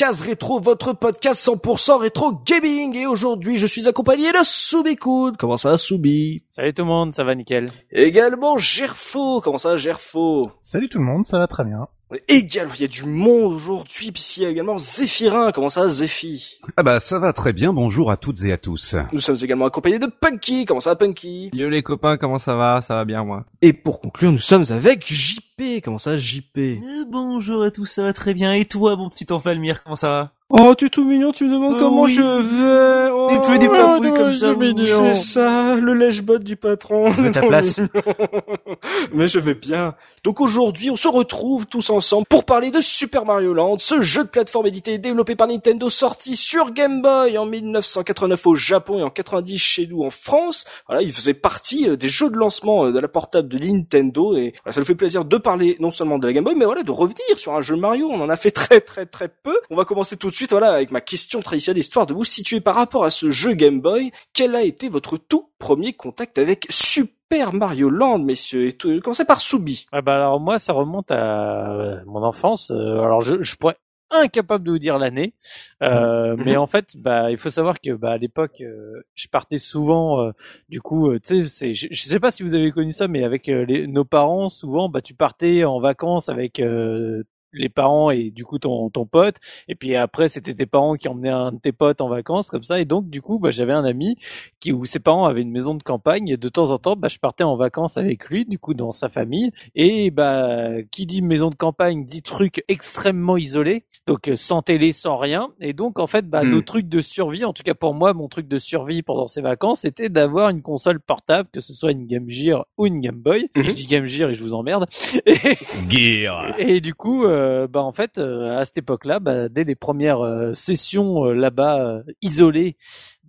Case rétro, votre podcast 100% rétro gaming. Et aujourd'hui, je suis accompagné de Soubikoud. Comment ça, Soubi? Salut tout le monde, ça va nickel. Également Gerfo. Comment ça, Gerfo? Salut tout le monde, ça va très bien. Également, il y a du monde aujourd'hui. Puis il y a également Zéphirin. Comment ça, Zéphi? Ah bah ça va très bien, bonjour à toutes et à tous. Nous sommes également accompagnés de Punky. Comment ça, Punky? Yo les copains, comment ça va? Ça va bien moi. Et pour conclure, nous sommes avec JP. Comment ça, JP Euh, bonjour à tous, ça va très bien. Et toi, mon petit Enfalmir, comment ça va? Oh, tu es tout mignon, tu me demandes Oh, comment oui. je vais. Oh, Tu fais des papouilles comme ça, c'est mignon. C'est ça, le lèche-bot du patron. Êtes à place. Mais je vais bien. Donc aujourd'hui, on se retrouve tous ensemble pour parler de Super Mario Land, ce jeu de plateforme édité et développé par Nintendo, sorti sur Game Boy en 1989 au Japon et en 90 chez nous en France. Voilà, il faisait partie euh, des jeux de lancement euh, de la portable de Nintendo et voilà, ça nous fait plaisir de parler non seulement de la Game Boy, mais voilà, de revenir sur un jeu Mario. On en a fait très très très peu. On va commencer tout de suite, voilà, avec ma question traditionnelle, histoire de vous situer par rapport à ce jeu Game Boy. Quel a été votre tout premier contact avec Super Mario Land, messieurs? Et tout, commencez par Soubi. Ah bah alors moi, ça remonte à euh, mon enfance. Euh, alors je, je pourrais incapable de vous dire l'année, euh, mais en fait, bah il faut savoir que bah à l'époque, euh, je partais souvent. euh, du coup, euh, tu sais, c'est, je, je sais pas si vous avez connu ça, mais avec les, nos parents, souvent, bah tu partais en vacances avec euh, les parents et du coup ton ton pote. Et puis après c'était tes parents qui emmenaient un de tes potes en vacances comme ça. Et donc du coup bah j'avais un ami qui où ses parents avaient une maison de campagne. Et de temps en temps bah je partais en vacances avec lui du coup dans sa famille. Et bah qui dit maison de campagne dit truc extrêmement isolé. Donc euh, sans télé sans rien. Et donc en fait bah Hmm. nos trucs de survie en tout cas pour moi mon truc de survie pendant ces vacances c'était d'avoir une console portable que ce soit une Game Gear ou une Game Boy. Mhm. je dis Game Gear et je vous emmerde. Et, Gear. et du coup, euh, bah en fait, euh, à cette époque-là, bah, dès les premières euh, sessions euh, là-bas euh, isolées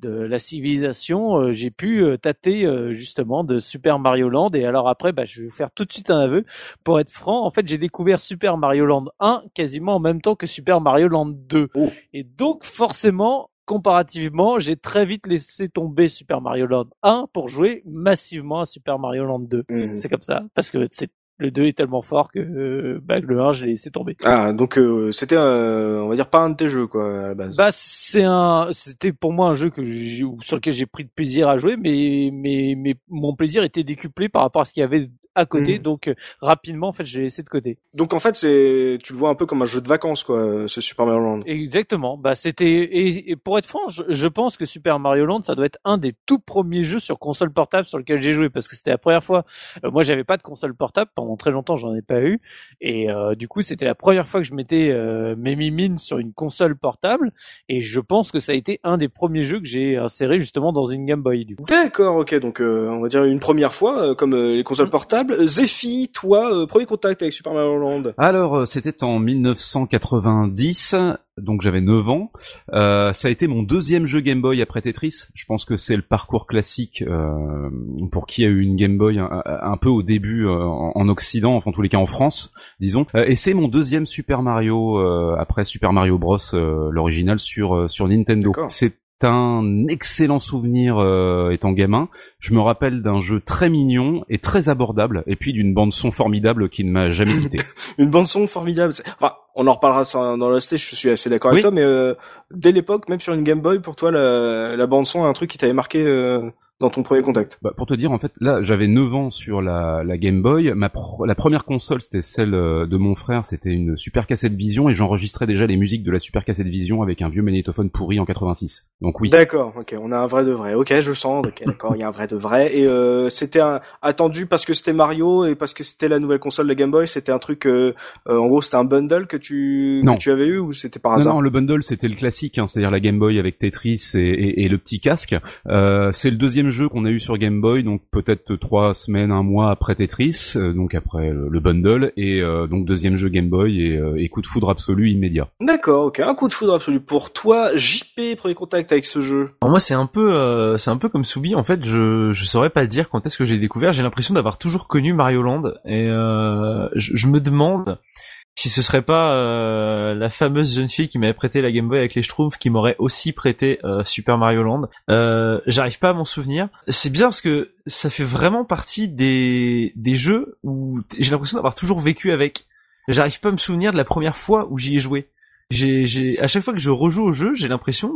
de la civilisation, euh, j'ai pu euh, tâter euh, justement de Super Mario Land. Et alors après, bah, je vais vous faire tout de suite un aveu. Pour être franc, en fait, j'ai découvert Super Mario Land 1 quasiment en même temps que Super Mario Land 2. Oh. Et donc forcément. Comparativement, j'ai très vite laissé tomber Super Mario Land 1 pour jouer massivement à Super Mario Land 2. Mhm. C'est comme ça, parce que c'est le 2 est tellement fort que euh, bah, le 1, je l'ai laissé tomber. Ah, donc euh, c'était, euh, on va dire, pas un de tes jeux, quoi, à la base. Bah c'est un c'était pour moi un jeu que sur lequel j'ai pris de plaisir à jouer mais mais mais mon plaisir était décuplé par rapport à ce qu'il y avait à côté Mhm. donc euh, rapidement en fait j'ai laissé de côté. Donc en fait, c'est, tu le vois un peu comme un jeu de vacances, quoi, ce Super Mario Land. Exactement. Bah c'était et, et pour être franc, je, je pense que Super Mario Land ça doit être un des tout premiers jeux sur console portable sur lequel j'ai joué parce que c'était la première fois. euh, moi j'avais pas de console portable pendant très longtemps, j'en ai pas eu et euh, du coup c'était la première fois que je mettais euh, mes mimines sur une console portable et je pense que ça a été un des premiers jeux que j'ai inséré justement dans une Game Boy du coup. D'accord, ok, donc euh, on va dire une première fois, euh, comme les consoles portables. Euh, Zephy, toi, euh, premier contact avec Super Mario Land. Alors euh, c'était en 1990, donc j'avais 9 ans. Euh, ça a été mon deuxième jeu Game Boy après Tetris. Je pense que c'est le parcours classique euh, pour qui a eu une Game Boy un, un peu au début euh, en, en Occident, enfin en tous les cas en France, disons. Euh, et c'est mon deuxième Super Mario euh, après Super Mario Bros, euh, l'original sur euh, sur Nintendo. C'est un excellent souvenir euh, étant gamin. Je me rappelle d'un jeu très mignon et très abordable, et puis d'une bande son formidable qui ne m'a jamais quitté. Une bande son formidable. Enfin, on en reparlera dans la stage, je suis assez d'accord avec toi, mais euh, dès l'époque, même sur une Game Boy, pour toi, la, la bande son est un truc qui t'avait marqué euh, dans ton premier contact? Bah, Pour te dire, en fait, là, j'avais 9 ans sur la, la Game Boy. Ma la première console, c'était celle euh, de mon frère. C'était une Super Cassette Vision et j'enregistrais déjà les musiques de la Super Cassette Vision avec un vieux magnétophone pourri en 86. Donc oui. D'accord, ok, on a un vrai de vrai. Ok, je sens. Ok, d'accord, il y a un vrai de vrai. Et euh, c'était attendu parce que c'était Mario et parce que c'était la nouvelle console de Game Boy. C'était un truc, euh, euh, en gros, c'était un bundle que tu que tu avais eu ou c'était par hasard? Non, non, le bundle c'était le classique, hein, c'est-à-dire la Game Boy avec Tetris et, et, et le petit casque. Euh, c'est le deuxième jeu qu'on a eu sur Game Boy, donc peut-être trois semaines, un mois après Tetris, euh, donc après le, bundle, et euh, donc deuxième jeu Game Boy et, et, coup de foudre absolu immédiat. D'accord, ok, un coup de foudre absolu pour toi, JP, premier contact avec ce jeu? Alors moi c'est un peu, c'est un peu comme Soubi. En fait, je je saurais pas dire quand est-ce que j'ai découvert. J'ai l'impression d'avoir toujours connu Mario Land et je, je me demande si ce serait pas euh, la fameuse jeune fille qui m'avait prêté la Game Boy avec les Schtroumpfs qui m'aurait aussi prêté euh, Super Mario Land. Euh, J'arrive pas à m'en souvenir. C'est bien parce que ça fait vraiment partie des, des jeux où j'ai l'impression d'avoir toujours vécu avec. J'arrive pas à me souvenir de la première fois où j'y ai joué. J'ai, à chaque fois que je rejoue au jeu, j'ai l'impression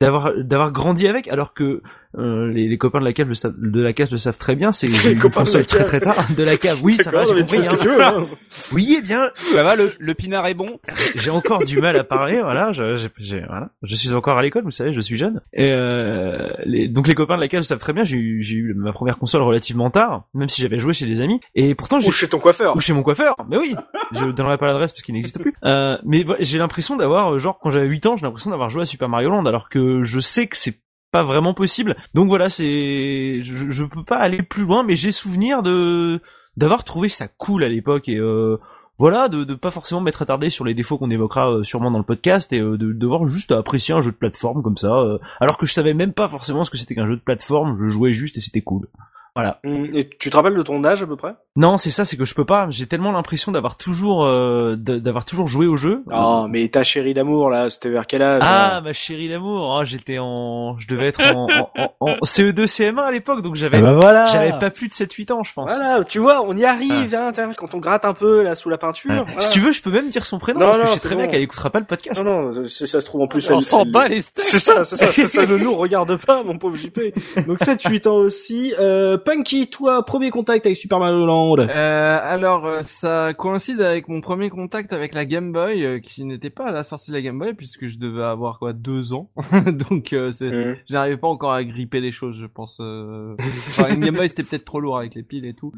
d'avoir d'avoir grandi avec, alors que euh, les, les, copains de la cave le de la cave le savent très bien. C'est les copains de très très tard de la cave. Oui, ça va, j'ai compris. Hein. Tu veux, hein. Oui, eh bien, ça va. Le, le pinard est bon. J'ai encore du mal à parler. Voilà, je, j'ai, voilà. je suis encore à l'école. Vous savez, je suis jeune. Et euh, les, donc les copains de la cave le savent très bien. J'ai eu, j'ai eu ma première console relativement tard, même si j'avais joué chez des amis. Et pourtant, j'ai, ou chez ton coiffeur. Ou chez mon coiffeur. Mais oui, je donnerai pas l'adresse parce qu'il n'existe plus. Euh, mais j'ai l'impression d'avoir, genre, quand j'avais 8 ans, j'ai l'impression d'avoir joué à Super Mario Land, alors que je sais que c'est pas vraiment possible. Donc voilà, c'est, je, peux pas aller plus loin, mais j'ai souvenir de d'avoir trouvé ça cool à l'époque et euh, voilà, de, de pas forcément m'être attardé sur les défauts qu'on évoquera euh, sûrement dans le podcast et euh, de devoir juste apprécier un jeu de plateforme comme ça, alors que je savais même pas forcément ce que c'était qu'un jeu de plateforme, je jouais juste et c'était cool. Voilà. Hum, et tu te rappelles de ton âge à peu près? Non, c'est ça, c'est que je peux pas. J'ai tellement l'impression d'avoir toujours, euh, d'avoir toujours joué au jeu. Oh, mais ta chérie d'amour là, c'était vers quel âge Ah, ma chérie d'amour. Oh, j'étais en, je devais être en, en, en, CE2, CM1 à l'époque, donc j'avais, ah bah voilà. j'avais pas plus de 7-8 ans, je pense. Voilà, tu vois, on y arrive, ah. hein, quand on gratte un peu là sous la peinture. Si tu veux, je peux même dire son prénom parce que je sais très bien qu'elle écoutera pas le podcast. Non, non, ça se trouve en plus. On s'en bat les C'est ça, c'est ça, ça, ne nous regarde pas, mon pauvre JP. Donc 7-8 ans aussi. Euh, Punky, toi premier contact avec Super Mario Land euh, Alors, euh, ça coïncide avec mon premier contact avec la Game Boy, euh, qui n'était pas à la sortie de la Game Boy, puisque je devais avoir quoi deux ans. Donc, euh, mmh. j'arrivais pas encore à gripper les choses, je pense. Enfin, une Game Boy, c'était peut-être trop lourd avec les piles et tout.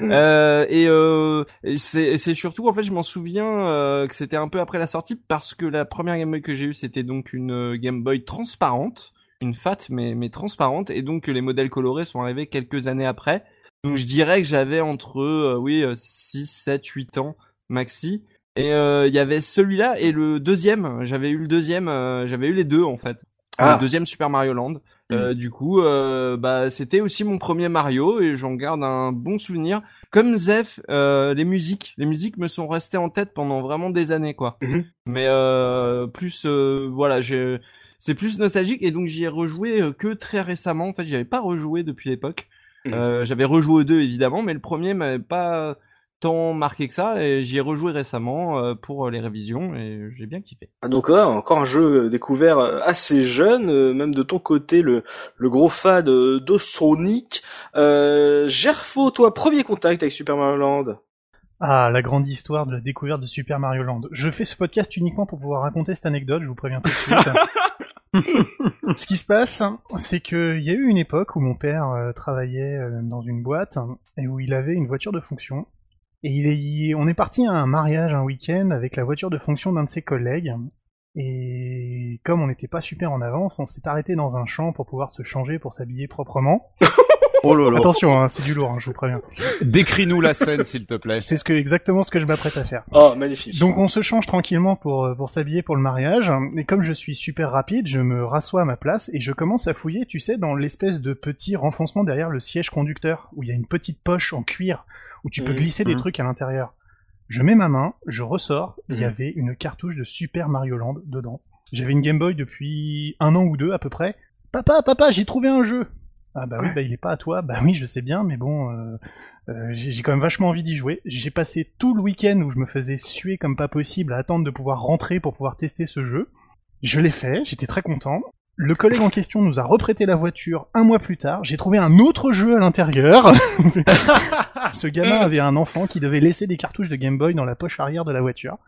Mmh. et c'est surtout, en fait, je m'en souviens que c'était un peu après la sortie, parce que la première Game Boy que j'ai eue, c'était donc une Game Boy transparente une fat mais, mais transparente et donc les modèles colorés sont arrivés quelques années après donc je dirais que j'avais entre euh, oui 6, 7, 8 ans maxi. Et euh, il y avait celui-là et le deuxième. J'avais eu le deuxième. Euh, j'avais eu les deux en fait. Ah. Le deuxième Super Mario Land. Hmm. du coup, bah c'était aussi mon premier Mario et j'en garde un bon souvenir. Comme Zef, les musiques, les musiques me sont restées en tête pendant vraiment des années quoi. Mhm. Mais plus voilà, j'ai c'est plus nostalgique et donc j'y ai rejoué que très récemment. En fait, j'y avais pas rejoué depuis l'époque. Mmh. Euh, j'avais rejoué aux deux évidemment, mais le premier m'avait pas tant marqué que ça et j'y ai rejoué récemment euh, pour les révisions et j'ai bien kiffé. Ah, donc encore un jeu découvert assez jeune, même de ton côté le, le gros fan de, de Sonic. Euh, Gerfo, toi premier contact avec Super Mario Land? Ah, la grande histoire de la découverte de Super Mario Land. Je fais ce podcast uniquement pour pouvoir raconter cette anecdote, je vous préviens tout de suite. Ce qui se passe, c'est qu'il y a eu une époque où mon père euh, travaillait euh, dans une boîte et où il avait une voiture de fonction. Et il est, on est parti à un mariage un week-end avec la voiture de fonction d'un de ses collègues. Et comme on n'était pas super en avance, on s'est arrêté dans un champ pour pouvoir se changer pour s'habiller proprement. Oh là là. Attention, hein, c'est du lourd, hein, je vous préviens. Décris-nous la scène, s'il te plaît. C'est ce que exactement ce que je m'apprête à faire. Oh, magnifique. Donc on se change tranquillement pour euh, pour s'habiller pour le mariage. Et comme je suis super rapide, je me rassois à ma place et je commence à fouiller, tu sais, dans l'espèce de petit renfoncement derrière le siège conducteur où il y a une petite poche en cuir où tu peux mmh. glisser des mmh. trucs à l'intérieur. Je mets ma main, je ressors, il y mmh. avait une cartouche de Super Mario Land dedans. J'avais une Game Boy depuis un an ou deux à peu près. Papa, papa, j'ai trouvé un jeu. Ah bah oui, bah il est pas à toi. Bah oui, je sais bien, mais bon, euh, euh, j'ai quand même vachement envie d'y jouer. J'ai passé tout le week-end où je me faisais suer comme pas possible à attendre de pouvoir rentrer pour pouvoir tester ce jeu. Je l'ai fait, j'étais très content. Le collègue en question nous a reprêté la voiture un mois plus tard. J'ai trouvé un autre jeu à l'intérieur. Ce gamin avait un enfant qui devait laisser des cartouches de Game Boy dans la poche arrière de la voiture.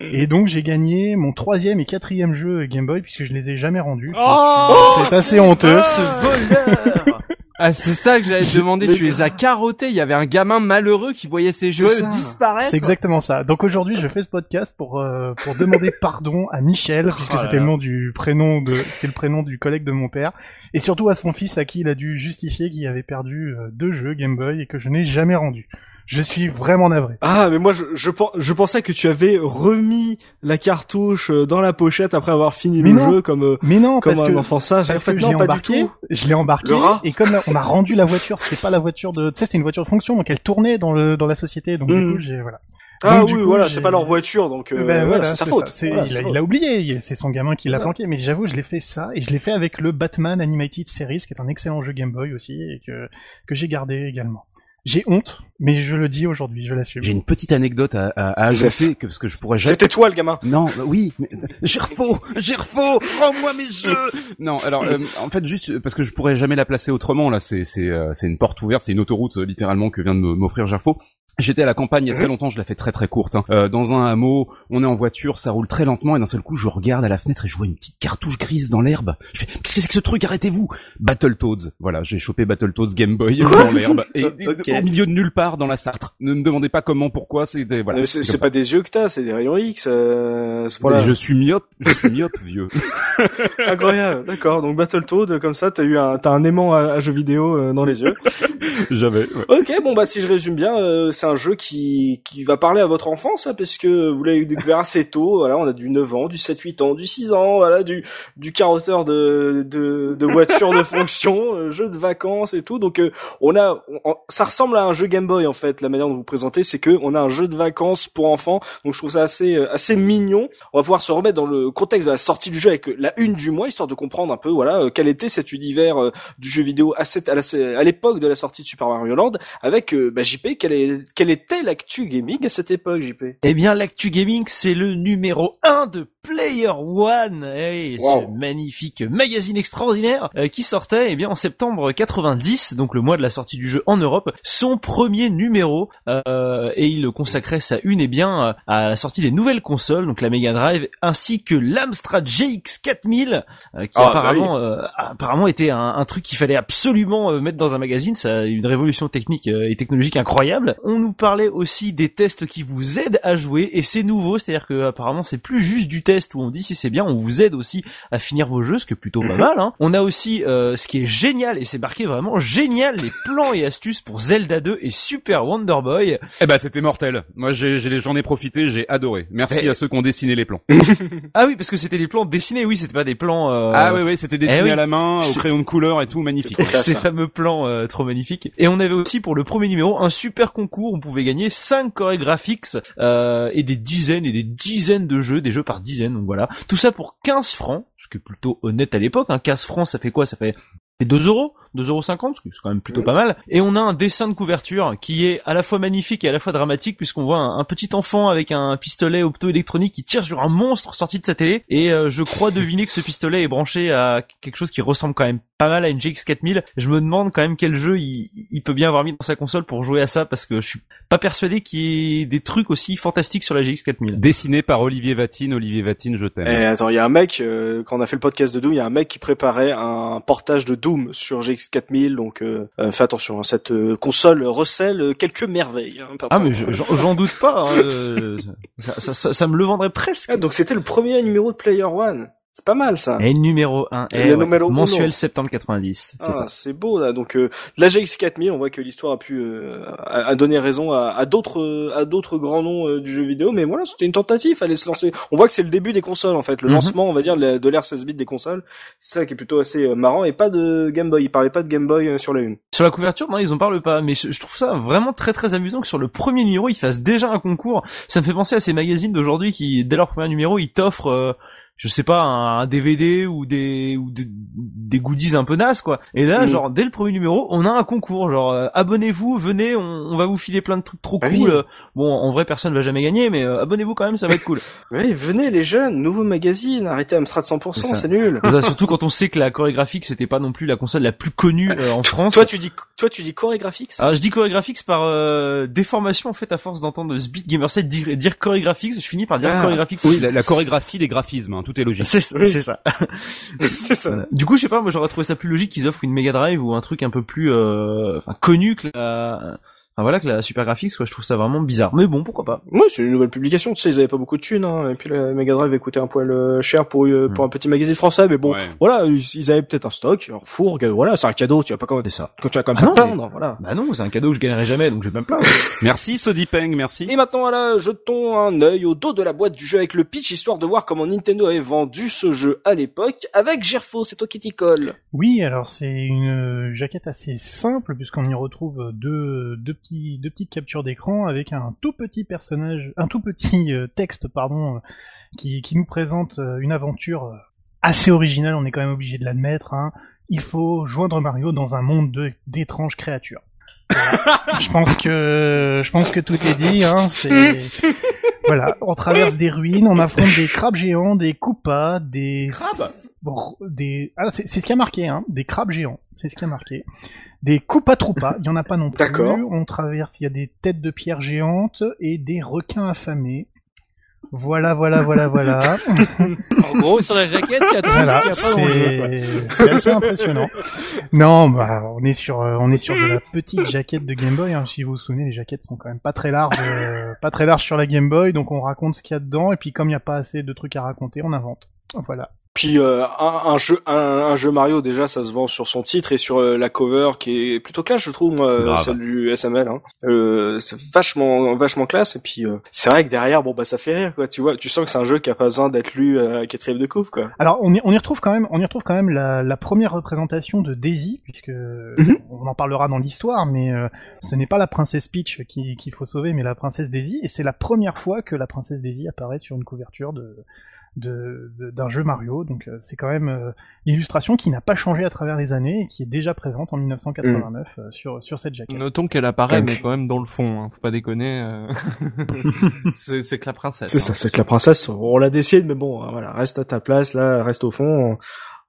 Et donc j'ai gagné mon troisième et quatrième jeu Game Boy puisque je les ai jamais rendus. Oh c'est assez honteux. Ce Ah, c'est ça que j'allais te demander. Tu les as carottés. Il y avait un gamin malheureux qui voyait ses jeux disparaître. C'est exactement ça. Donc aujourd'hui, je fais ce podcast pour euh, pour demander pardon à Michel puisque Oh c'était là le nom du prénom de c'était le prénom du collègue de mon père et surtout à son fils à qui il a dû justifier qu'il avait perdu euh, deux jeux Game Boy et que je n'ai jamais rendu. Je suis vraiment navré. Ah, mais moi, je, je, pen- je pensais que tu avais remis la cartouche euh, dans la pochette après avoir fini Mais le non. jeu comme, euh, Mais non, comme parce un que enfant sage. parce fait, que je non, l'ai pas embarqué, je l'ai embarqué et comme on a rendu la voiture, c'était pas la voiture de, tu sais, c'était une voiture de fonction donc elle tournait dans le dans la société donc du coup j'ai voilà. Ah Donc, oui, coup, voilà, c'est pas leur voiture, donc euh, Ben voilà, c'est sa faute. Voilà, il, a, il a oublié, c'est son gamin qui l'a planqué. Mais j'avoue, je l'ai fait ça et je l'ai fait avec le Batman Animated Series, qui est un excellent jeu Game Boy aussi et que que j'ai gardé également. J'ai honte, mais je le dis aujourd'hui, je l'assume. J'ai une petite anecdote à, à, à ajouter que parce que je pourrais jamais. C'était toi le gamin. Non, bah oui, mais Gerfo, Gerfo, rends-moi mes jeux. Non, alors euh, en fait juste euh, parce que je pourrais jamais la placer autrement là, c'est c'est euh, c'est une porte ouverte, c'est une autoroute euh, littéralement que vient de m'offrir Gerfo. J'étais à la campagne il y a très longtemps, je la fais très très courte. hein. Euh, dans un hameau, on est en voiture, ça roule très lentement et d'un seul coup, je regarde à la fenêtre et je vois une petite cartouche grise dans l'herbe. Je fais qu'est-ce que c'est que ce truc? Arrêtez-vous Battletoads. Voilà, j'ai chopé Battletoads Game Boy dans l'herbe et au milieu de nulle part dans la Sartre. Ne me demandez pas comment, pourquoi, c'était voilà. C'est pas des yeux que t'as, c'est des rayons X. Euh, ce je suis myope, je suis myope, vieux. Incroyable, d'accord. Donc Battletoad, comme ça, t'as eu un, t'as un aimant à, à jeux vidéo euh, dans les yeux. J'avais. ouais. Ok, bon bah si je résume bien, euh, c'est un jeu qui qui va parler à votre enfance, hein, parce que vous l'avez découvert assez tôt. Voilà, on a du 9 ans, du 7-8 ans, du 6 ans, voilà, du du carotteur de de, de voiture de fonction, euh, jeu de vacances et tout. Donc euh, on a, ça ressemble à un jeu Game Boy en fait. La manière dont vous présentez, c'est que on a un jeu de vacances pour enfants. Donc je trouve ça assez euh, assez mignon. On va pouvoir se remettre dans le contexte de la sortie du jeu avec la une du mois, histoire de comprendre un peu, voilà, euh, quel était cet univers du jeu vidéo à cette à l'époque de la sortie de Super Mario Land avec bah, JP quelle, est, quelle était l'actu gaming à cette époque JP Eh bien, l'actu gaming, c'est le numéro 1 de Player One, eh, Wow. ce magnifique magazine extraordinaire euh, qui sortait eh bien en septembre 90, donc le mois de la sortie du jeu en Europe, son premier numéro euh, et il consacrait sa une eh bien à la sortie des nouvelles consoles, donc la Mega Drive ainsi que l'Amstrad GX 4000 euh, qui Ah, bah apparemment euh, apparemment était un, un truc qu'il fallait absolument euh, mettre dans un magazine, ça a une révolution technique euh, et technologique incroyable. On nous parlait aussi des tests qui vous aident à jouer et c'est nouveau, c'est-à-dire que apparemment c'est plus juste du test où on dit si c'est bien, on vous aide aussi à finir vos jeux, ce qui est plutôt pas Mhm. mal. Hein. On a aussi euh, ce qui est génial et c'est marqué vraiment génial les plans et astuces pour Zelda 2 et Super Wonder Boy. Eh ben, c'était mortel. Moi, j'ai, j'en ai profité, j'ai adoré. Merci Mais- à ceux qui ont dessiné les plans. Ah oui, parce que c'était des plans dessinés, oui, c'était pas des plans. euh, Ah oui, oui, c'était dessiné eh oui. à la main, au crayon de couleur et tout, magnifique. Ces fameux plans euh, trop magnifiques. Et on avait aussi pour le premier numéro un super concours, on pouvait gagner 5 chorégraphiques euh, et des dizaines et des dizaines de jeux, des jeux par dizaines, donc voilà. Tout ça pour 15 francs, ce qui est plutôt honnête à l'époque. Hein. 15 francs, ça fait quoi? Ça fait c'est 2 euros 2,50 euros, ce qui est quand même plutôt pas mal. Et on a un dessin de couverture qui est à la fois magnifique et à la fois dramatique puisqu'on voit un, un petit enfant avec un pistolet optoélectronique qui tire sur un monstre sorti de sa télé. Et euh, je crois deviner que ce pistolet est branché à quelque chose qui ressemble quand même pas mal à une GX 4000. Je me demande quand même quel jeu il, il peut bien avoir mis dans sa console pour jouer à ça parce que je suis pas persuadé qu'il y ait des trucs aussi fantastiques sur la GX 4000. Dessiné par Olivier Vatine. Olivier Vatine, je t'aime. Eh, attends, il y a un mec, euh, quand on a fait le podcast de Doom, il y a un mec qui préparait un portage de Doom sur GX4000, donc euh, euh, fais attention, hein, cette euh, console recèle euh, quelques merveilles. hein, Ah mais je- j'en doute pas. hein, ça, ça- ça- ça me le vendrait presque. Ah, donc c'était le premier numéro de Player One. C'est pas mal ça. Et numéro 1, Le numéro mensuel septembre 90, c'est Ah, ça. c'est beau là. Donc euh, la GX4000, on voit que l'histoire a pu euh, a, a donné raison à, à d'autres à d'autres grands noms euh, du jeu vidéo, mais voilà, c'était une tentative, fallait se lancer. On voit que c'est le début des consoles en fait, le Mhm. lancement, on va dire de l'ère 16 bits des consoles. C'est ça qui est plutôt assez euh, marrant et pas de Game Boy. Il parlait pas de Game Boy euh, sur la une. Sur la couverture, non, ils en parlent pas, mais je, je trouve ça vraiment très très amusant que sur le premier numéro, ils fassent déjà un concours. Ça me fait penser à ces magazines d'aujourd'hui qui, dès leur premier numéro, ils t'offrent, euh, je sais pas, un, DVD ou des ou des, des goodies un peu nasses quoi. Et là, Mm. genre dès le premier numéro, on a un concours, genre euh, abonnez-vous, venez, on, on va vous filer plein de trucs trop Ah cool. oui. Euh, Bon, en vrai, personne va jamais gagner, mais euh, abonnez-vous quand même, ça va être cool. Oui, venez les jeunes, nouveau magazine, arrêtez Amstrad C'est 100%, ça. c'est nul. Ça, surtout quand on sait que la chorégraphique c'était pas non plus la console la plus connue euh, en France. Toi tu dis toi tu dis chorégraphics Alors je dis chorégraphics par euh, déformation en fait à force d'entendre Speed Gamer 7 dire, dire chorégraphics, je finis par dire Ah. chorégraphics. Oui, la, la chorégraphie des graphismes, hein, tout est logique. C'est ça. C'est ça. Voilà. Du coup, je sais pas, moi j'aurais trouvé ça plus logique qu'ils offrent une Mega Drive ou un truc un peu plus euh, enfin, connu que la enfin voilà que la Super Graphics quoi, je trouve ça vraiment bizarre. Mais bon, pourquoi pas. Ouais, c'est une nouvelle publication, tu sais, ils avaient pas beaucoup de thunes, hein, et puis la Mega Drive avait coûté un poil euh, cher pour, euh, pour un petit magazine français, mais bon, Ouais. voilà, ils, ils avaient peut-être un stock, un four, voilà, c'est un cadeau, tu vas pas quand, C'est ça. quand tu vas quand même Ah pas non, mais- voilà. Bah non, c'est un cadeau que je gagnerai jamais donc je vais pas me plaindre. Merci Sodipeng, merci. Et maintenant, voilà, jetons un œil au dos de la boîte du jeu avec le pitch, histoire de voir comment Nintendo avait vendu ce jeu à l'époque, avec Gerfo, c'est toi qui t'y colle. Oui, alors c'est une euh, jaquette assez simple puisqu'on y retrouve deux, deux, petits, deux petites captures d'écran avec un tout petit personnage, un tout petit euh, texte, pardon, euh, qui, qui nous présente euh, une aventure assez originale, on est quand même obligé de l'admettre. Hein. Il faut joindre Mario dans un monde de- d'étranges créatures. Voilà. je pense que je pense que tout est dit. Hein. C'est voilà, on traverse des ruines, on affronte des crabes géants, des coupas, des Crabe Bon, des ah, c'est c'est ce qui a marqué hein, des crabes géants, c'est ce qui a marqué. Des Koopa Troopa, il y en a pas non plus. D'accord. On traverse, il y a des têtes de pierre géantes et des requins affamés. Voilà, voilà, voilà, voilà. En gros, sur la jaquette, il y a tout voilà, c'est assez impressionnant. Non, bah on est sur euh, on est sur de la petite jaquette de Game Boy. hein. Si vous vous souvenez, les jaquettes sont quand même pas très larges, euh, pas très larges sur la Game Boy, donc on raconte ce qu'il y a dedans et puis comme il n'y a pas assez de trucs à raconter, on invente. Voilà. Puis euh, un, un jeu un, un jeu Mario déjà ça se vend sur son titre et sur euh, la cover qui est plutôt classe je trouve moi euh, celle du SML hein. euh, c'est vachement vachement classe et puis euh, c'est vrai que derrière bon bah ça fait rire quoi tu vois. Tu sens que c'est un jeu qui a pas besoin d'être lu euh, à quatrième de couve quoi. Alors on y, on y retrouve quand même, on y retrouve quand même la, la première représentation de Daisy, puisque on en parlera dans l'histoire, mais euh, ce n'est pas la princesse Peach qui- qu'il faut sauver, mais la princesse Daisy, et c'est la première fois que la princesse Daisy apparaît sur une couverture de- d'un jeu Mario, donc euh, c'est quand même euh, l'illustration qui n'a pas changé à travers les années et qui est déjà présente en 1989 euh, sur sur cette jaquette. Notons qu'elle apparaît, Donc. mais quand même dans le fond. Hein. Faut pas déconner. euh. c'est c'est que la princesse. c'est hein. ça c'est que la princesse on la décide mais bon voilà reste à ta place là reste au fond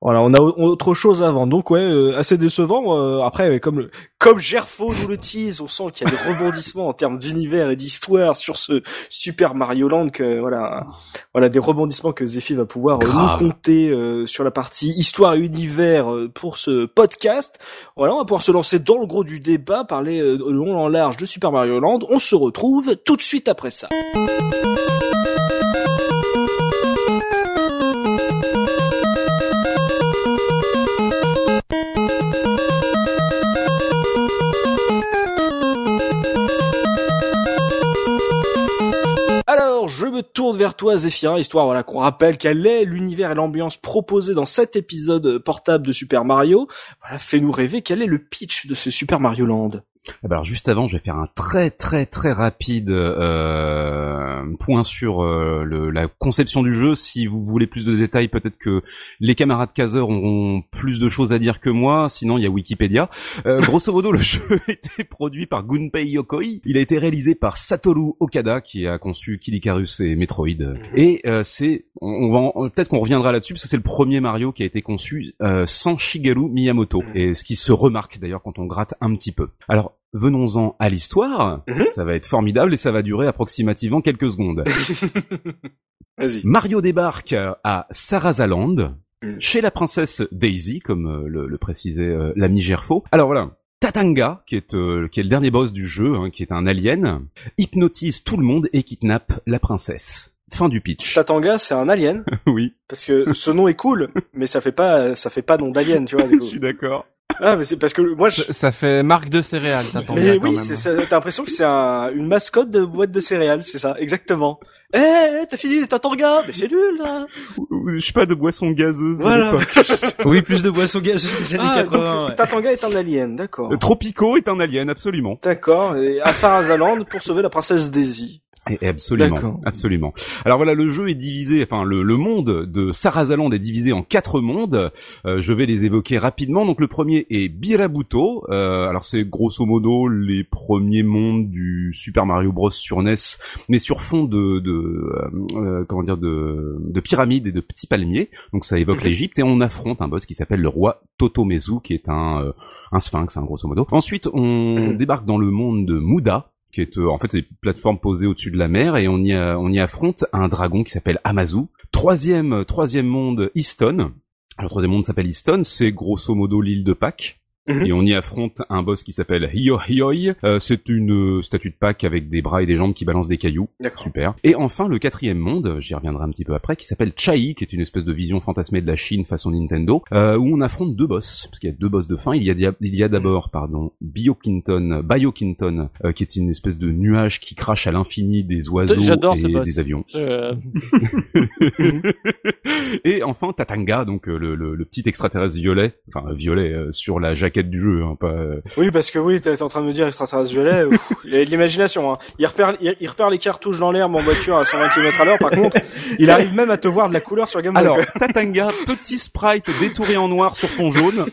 voilà, on a au- autre chose à vendre. Donc ouais, euh, assez décevant. euh, après, comme le, comme Gerfo nous le tease, on sent qu'il y a des rebondissements en termes d'univers et d'histoire sur ce Super Mario Land. Que voilà, voilà des rebondissements que Zephy va pouvoir euh, Grave. nous compter euh, sur la partie histoire et univers euh, pour ce podcast. Voilà, on va pouvoir se lancer dans le gros du débat, parler euh, long en large de Super Mario Land. On se retrouve tout de suite après ça. Tourne vers toi, Zéphirin, histoire voilà qu'on rappelle quel est l'univers et l'ambiance proposés dans cet épisode portable de Super Mario. Voilà, fais-nous rêver, quel est le pitch de ce Super Mario Land? Alors juste avant, je vais faire un très très très rapide euh, point sur euh, le- la conception du jeu. Si vous voulez plus de détails, peut-être que les camarades Kazer auront plus de choses à dire que moi. Sinon, il y a Wikipédia. Euh, grosso modo, le jeu a été produit par Gunpei Yokoi. Il a été réalisé par Satoru Okada, qui a conçu Kid Icarus et Metroid. Et euh, c'est, on, on va peut-être qu'on reviendra là-dessus, parce que c'est le premier Mario qui a été conçu euh, sans Shigeru Miyamoto. Et ce qui se remarque d'ailleurs quand on gratte un petit peu. Alors, venons-en à l'histoire. Mhm. Ça va être formidable et ça va durer approximativement quelques secondes. Vas-y. Mario débarque à Sarazaland, Mhm. chez la princesse Daisy, comme euh, le, le précisait euh, l'ami Gerfo. Alors voilà. Tatanga, qui est, euh, qui est le dernier boss du jeu, hein, qui est un alien, hypnotise tout le monde et kidnappe la princesse. Fin du pitch. Tatanga, c'est un alien oui, parce que ce nom est cool, mais ça fait pas ça fait pas nom d'alien, tu vois. je suis d'accord. Ah, mais c'est parce que moi je Ça, ça fait marque de céréales, mais bien oui, ça, t'as l'impression que c'est un, une mascotte de boîte de céréales, c'est ça, exactement. Eh, eh, t'as fini les Tatanga Mais c'est nul, là Je sais pas, de boisson gazeuse. de Voilà. oui, plus de boissons gazeuses des années Ah, 80. donc, ouais. Tatanga est un alien, d'accord. Euh, Tropico est un alien, absolument. D'accord, et à Sarazaland pour sauver la princesse Daisy. Et absolument, absolument. Alors voilà, le jeu est divisé, enfin le, le monde de Sarazaland est divisé en quatre mondes. Euh, je vais les évoquer rapidement. Donc le premier est Birabuto. Euh, alors c'est grosso modo les premiers mondes du Super Mario Bros sur NES, mais sur fond de, de euh, euh, comment dire de, de pyramides et de petits palmiers. Donc ça évoque l'Égypte et on affronte un boss qui s'appelle le roi Totomezu, qui est un euh, un sphinx, hein, grosso modo. Ensuite, on débarque dans le monde de Muda, qui est euh, en fait c'est des petites plateformes posées au-dessus de la mer et on y on y affronte un dragon qui s'appelle Amazu. Troisième troisième monde Easton. Le troisième monde s'appelle Easton, c'est grosso modo l'île de Pâques. Mhm. Et on y affronte un boss qui s'appelle Hyo Hyoi. Euh, c'est une euh, statue de Pâques avec des bras et des jambes qui balancent des cailloux. D'accord. Super. Et enfin, le quatrième monde, j'y reviendrai un petit peu après, qui s'appelle Chai, qui est une espèce de vision fantasmée de la Chine façon Nintendo, euh, où on affronte deux boss, parce qu'il y a deux boss de fin. Il y a, il y a d'abord, pardon, Biokinton, Biokinton, euh, qui est une espèce de nuage qui crache à l'infini des oiseaux J'adore ce et boss. des avions. Je- et enfin Tatanga, donc euh, le, le- le petit extraterrestre violet, enfin violet euh, sur la jaquette du jeu, hein, pas. euh, Oui, parce que oui, t'es en train de me dire extraterrestre violet, pff, il a de l'imagination. Hein. Il repère, il, il repère les cartouches dans l'herbe en voiture à 120 km à l'heure. Par contre, il arrive même à te voir de la couleur sur Game Boy. Alors. Tatanga, petit sprite détouré en noir sur fond jaune,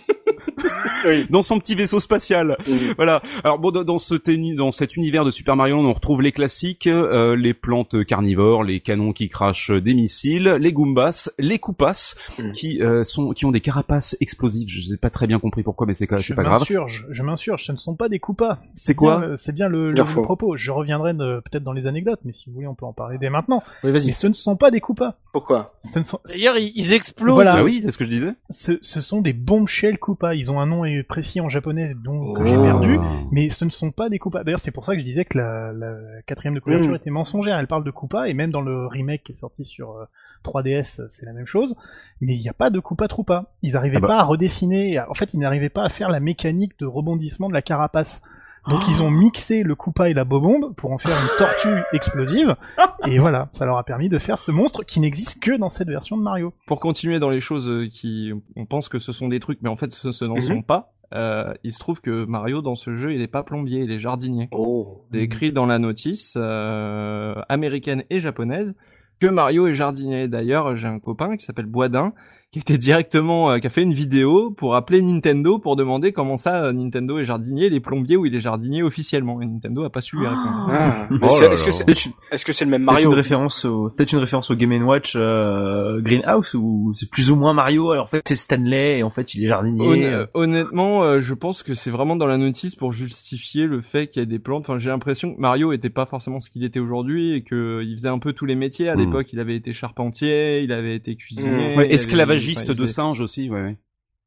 Oui. dans son petit vaisseau spatial. Voilà. Alors bon, dans, ce dans cet univers de Super Mario, on retrouve les classiques, euh, les plantes carnivores, les canons qui crachent des missiles, les Goombas, les Koopas, qui euh, sont qui ont des carapaces explosives. Je n'ai pas très bien compris pourquoi, mais c'est Je pas grave. m'insurge, je m'insurge, ce ne sont pas des coupas. C'est quoi bien le- C'est bien le, le- propos. Je reviendrai peut-être dans les anecdotes, mais si vous voulez, on peut en parler dès maintenant. Oui, Mais vas-y. ce ne sont pas des coupas. Pourquoi? Ce, ne sont, D'ailleurs, ils, explosent. Voilà. Ah oui, c'est ce que je disais. ce, ce sont des bombshell coupas. Ils ont un nom précis en japonais dont que Oh. j'ai perdu. Mais ce ne sont pas des coupas. D'ailleurs, c'est pour ça que je disais que la, la quatrième de couverture Mm. était mensongère. Elle parle de coupas, et même dans le remake qui est sorti sur euh, 3DS, c'est la même chose. Mais il n'y a pas de coupa troupa. Ils n'arrivaient Ah bah. pas à redessiner. En fait, ils n'arrivaient pas à faire la mécanique de rebondissement de la carapace. Donc ils ont mixé le coupa et la bobombe pour en faire une tortue explosive. Et voilà, ça leur a permis de faire ce monstre qui n'existe que dans cette version de Mario. Pour continuer dans les choses euh, qui, on pense que ce sont des trucs, mais en fait ce, ce n'en Mhm. sont pas. Euh, il se trouve que Mario dans ce jeu, il est pas plombier, il est jardinier. Oh. C'est écrit dans la notice euh, américaine et japonaise que Mario est jardinier. D'ailleurs, j'ai un copain qui s'appelle Boisdin qui était directement, euh, qui a fait une vidéo pour appeler Nintendo pour demander comment ça euh, Nintendo est jardinier, les plombiers ou il est jardinier officiellement. Et Nintendo a pas su lui répondre. Ah. Mais Oh c'est- Est-ce que c'est Peut-être est-ce que c'est le même peut-être Mario une référence au, peut-être une référence au Game Watch euh, Greenhouse où c'est plus ou moins Mario. Alors en fait c'est Stanley et en fait il est jardinier. Honn- euh. honnêtement, euh, je pense que c'est vraiment dans la notice pour justifier le fait qu'il y ait des plantes. Enfin, j'ai l'impression que Mario était pas forcément ce qu'il était aujourd'hui et que il faisait un peu tous les métiers. À Mm. l'époque, il avait été charpentier, il avait été cuisinier, Mm. il Ouais, avait- esclavagiste il de faisait- singe aussi, ouais.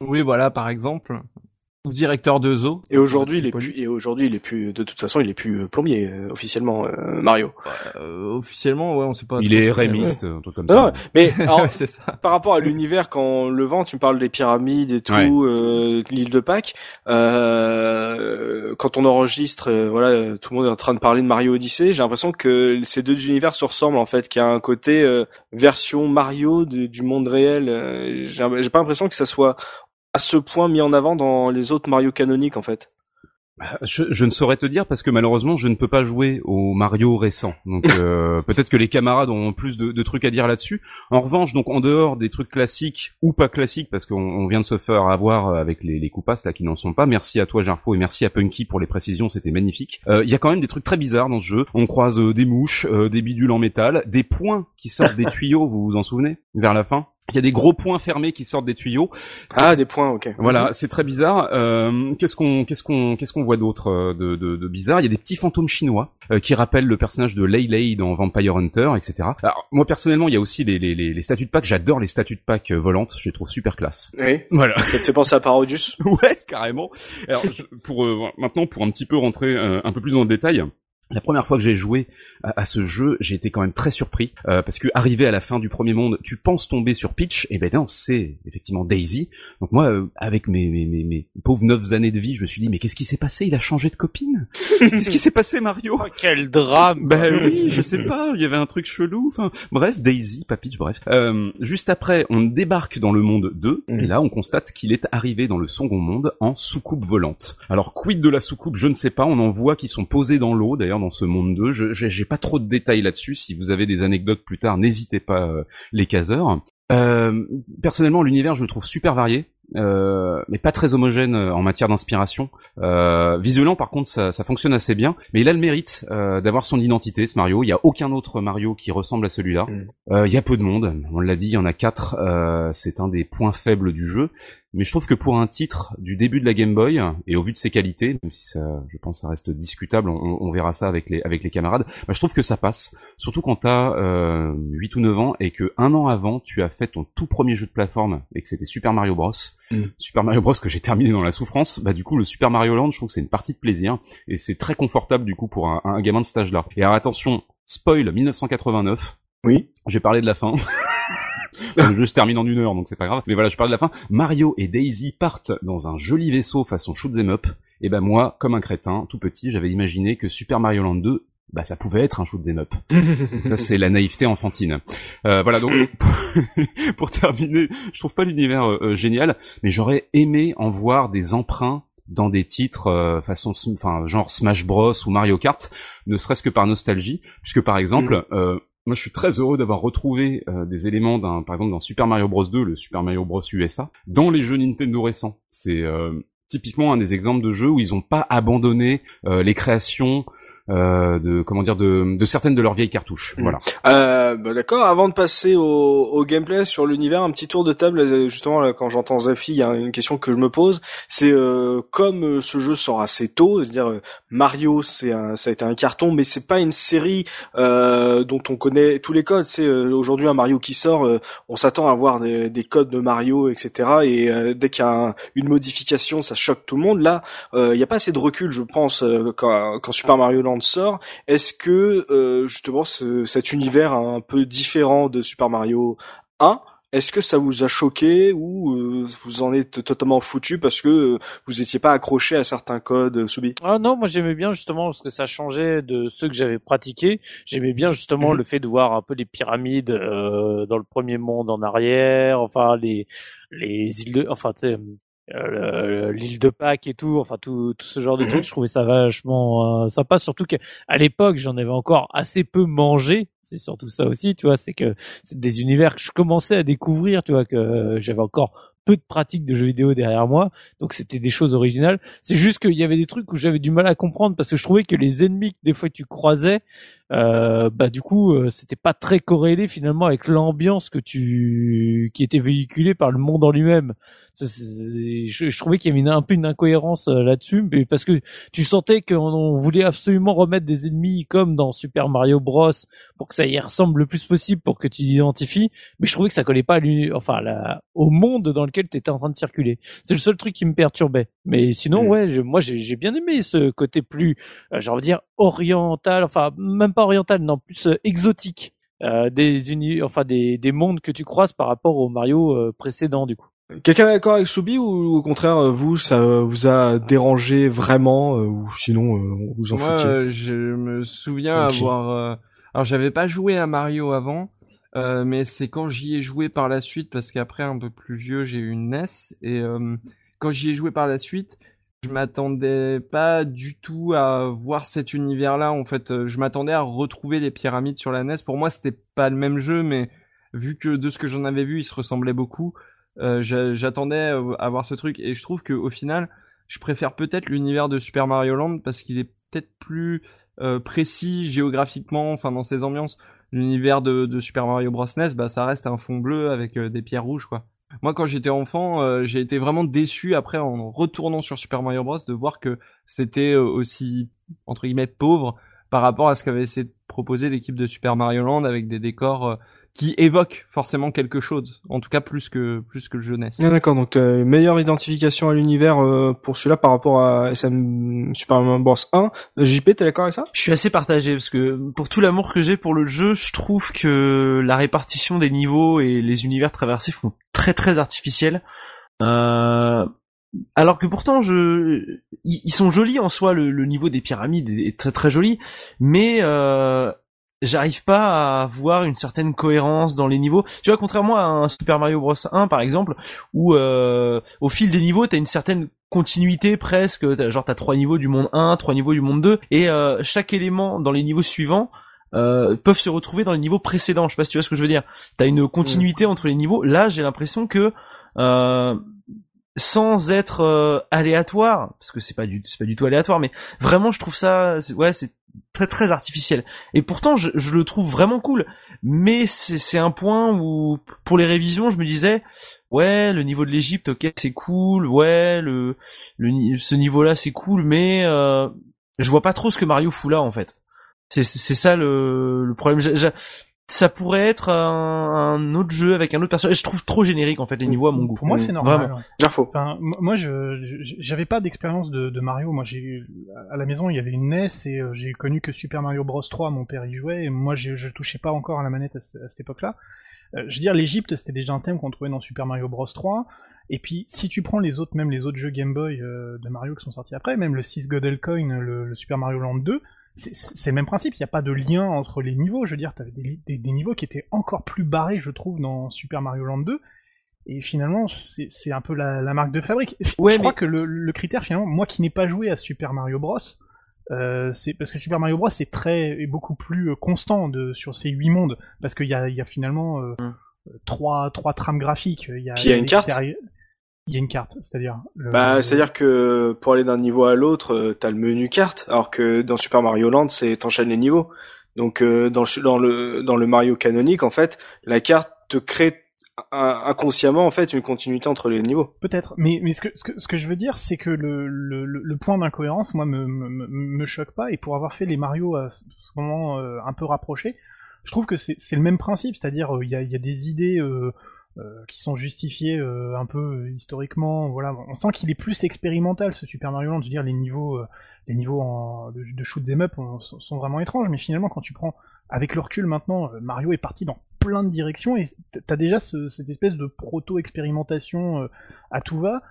Oui, voilà, par exemple. Ou directeur de zoo. Et aujourd'hui, il est plus, et aujourd'hui, il est plus, de toute façon, il est plus euh, plombier, euh, officiellement, euh, Mario. Euh, officiellement, ouais, on sait pas. Il est rémiste, un truc comme Non, non, ça. mais, Ouais, alors, c'est ça. par rapport à l'univers, quand on le vend, tu me parles des pyramides et tout, Ouais. euh, l'île de Pâques. Euh, quand on enregistre, euh, voilà, tout le monde est en train de parler de Mario Odyssey. J'ai l'impression que ces deux univers se ressemblent en fait, qu'il y a un côté euh, version Mario de- du monde réel. Euh, J'ai j'ai pas l'impression que ça soit à ce point mis en avant dans les autres Mario canoniques en fait. Je, je ne saurais te dire parce que malheureusement je ne peux pas jouer au Mario récent. Donc euh, peut-être que les camarades ont plus de, de trucs à dire là-dessus. En revanche, donc en dehors des trucs classiques ou pas classiques, parce qu'on on vient de se faire avoir avec les, les coupas là qui n'en sont pas. Merci à toi Jarfo et merci à Punky pour les précisions, c'était magnifique. Euh, Il y a quand même des trucs très bizarres dans ce jeu. On croise euh, des mouches, euh, des bidules en métal, des points qui sortent des tuyaux. Vous vous en souvenez? Vers la fin? Il y a des gros points fermés qui sortent des tuyaux. Ah, des points, ok. Voilà, c'est très bizarre. Euh, qu'est-ce qu'on, qu'est-ce qu'on, qu'est-ce qu'on voit d'autre euh, de, de, de bizarre? Il y a des petits fantômes chinois euh, qui rappellent le personnage de Lei Lei dans Vampire Hunter, etc. Alors moi personnellement, il y a aussi les, les, les, les statues de Pâques. J'adore les statues de Pâques euh, volantes. Je les trouve super classe. Oui. Voilà. Ça te fait penser à Parodius? Ouais, carrément. Alors je- pour euh, maintenant, pour un petit peu rentrer un peu plus dans le détail. La première fois que j'ai joué à, à ce jeu, j'ai été quand même très surpris euh, parce que arrivé à la fin du premier monde, tu penses tomber sur Peach, et ben non, c'est effectivement Daisy. Donc moi, euh, avec mes, mes, mes, mes pauvres neuf années de vie, je me suis dit mais qu'est-ce qui s'est passé? Il a changé de copine? Qu'est-ce qui s'est passé Mario? Oh, quel drame ben oui, je sais pas, il y avait un truc chelou, enfin, bref, Daisy, pas Peach, bref. Euh, juste après, on débarque dans le monde 2, Mhm. et là, on constate qu'il est arrivé dans le second monde en soucoupe volante. Alors, quid de la soucoupe, je ne sais pas, on en voit qui sont posés dans l'eau, d'ailleurs, dans ce monde 2, je, j'ai, j'ai pas trop de détails là-dessus. Si vous avez des anecdotes plus tard, n'hésitez pas les caseurs. Euh, personnellement, l'univers, je le trouve super varié. Euh, mais pas très homogène euh, en matière d'inspiration. Euh, visuellement, par contre, ça, ça, fonctionne assez bien. Mais il a le mérite euh, d'avoir son identité, ce Mario. Il y a aucun autre Mario qui ressemble à celui-là. Mm. il y a peu de monde. On l'a dit, il y en a quatre. c'est un des points faibles du jeu mais je trouve que pour un titre du début de la Game Boy et au vu de ses qualités, même si ça, je pense, ça reste discutable, on, verra ça avec les avec les camarades. Bah, je trouve que ça passe, surtout quand t'as euh, 8 ou 9 ans et que un an avant tu as fait ton tout premier jeu de plateforme et que c'était Super Mario Bros. Mm. Super Mario Bros que j'ai terminé dans la souffrance. Bah du coup le Super Mario Land, je trouve que c'est une partie de plaisir et c'est très confortable du coup pour un, un gamin de cet âge-là. Et alors attention, spoil 1989. Oui. J'ai parlé de la fin. le jeu se termine en une heure, donc c'est pas grave. Mais voilà, je parle de la fin. Mario et Daisy partent dans un joli vaisseau façon shoot 'em up. Et ben moi, comme un crétin, tout petit, j'avais imaginé que Super Mario Land 2 bah ça pouvait être un shoot 'em up. ça c'est la naïveté enfantine. Euh, voilà donc pour terminer, je trouve pas l'univers euh, euh, génial, mais j'aurais aimé en voir des emprunts dans des titres euh, façon enfin genre Smash Bros ou Mario Kart, ne serait-ce que par nostalgie, puisque par exemple mm. Moi, je suis très heureux d'avoir retrouvé euh, des éléments d'un, par exemple, dans Super Mario Bros 2, le Super Mario Bros USA, dans les jeux Nintendo récents. C'est euh, typiquement un des exemples de jeux où ils n'ont pas abandonné euh, les créations de comment dire de, de, certaines de leurs vieilles cartouches. Mm. Voilà. Euh, bah d'accord. Avant de passer au, au gameplay sur l'univers, un petit tour de table. Euh, justement, là, quand j'entends Zafi, il y a une question que je me pose. C'est euh, comme euh, ce jeu sort assez tôt, dire Mario, c'est ça a été un carton, mais c'est pas une série dont on connaît tous les codes. C'est aujourd'hui un Mario qui sort, on s'attend à voir des, des, codes de Mario, etc. Et dès qu'il y a une modification, ça choque tout le monde. Là, il n'y a pas assez de recul, je pense, quand, quand Super Mario Land sort, est-ce que euh, justement cet univers un peu différent de Super Mario 1 est-ce que ça vous a choqué ou euh, vous en êtes totalement foutu parce que euh, vous étiez pas accroché à certains codes Subi Ah non, moi j'aimais bien justement parce que ça changeait de ceux que j'avais pratiqués. J'aimais bien justement mhm. le fait de voir un peu les pyramides dans le premier monde en arrière, enfin les les îles de, enfin euh, l'île de Pâques et tout, enfin tout, tout ce genre de mhm. trucs, je trouvais ça vachement euh, sympa, surtout qu'à l'époque j'en avais encore assez peu mangé, c'est surtout ça aussi, tu vois, c'est que c'est des univers que je commençais à découvrir, tu vois, que j'avais encore peu de pratique de jeux vidéo derrière moi, donc c'était des choses originales. C'est juste qu'il y avait des trucs où j'avais du mal à comprendre parce que je trouvais que les ennemis que des fois tu croisais, euh, bah du coup euh, c'était pas très corrélé finalement avec l'ambiance que tu qui était véhiculée par le monde en lui-même. Je, je, trouvais qu'il y avait un peu une incohérence euh, là-dessus, mais parce que tu sentais qu'on voulait absolument remettre des ennemis comme dans Super Mario Bros pour que ça y ressemble le plus possible pour que tu l'identifies, mais je trouvais que ça collait pas à enfin la, au monde dans lequel tu étais en train de circuler. C'est le seul truc qui me perturbait. Mais sinon, mm. ouais, moi j'ai bien aimé ce côté plus, euh, j'ai envie de dire oriental, enfin même pas oriental, non, plus euh, exotique euh, des uni enfin des, des mondes que tu croises par rapport au Mario euh, précédent du coup. Quelqu'un est d'accord avec Soubi ou au contraire vous ça vous a dérangé vraiment ou sinon vous en Moi, je me souviens avoir alors j'avais pas joué à Mario avant mais c'est quand j'y ai joué par la suite parce qu'après un peu plus vieux j'ai eu une NES et quand j'y ai joué par la suite je m'attendais pas du tout à voir cet univers-là. En fait, euh, je m'attendais à retrouver les pyramides sur la NES. Pour moi, c'était pas le même jeu, mais vu que de ce que j'en avais vu, ils se ressemblaient beaucoup, euh, j'attendais euh, à voir ce truc. Et je trouve que au final, je préfère peut-être l'univers de Super Mario Land parce qu'il est peut-être plus précis géographiquement, enfin dans ses ambiances. L'univers de, de, Super Mario Bros NES, bah ça reste un fond bleu avec des pierres rouges, quoi. Moi, quand j'étais enfant, euh, j'ai été vraiment déçu après en retournant sur Super Mario Bros de voir que c'était euh, aussi entre guillemets pauvre par rapport à ce qu'avait essayé de proposer l'équipe de Super Mario Land avec des décors euh, qui évoque forcément quelque chose, en tout cas plus que plus que le jeunesse. Ah, d'accord, donc as une meilleure identification à l'univers euh, pour celui-là par rapport à SM Super Mario Bros 1. JP, t'es d'accord avec ça? Je suis assez partagé parce que pour tout l'amour que j'ai pour le jeu, je trouve que la répartition des niveaux et les univers traversés font très très artificiels. Euh, alors que pourtant, je, ils sont jolis en soi. Le, le, niveau des pyramides est très très joli, mais euh, j'arrive pas à voir une certaine cohérence dans les niveaux. Tu vois, contrairement à un Super Mario Bros 1 par exemple, où euh, au fil des niveaux, t'as une certaine continuité presque, genre t'as trois niveaux du monde 1, trois niveaux du monde 2, et euh, chaque élément dans les niveaux suivants euh, peuvent se retrouver dans les niveaux précédents. Je sais pas si tu vois ce que je veux dire. T'as une continuité entre les niveaux. Là, j'ai l'impression que euh, sans être euh, aléatoire, parce que c'est pas du c'est pas du tout aléatoire, mais vraiment je trouve ça, ouais, c'est très très artificiel. Et pourtant, je, je le trouve vraiment cool. Mais c'est un point où, pour les révisions, je me disais, ouais, le niveau de l'Égypte, ok, c'est cool, ouais, le, le ce niveau-là, c'est cool, mais euh, je vois pas trop ce que Mario fout là en fait. C'est ça le, le problème ça pourrait être un, autre jeu avec un autre personnage. Je trouve trop générique en fait les niveaux à mon goût. Pour moi, c'est normal. Vraiment. Enfin, moi, je j'avais pas d'expérience de, de, Mario. Moi, j'ai à la maison, il y avait une NES et euh, j'ai connu que Super Mario Bros 3. Mon père y jouait et moi, je touchais pas encore à la manette à, cette époque-là. Euh, je veux dire, l'Égypte, c'était déjà un thème qu'on trouvait dans Super Mario Bros 3. Et puis, si tu prends les autres, même les autres jeux Game Boy euh, de Mario qui sont sortis après, même le 6 Godel Coin, le, le Super Mario Land 2, c'est le même principe, il n'y a pas de lien entre les niveaux, je veux dire, t'avais des, des, niveaux qui étaient encore plus barrés, je trouve, dans Super Mario Land 2, et finalement, c'est un peu la, marque de fabrique. je crois que le, critère, finalement, moi qui n'ai pas joué à Super Mario Bros, euh, c'est parce que Super Mario Bros est très est beaucoup plus euh, constant de, sur ces huit mondes, parce qu'il y a, y a finalement euh, hum. trois, trois trames graphiques. Il y a, y a une carte il y a une carte, c'est-à-dire. Bah, c'est-à-dire que pour aller d'un niveau à l'autre, euh, t'as le menu carte, alors que dans Super Mario Land, c'est t'enchaînes les niveaux. Donc euh, dans le dans le dans le Mario canonique, en fait, la carte te crée inconsciemment en fait une continuité entre les niveaux. Peut-être, mais mais ce que, ce que ce que je veux dire, c'est que le, le le point d'incohérence, moi, me, me me choque pas, et pour avoir fait les Mario à ce moment euh, un peu rapprochés, je trouve que c'est c'est le même principe, c'est-à-dire il y a il y a des idées euh, qui sont justifiés euh, un peu euh, historiquement. Voilà, on sent qu'il est plus expérimental ce Super Mario Land. Je veux dire, les niveaux, les niveaux de, de shoot them up sont vraiment étranges, mais finalement, quand tu prends avec le recul maintenant, Mario est parti dans plein de directions et t'as déjà cette espèce de proto-expérimentation à tout va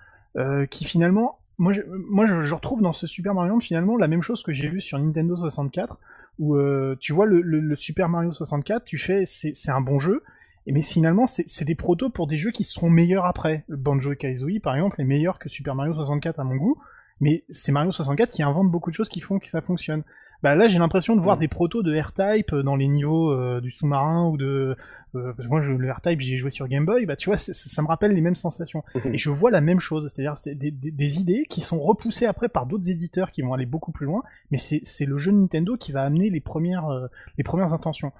qui finalement, moi, je, moi je, retrouve dans ce Super Mario Land finalement la même chose que j'ai vu sur Nintendo 64 où tu vois le, Super Mario 64, tu fais c'est un bon jeu, mais finalement, c'est des protos pour des jeux qui seront meilleurs après. Banjo et Kazooie, par exemple, est meilleur que Super Mario 64 à mon goût, mais c'est Mario 64 qui invente beaucoup de choses qui font que ça fonctionne. Bah là, j'ai l'impression de voir des protos de R-Type dans les niveaux euh, du sous-marin ou de euh, parce que moi je, le R-Type j'ai joué sur Game Boy, bah tu vois ça me rappelle les mêmes sensations. Mhm. Et je vois la même chose, c'est-à-dire c'est des, des, des, idées qui sont repoussées après par d'autres éditeurs qui vont aller beaucoup plus loin, mais c'est le jeu Nintendo qui va amener les premières euh, les premières intentions.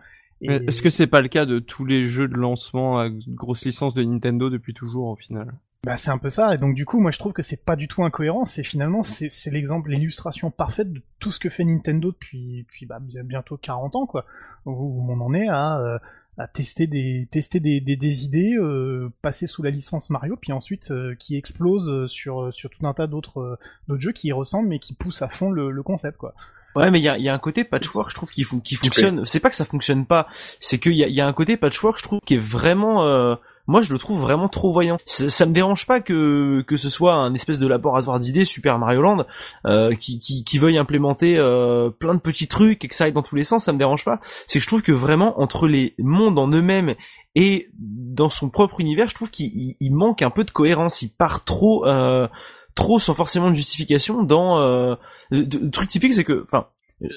Est-ce que c'est pas le cas de tous les jeux de lancement à grosse licence de Nintendo depuis toujours au final? Bah c'est un peu ça, et donc du coup moi je trouve que c'est pas du tout incohérent, c'est finalement c'est l'exemple, l'illustration parfaite de tout ce que fait Nintendo depuis, depuis bah, bientôt 40 ans quoi, où on en est à, euh, à tester des, tester des, des, des idées, euh, passer sous la licence Mario, puis ensuite euh, qui explose sur, sur tout un tas d'autres d'autres jeux qui y ressemblent mais qui poussent à fond le, le concept quoi. Ouais, mais il y a, y a, un côté patchwork, je trouve, qui, qui fonctionne. C'est pas que ça fonctionne pas, c'est qu'il y a, y a, un côté patchwork, je trouve, qui est vraiment. Euh, moi, je le trouve vraiment trop voyant. Ça, ça, me dérange pas que que ce soit un espèce de laboratoire d'idées Super Mario Land euh, qui, qui, qui veuille implémenter euh, plein de petits trucs et que ça aille dans tous les sens. Ça me dérange pas. C'est que je trouve que vraiment entre les mondes en eux-mêmes et dans son propre univers, je trouve qu'il manque un peu de cohérence. Il part trop. Euh, trop sans forcément de justification dans euh, le, truc typique c'est que enfin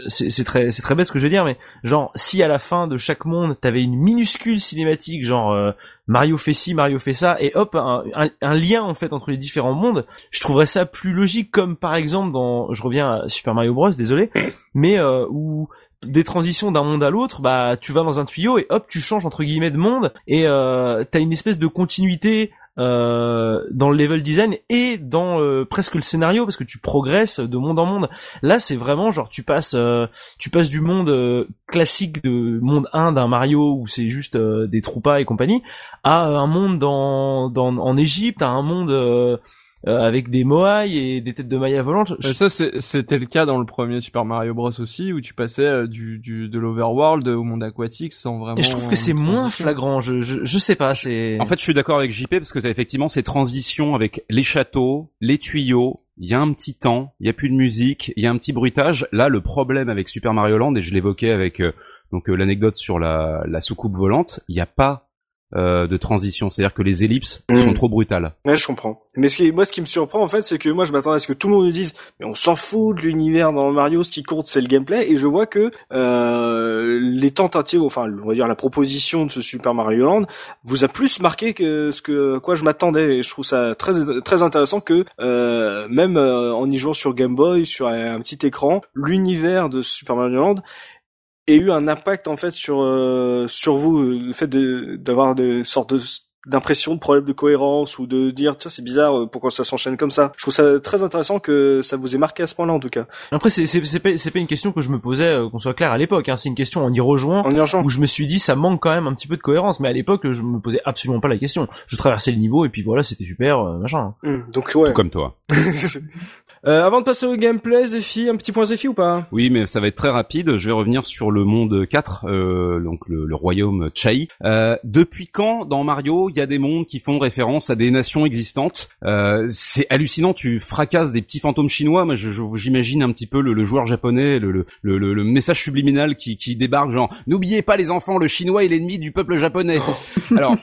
c'est très c'est très bête ce que je veux dire mais genre si à la fin de chaque monde t'avais une minuscule cinématique genre euh, Mario fait ci Mario fait ça et hop un, un, lien en fait entre les différents mondes je trouverais ça plus logique comme par exemple dans je reviens à Super Mario Bros désolé mais euh, où des transitions d'un monde à l'autre, bah tu vas dans un tuyau et hop tu changes entre guillemets de monde et euh, t'as une espèce de continuité euh, dans le level design et dans euh, presque le scénario parce que tu progresses de monde en monde. Là, c'est vraiment genre tu passes euh, tu passes du monde classique de monde 1 d'un Mario où c'est juste des troupas et compagnie à un monde dans, dans en Égypte, à un monde euh, avec des moai et des têtes de Maya volantes. Ça, c'était le cas dans le premier Super Mario Bros aussi, où tu passais euh, du, du de l'overworld au monde aquatique sans vraiment. Et je trouve que c'est moins flagrant. Je, je, je sais pas. C'est. En fait, je suis d'accord avec JP parce que t'as effectivement ces transitions avec les châteaux, les tuyaux. Il y a un petit temps, il y a plus de musique, il y a un petit bruitage. Là, le problème avec Super Mario Land et je l'évoquais avec euh, donc l'anecdote sur la, la soucoupe volante, il n'y a pas euh, de transition. C'est-à-dire que les ellipses Mm. sont trop brutales. Ouais, je comprends. Mais ce qui, moi, ce qui me surprend, en fait, c'est que moi, je m'attendais à ce que tout le monde me dise, mais on s'en fout de l'univers dans Mario, ce qui compte, c'est le gameplay, et je vois que, euh, les tentatives, enfin, on va dire la proposition de ce Super Mario Land, vous a plus marqué que ce que, à quoi je m'attendais, et je trouve ça très, très intéressant que, euh, même euh, en y jouant sur Game Boy, sur un petit écran, l'univers de Super Mario Land ait eu un impact, en fait, sur, euh, sur vous, le fait de, d'avoir des sortes de, d'impression de problème de cohérence ou de dire tiens c'est bizarre euh, pourquoi ça s'enchaîne comme ça je trouve ça très intéressant que ça vous ait marqué à ce point-là en tout cas Après, c'est c'est c'est pas c'est pas une question que je me posais, euh, qu'on soit clair à l'époque. Hein. C'est une question en y rejoint en y rejoignant où je me suis dit ça manque quand même un petit peu de cohérence. Mais à l'époque, je me posais absolument pas la question. Je traversais le niveau et puis voilà, c'était super, euh, machin. Hum, donc ouais Tout comme toi. Euh, avant de passer au gameplay Zephy un petit point Zephy ou pas? Oui, mais ça va être très rapide. Je vais revenir sur le monde 4, euh, donc le, le royaume Chai. Euh, depuis quand dans Mario il y a des mondes qui font référence à des nations existantes? Euh, C'est hallucinant. Tu fracasses des petits fantômes chinois. Moi, je- je- j'imagine un petit peu le, le joueur japonais, le, le, le, le- le message subliminal qui, qui débarque, genre n'oubliez pas les enfants, le chinois est l'ennemi du peuple japonais. Alors,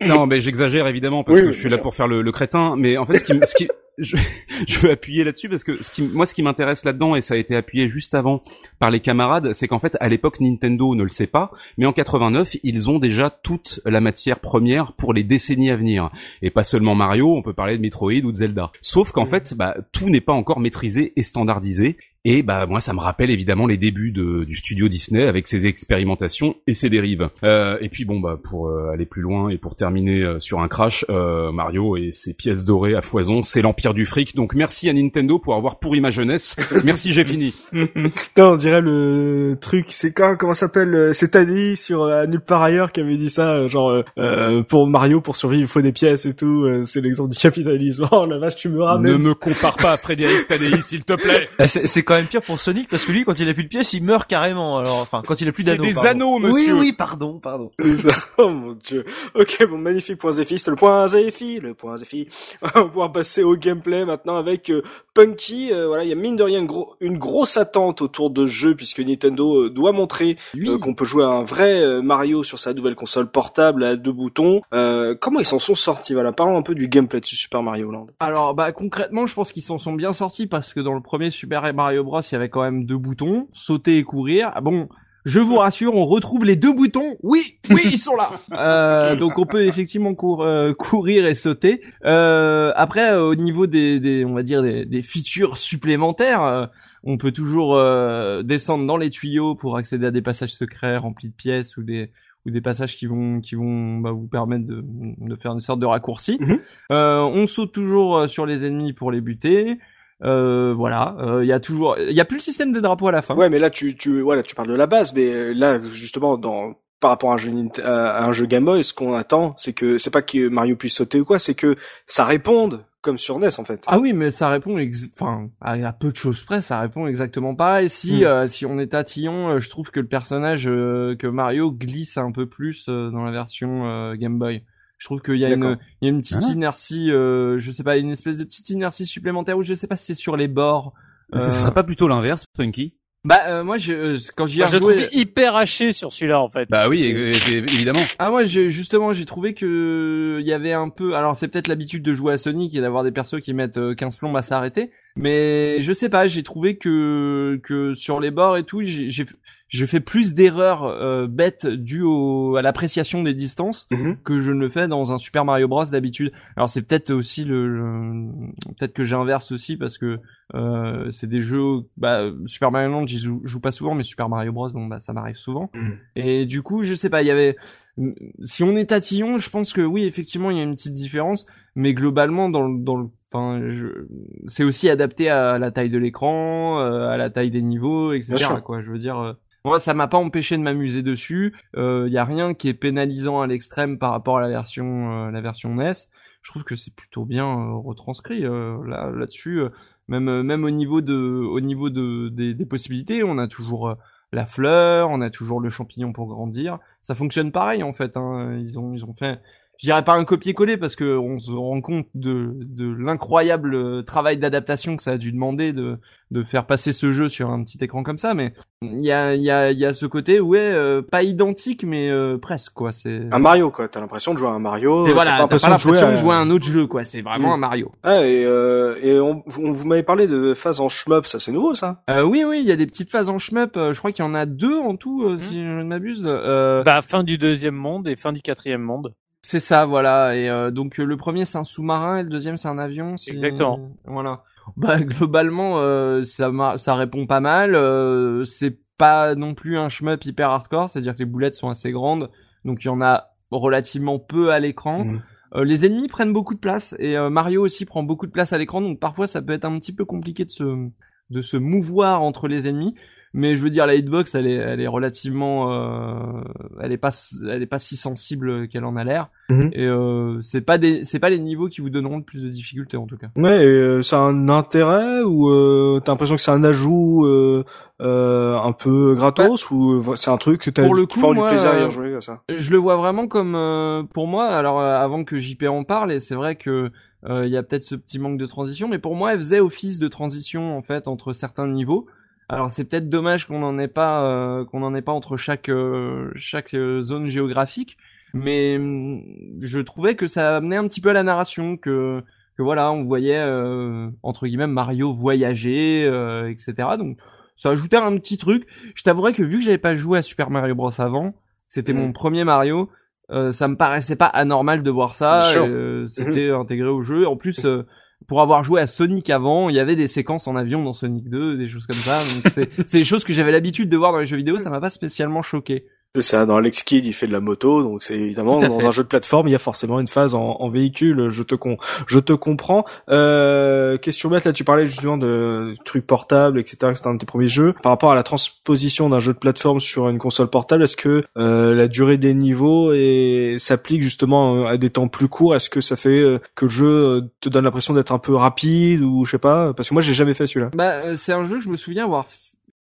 non, mais j'exagère évidemment parce Oui, que oui, je suis là sûr. pour faire le, le crétin. Mais en fait, ce qui, ce qui je, je veux appuyer là-dessus parce que ce qui, moi, ce qui m'intéresse là-dedans, et ça a été appuyé juste avant par les camarades, c'est qu'en fait, à l'époque, Nintendo ne le sait pas, mais en 89, ils ont déjà toute la matière première pour les décennies à venir. Et pas seulement Mario, on peut parler de Metroid ou de Zelda. Sauf qu'en fait, bah, tout n'est pas encore maîtrisé et standardisé. Et bah moi ça me rappelle évidemment les débuts de, du studio Disney avec ses expérimentations et ses dérives. Euh, et puis bon bah pour euh, aller plus loin et pour terminer euh, sur un crash, euh, Mario et ses pièces dorées à foison, c'est l'empire du fric. Donc merci à Nintendo pour avoir pourri ma jeunesse. Merci j'ai fini. non on dirait le truc c'est quand comment ça s'appelle euh, c'est Taddy sur euh, nulle part ailleurs qui avait dit ça genre euh, euh, pour Mario pour survivre il faut des pièces et tout euh, c'est l'exemple du capitalisme oh la vache tu me ne ramènes me compare pas à Frédéric Tadei s'il te plaît. C'est c'est quand même pire pour Sonic parce que lui, quand il a plus de pièces, il meurt carrément. Alors, enfin, quand il a plus C'est d'anneaux. des pardon. anneaux monsieur. Oui, oui, pardon, pardon. oh mon dieu. Ok, bon, magnifique point Zephy. C'était le point Zephy, le point Zephy. On va pouvoir passer au gameplay maintenant avec euh, Punky. Euh, voilà, il y a mine de rien une, gros- une grosse attente autour de ce jeu puisque Nintendo euh, doit montrer euh, qu'on peut jouer à un vrai euh, Mario sur sa nouvelle console portable à deux boutons. Euh, comment ils s'en sont sortis Voilà, parlons un peu du gameplay de ce Super Mario Land. Alors bah concrètement, je pense qu'ils s'en sont bien sortis parce que dans le premier Super Mario Bros, il y avait quand même deux boutons, sauter et courir. Ah bon, je vous rassure, on retrouve les deux boutons. Oui, oui, ils sont là. Euh, donc on peut effectivement cour- euh, courir et sauter. Euh, après, euh, au niveau des, des, on va dire des, des features supplémentaires, euh, on peut toujours euh, descendre dans les tuyaux pour accéder à des passages secrets remplis de pièces ou des ou des passages qui vont qui vont bah, vous permettre de, de faire une sorte de raccourci. Mhm. Euh, on saute toujours sur les ennemis pour les buter. Euh, voilà, il y a toujours, il y a plus le système de drapeau à la fin. Ouais, mais là tu tu voilà, tu parles de la base, mais euh, là justement dans par rapport à un jeu à un jeu Game Boy, ce qu'on attend, c'est que c'est pas que Mario puisse sauter ou quoi, c'est que ça réponde comme sur NES en fait. Ah oui, mais ça répond, enfin, à, peu de choses près, ça répond exactement pareil. Si Hmm. euh, si on est tatillon, euh, je trouve que le personnage euh, que Mario glisse un peu plus euh, dans la version euh, Game Boy. Je trouve qu'il y a une il y a une petite Hein inertie, euh, je sais pas, une espèce de petite inertie supplémentaire ou je sais pas si c'est sur les bords. Ça Euh, serait pas plutôt l'inverse, Punky Bah euh, moi je euh, quand j'y ai je le rejoué- trouvais hyper haché sur celui-là en fait. Bah oui, évidemment. Ah moi j'ai justement j'ai trouvé que il y avait un peu alors c'est peut-être l'habitude de jouer à Sonic et d'avoir des persos qui mettent euh, 15 plombes à s'arrêter mais je sais pas j'ai trouvé que que sur les bords et tout j'ai je fais plus d'erreurs euh, bêtes dues au, à l'appréciation des distances Mhm. que je ne le fais dans un Super Mario Bros d'habitude. Alors c'est peut-être aussi le, le- peut-être que j'inverse aussi parce que euh, c'est des jeux bah Super Mario Land j'y joue, joue pas souvent mais Super Mario Bros bon bah ça m'arrive souvent. Mhm. Et du coup, je sais pas, il y avait si on est tatillon, je pense que oui, effectivement, il y a une petite différence, mais globalement dans le dans le enfin je... c'est aussi adapté à la taille de l'écran, euh, à la taille des niveaux, etc. Quoi, je veux dire euh, moi, ça m'a pas empêché de m'amuser dessus. Il y a rien qui est pénalisant à l'extrême par rapport à la version euh, la version NES. Je trouve que c'est plutôt bien euh, retranscrit euh, là là-dessus. euh, même euh, même au niveau de au niveau de des, des possibilités, on a toujours euh, la fleur, on a toujours le champignon pour grandir. Ça fonctionne pareil en fait. Hein. Ils ont ils ont fait je dirais pas un copier-coller parce que on se rend compte de, de l'incroyable euh, travail d'adaptation que ça a dû demander de, de faire passer ce jeu sur un petit écran comme ça, mais il y a, il y a, il y a ce côté ouais, euh, pas identique mais euh, presque quoi. C'est un Mario quoi. T'as l'impression de jouer à un Mario. Et voilà, t'as pas l'impression de, jouer à... un autre jeu quoi. C'est vraiment un Mario. Ah, et euh, et on, vous m'avez parlé de phases en shmup, ça c'est nouveau ça euh, Oui oui, il y a des petites phases en shmup. je crois qu'il y en a deux en tout mm. si je ne m'abuse. Bah fin du deuxième monde et fin du quatrième monde. C'est ça, voilà. Et euh, donc le premier c'est un sous-marin et le deuxième c'est un avion. Exactement. Voilà. Bah globalement euh, ça ça répond pas mal. Euh, c'est pas non plus un shmup hyper hardcore, c'est-à-dire que les boulettes sont assez grandes, donc il y en a relativement peu à l'écran. Mmh. les ennemis prennent beaucoup de place et Mario aussi prend beaucoup de place à l'écran, donc parfois ça peut être un petit peu compliqué de se de se mouvoir entre les ennemis mais je veux dire la hitbox elle est elle est relativement euh, elle est pas elle est pas si sensible qu'elle en a l'air. Mhm. et euh, c'est pas des c'est pas les niveaux qui vous donneront le plus de difficultés en tout cas. Ouais euh, c'est un intérêt ou euh, t'as l'impression que c'est un ajout euh, euh, un peu gratos ou c'est un truc que t'as pour le coup moi, du plaisir à jouer ça? je le vois vraiment comme pour moi alors avant que JP en parle et c'est vrai que il y a peut-être ce petit manque de transition mais pour moi elle faisait office de transition en fait entre certains niveaux alors c'est peut-être dommage qu'on n'en ait pas euh, qu'on en ait pas entre chaque euh, chaque euh, zone géographique, mais mm, je trouvais que ça amenait un petit peu à la narration que que voilà on voyait entre guillemets Mario voyager etc. Donc ça ajoutait un petit truc. Je t'avouerais que vu que j'avais pas joué à Super Mario Bros avant, c'était mon mm. premier Mario. ça me paraissait pas anormal de voir ça. C'était mm-hmm. intégré au jeu. En plus, pour avoir joué à Sonic avant, il y avait des séquences en avion dans Sonic 2, des choses comme ça. c'est des choses que j'avais l'habitude de voir dans les jeux vidéo, ça m'a pas spécialement choqué. C'est ça, dans Alex Kidd, il fait de la moto, donc c'est évidemment dans un jeu de plateforme, il y a forcément une phase en, en véhicule. Je te con, je te comprends. Euh, question bête, là, tu parlais justement de trucs portables, etc. C'était un de tes premiers jeux. Par rapport à la transposition d'un jeu de plateforme sur une console portable, est-ce que euh, la durée des niveaux et s'applique justement à des temps plus courts? Est-ce que ça fait euh, que le jeu euh, te donne l'impression d'être un peu rapide ou je sais pas? Parce que moi, j'ai jamais fait celui-là. Bah, euh, c'est un jeu que je me souviens avoir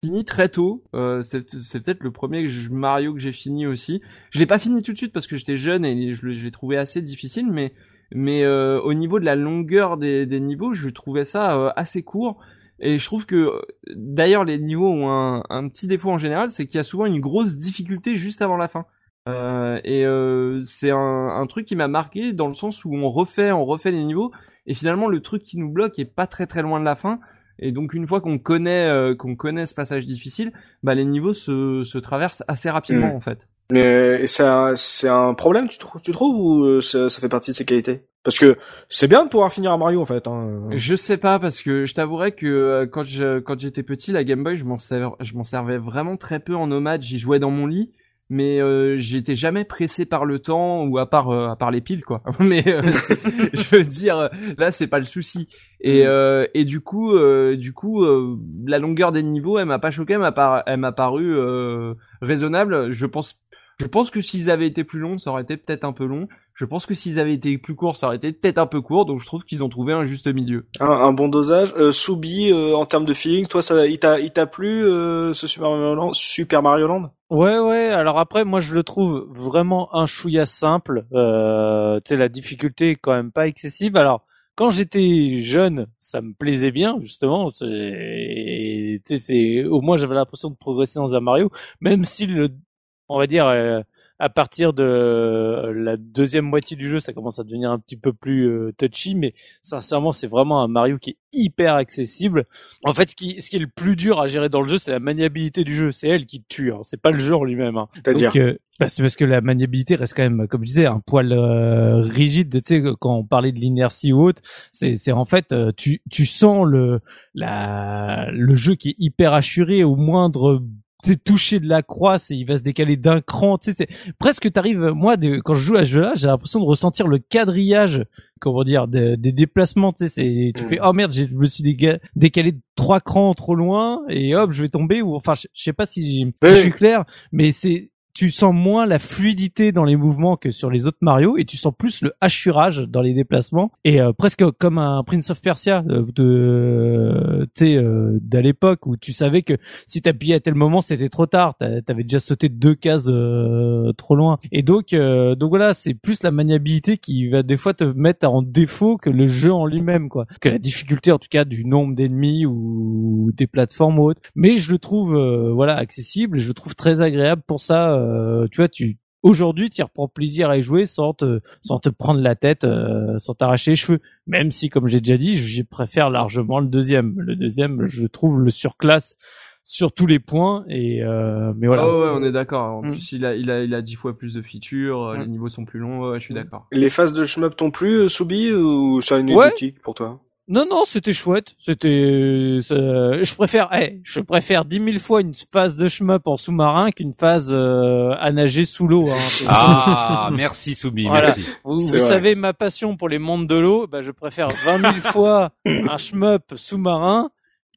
fini très tôt. Euh, c'est peut-être le premier Mario que j'ai fini aussi. Je l'ai pas fini tout de suite parce que j'étais jeune et je, l'ai trouvé assez difficile, mais mais euh, au niveau de la longueur des, des niveaux, je trouvais ça euh, assez court. Et je trouve que d'ailleurs les niveaux ont un, un, petit défaut en général, c'est qu'il y a souvent une grosse difficulté juste avant la fin. Euh, et c'est un, un, truc qui m'a marqué dans le sens où on refait, on refait les niveaux, et finalement le truc qui nous bloque est pas très très loin de la fin. Et donc une fois qu'on connaît euh, qu'on connaît ce passage difficile, bah les niveaux se, se traversent assez rapidement mm. en fait. Mais ça c'est un problème tu trouves tu trouves ou euh, ça, ça, fait partie de ses qualités? Parce que c'est bien de pouvoir finir à Mario en fait. Hein. Je sais pas parce que je t'avouerais que euh, quand je quand j'étais petit la Game Boy je m'en servais je m'en servais vraiment très peu en nomade. J'y jouais dans mon lit mais euh, j'étais jamais pressé par le temps ou à part euh, à part les piles quoi mais euh, je veux dire là c'est pas le souci et mm. et du coup du coup la longueur des niveaux elle m'a pas choqué elle m'a elle m'a paru raisonnable je pense je pense que s'ils avaient été plus longs ça aurait été peut-être un peu long je pense que s'ils avaient été plus courts, ça aurait été peut-être un peu court, donc je trouve qu'ils ont trouvé un juste milieu. Un, bon dosage. Euh, Soubi, euh, en termes de feeling, toi, ça, il t'a, il t'a plu euh, ce Super Mario Land, Super Mario Land? Ouais, ouais. Alors après, moi, je le trouve vraiment un chouïa simple. Euh, tu sais, la difficulté est quand même pas excessive. Alors, quand j'étais jeune, ça me plaisait bien, justement. C'est, c'est, au moins, j'avais l'impression de progresser dans un Mario, même si le, on va dire euh, à partir de euh, la deuxième moitié du jeu, ça commence à devenir un petit peu plus euh, touchy, mais sincèrement, c'est vraiment un Mario qui est hyper accessible. En fait, ce qui, ce qui est le plus dur à gérer dans le jeu, c'est la maniabilité du jeu. C'est elle qui tue, hein. c'est pas le jeu en lui-même. Hein. C'est-à-dire euh, bah, C'est parce que la maniabilité reste quand même, comme je disais, un poil rigide. Tu sais, quand on parlait de l'inertie ou autre, c'est, c'est en fait, tu, tu sens le, la, le jeu qui est hyper assuré au moindre t'es touché de la croix, c'est il va se décaler d'un cran, tu sais, presque t'arrives, moi, de, quand je joue à ce jeu-là, j'ai l'impression de ressentir le quadrillage, comment dire, des, déplacements, tu sais, tu mm. fais, oh merde, je me suis décalé de trois crans trop loin, et hop, je vais tomber, ou, enfin, je, sais pas si, je suis clair, mais c'est, tu sens moins la fluidité dans les mouvements que sur les autres Mario et tu sens plus le hachurage dans les déplacements. Et euh, presque comme un Prince of Persia de, de euh, d'à l'époque où tu savais que si t'appuyais à tel moment c'était trop tard. T'avais déjà sauté deux cases euh, trop loin. Et donc donc voilà c'est plus la maniabilité qui va des fois te mettre en défaut que le jeu en lui-même quoi. Que la difficulté en tout cas du nombre d'ennemis ou des plateformes ou autres. Mais je le trouve voilà accessible et je le trouve très agréable pour ça euh, tu vois, tu aujourd'hui tu reprends plaisir à y jouer sans te sans te prendre la tête, euh, sans t'arracher les cheveux. Même si, comme j'ai déjà dit, je préfère largement le deuxième. Le deuxième, je trouve le surclasse sur tous les points et euh, mais voilà. Oh ouais, on est d'accord. En mm. plus, il a il a il a dix fois plus de features, mm. les niveaux sont plus longs. Ouais, je suis mm. d'accord. Les phases de shmup t'ont plu, Soubi, ou ça a une ouais. pour toi? Non, non, c'était chouette. C'était, je préfère, eh, je préfère dix mille fois une phase de shmup en sous-marin qu'une phase euh, à nager sous l'eau. Hein. Ah, merci Soubi, merci. Vous, savez ma passion pour les mondes de l'eau. Bah, je préfère vingt mille fois un shmup sous-marin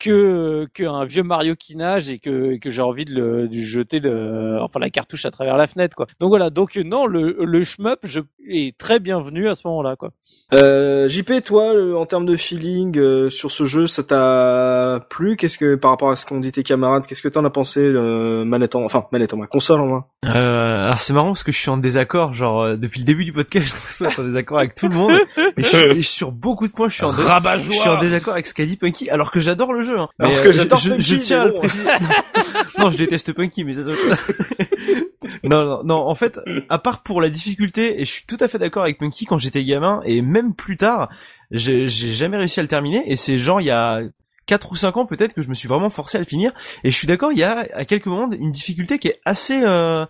que qu'un vieux Mario qui nage et que que j'ai envie de le de jeter le enfin la cartouche à travers la fenêtre quoi. Donc voilà, donc non le le shmup je est très bienvenu à ce moment-là quoi. Euh, JP toi en termes de feeling euh, sur ce jeu, ça t'a plu? Qu'est-ce que par rapport à ce qu'ont dit tes camarades, qu'est-ce que t'en as pensé euh, manette en enfin manette en main, console en main? Euh, alors c'est marrant parce que je suis en désaccord genre euh, depuis le début du podcast, je suis en désaccord avec tout le monde. Et, je, sur beaucoup de points je suis en, je suis en désaccord avec Scally Punky alors que j'adore le jeu hein. Alors que j'adore je, je, tiens à le préciser. non, je déteste Punky, mais ça non, non, non. En fait, à part pour la difficulté, et je suis tout à fait d'accord avec Punky quand j'étais gamin, et même plus tard, j'ai jamais réussi à le terminer. Et c'est genre il y a 4 ou 5 ans peut-être que je me suis vraiment forcé à le finir. Et je suis d'accord, il y a à quelques moments une difficulté qui est assez euh,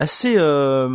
assez euh...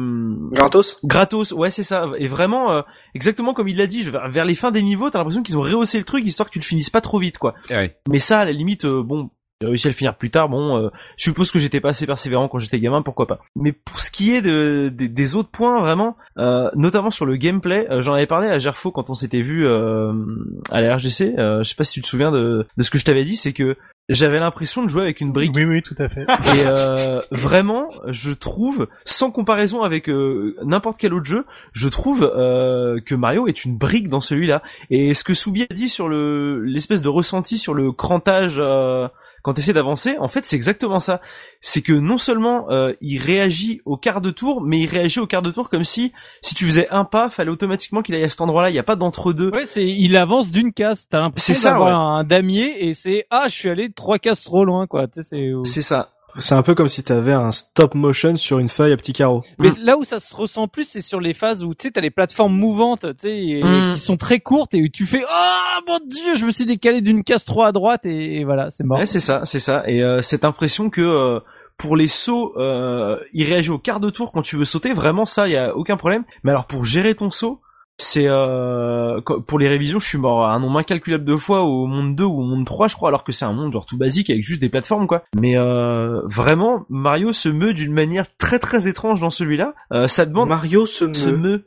gratos gratos ouais c'est ça et vraiment euh, exactement comme il l'a dit vers les fins des niveaux t'as l'impression qu'ils ont rehaussé le truc histoire que tu le finisses pas trop vite quoi ouais. mais ça à la limite euh, bon j'ai réussi à le finir plus tard. Bon, euh, je suppose que j'étais pas assez persévérant quand j'étais gamin, pourquoi pas. Mais pour ce qui est de, des autres points, vraiment, euh, notamment sur le gameplay, j'en avais parlé à Gerfo quand on s'était vu à la RGC. je sais pas si tu te souviens de, de ce que je t'avais dit, c'est que j'avais l'impression de jouer avec une brique. Oui, oui, tout à fait. Et euh, vraiment, je trouve, sans comparaison avec euh, n'importe quel autre jeu, je trouve euh, que Mario est une brique dans celui-là. Et ce que Soubi a dit sur le l'espèce de ressenti sur le crantage euh, quand tu essaies d'avancer, en fait, c'est exactement ça. C'est que non seulement euh, il réagit au quart de tour, mais il réagit au quart de tour comme si si tu faisais un pas, fallait automatiquement qu'il aille à cet endroit-là. Il n'y a pas d'entre-deux. Ouais, c'est il avance d'une case. T'as l'impression d'avoir un damier et c'est ah, je suis allé trois cases trop loin, quoi. C'est ça. C'est un peu comme si t'avais un stop motion sur une feuille à petits carreaux. Mais là où ça se ressent plus, c'est sur les phases où tu sais t'as les plateformes mouvantes, tu sais, mm. qui sont très courtes et où tu fais oh mon dieu, je me suis décalé d'une case trop à droite et, voilà, c'est mort. Ouais, c'est ça, c'est ça. Et euh, cette impression que euh, pour les sauts, euh, il réagit au quart de tour quand tu veux sauter. Vraiment, ça, il y a aucun problème. Mais alors pour gérer ton saut, c'est euh, pour les révisions, je suis mort un nombre incalculable de fois au monde 2 ou au monde 3, je crois, alors que c'est un monde genre tout basique avec juste des plateformes quoi. Mais euh, vraiment, Mario se meut d'une manière très très étrange dans celui-là. Euh, ça demande Mario se Se meut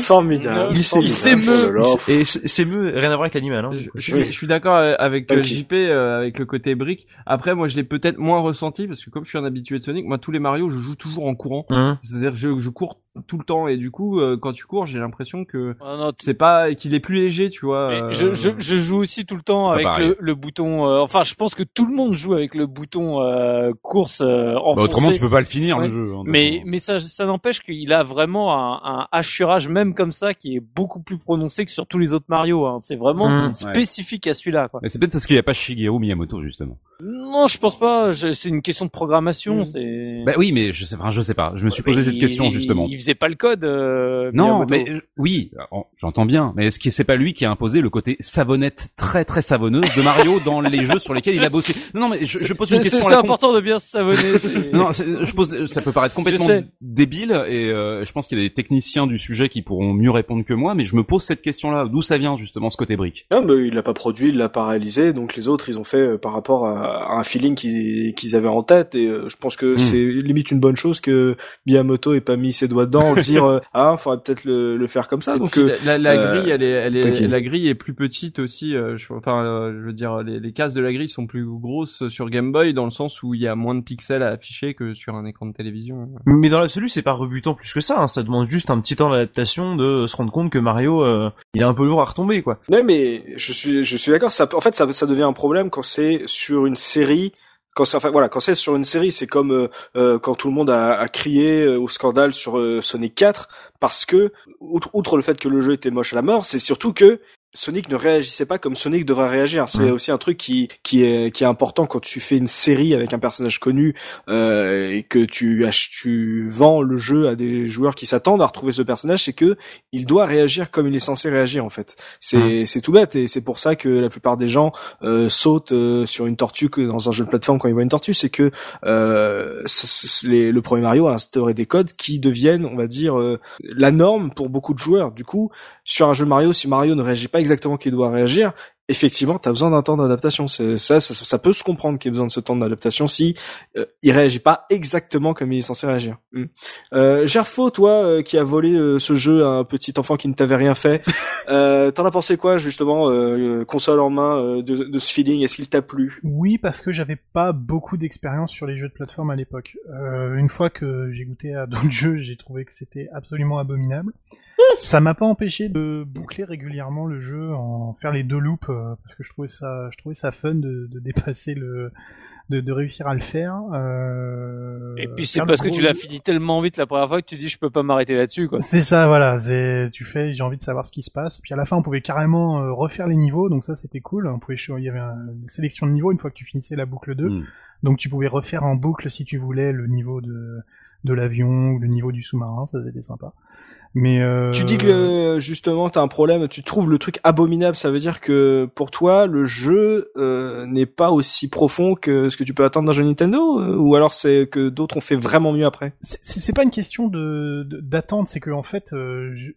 Formidable. Il s'émeut. Oh et s'émeut, rien à voir avec l'animal. Hein. Je, suis, je suis d'accord avec euh, JP, euh, avec le côté brique. Après, moi, je l'ai peut-être moins ressenti parce que comme je suis un habitué de Sonic, moi, tous les Mario, je joue toujours en courant. Hein. C'est-à-dire je cours tout le temps. Et du coup euh, quand tu cours j'ai l'impression que ah c'est pas qu'il est plus léger tu vois euh, je, je, je, joue aussi tout le temps avec le, le, bouton euh, enfin je pense que tout le monde joue avec le bouton course en bah, autrement tu peux pas le finir le jeu hein, mais mais ça ça n'empêche qu'il a vraiment un, un hachurage même comme ça qui est beaucoup plus prononcé que sur tous les autres Mario hein. c'est vraiment mmh. spécifique à celui-là quoi. Mais c'est peut-être parce qu'il n'y a pas Shigeru Miyamoto justement non je pense pas c'est une question de programmation mmh. c'est bah oui mais je sais enfin, je sais pas je me suis posé cette question justement c'est pas le code. Euh, non, mais euh, oui, j'entends bien. Mais est-ce que c'est pas lui qui a imposé le côté savonnette très très savonneuse de Mario dans les jeux sur lesquels il a bossé? Non, non mais je, je pose une question. C'est important de bien se savonner. non, je pose. Ça peut paraître complètement débile et euh, je pense qu'il y a des techniciens du sujet qui pourront mieux répondre que moi. Mais je me pose cette question-là. D'où ça vient justement ce côté brique? Ah, mais il l'a pas produit, il l'a pas réalisé. Donc les autres, ils ont fait par rapport à, un feeling qu'ils avaient en tête et je pense que Hmm. c'est limite une bonne chose que Miyamoto ait pas mis ses doigts dedans, dire ah faudrait peut-être le, le, faire comme ça. Et donc puis, la, la, euh, grille, elle est, elle est, la grille est plus petite aussi. euh, je, enfin, euh, je veux dire, les, les cases de la grille sont plus grosses sur Game Boy dans le sens où il y a moins de pixels à afficher que sur un écran de télévision. Mais dans l'absolu, c'est pas rebutant plus que ça. hein. Ça demande juste un petit temps d'adaptation de se rendre compte que Mario, euh, il est un peu lourd à retomber, quoi. Non, mais je suis, je suis d'accord. Ça, en fait, ça, ça devient un problème quand c'est sur une série. Quand c'est, enfin voilà, quand c'est sur une série, c'est comme euh, euh, quand tout le monde a, a crié euh, au scandale sur euh, Sonic 4, parce que outre, outre le fait que le jeu était moche à la mort, c'est surtout que Sonic ne réagissait pas comme Sonic devrait réagir. C'est Ouais. aussi un truc qui qui est qui est important quand tu fais une série avec un personnage connu euh, et que tu tu vends le jeu à des joueurs qui s'attendent à retrouver ce personnage, c'est que il doit réagir comme il est censé réagir en fait. C'est c'est tout bête et c'est pour ça que la plupart des gens euh, sautent euh, sur une tortue que dans un jeu de plateforme quand ils voient une tortue, c'est que euh, les- le premier Mario a instauré des codes qui deviennent, on va dire, euh, la norme pour beaucoup de joueurs. Du coup, sur un jeu Mario, si Mario ne réagit pas exactement qu'il doit réagir, effectivement, t'as besoin d'un temps d'adaptation. Ça, ça, ça peut se comprendre qu'il y ait besoin de ce temps d'adaptation si euh, il réagit pas exactement comme il est censé réagir. Mm. Euh, Gerfo, toi, euh, qui a volé euh, ce jeu à un petit enfant qui ne t'avait rien fait, t'en as pensé quoi justement, console en main, de, de ce feeling? Est-ce qu'il t'a plu? Oui, parce que j'avais pas beaucoup d'expérience sur les jeux de plateforme à l'époque. Une fois que j'ai goûté à d'autres jeux, j'ai trouvé que c'était absolument abominable. Ça m'a pas empêché de boucler régulièrement le jeu, en faire les deux loops, euh, parce que je trouvais ça, je trouvais ça fun de, de dépasser le, de, de réussir à le faire. Euh, Et puis c'est parce que tu l'as fini tellement vite la première fois que tu dis je peux pas m'arrêter là-dessus quoi. C'est ça, voilà. C'est, tu fais, j'ai envie de savoir ce qui se passe. Puis à la fin, on pouvait carrément euh, refaire les niveaux, donc ça c'était cool. On pouvait, il y avait un- une sélection de niveaux une fois que tu finissais la boucle 2. Mm. Donc tu pouvais refaire en boucle si tu voulais le niveau de de l'avion ou le niveau du sous-marin, ça c'était sympa. Mais euh... Tu dis que le- justement t'as un problème, tu trouves le truc abominable, ça veut dire que pour toi le jeu euh, n'est pas aussi profond que ce que tu peux attendre d'un jeu Nintendo, euh, ou alors c'est que d'autres ont fait vraiment mieux après? c'est c'est pas une question de d'attente, c'est que en fait, euh, je-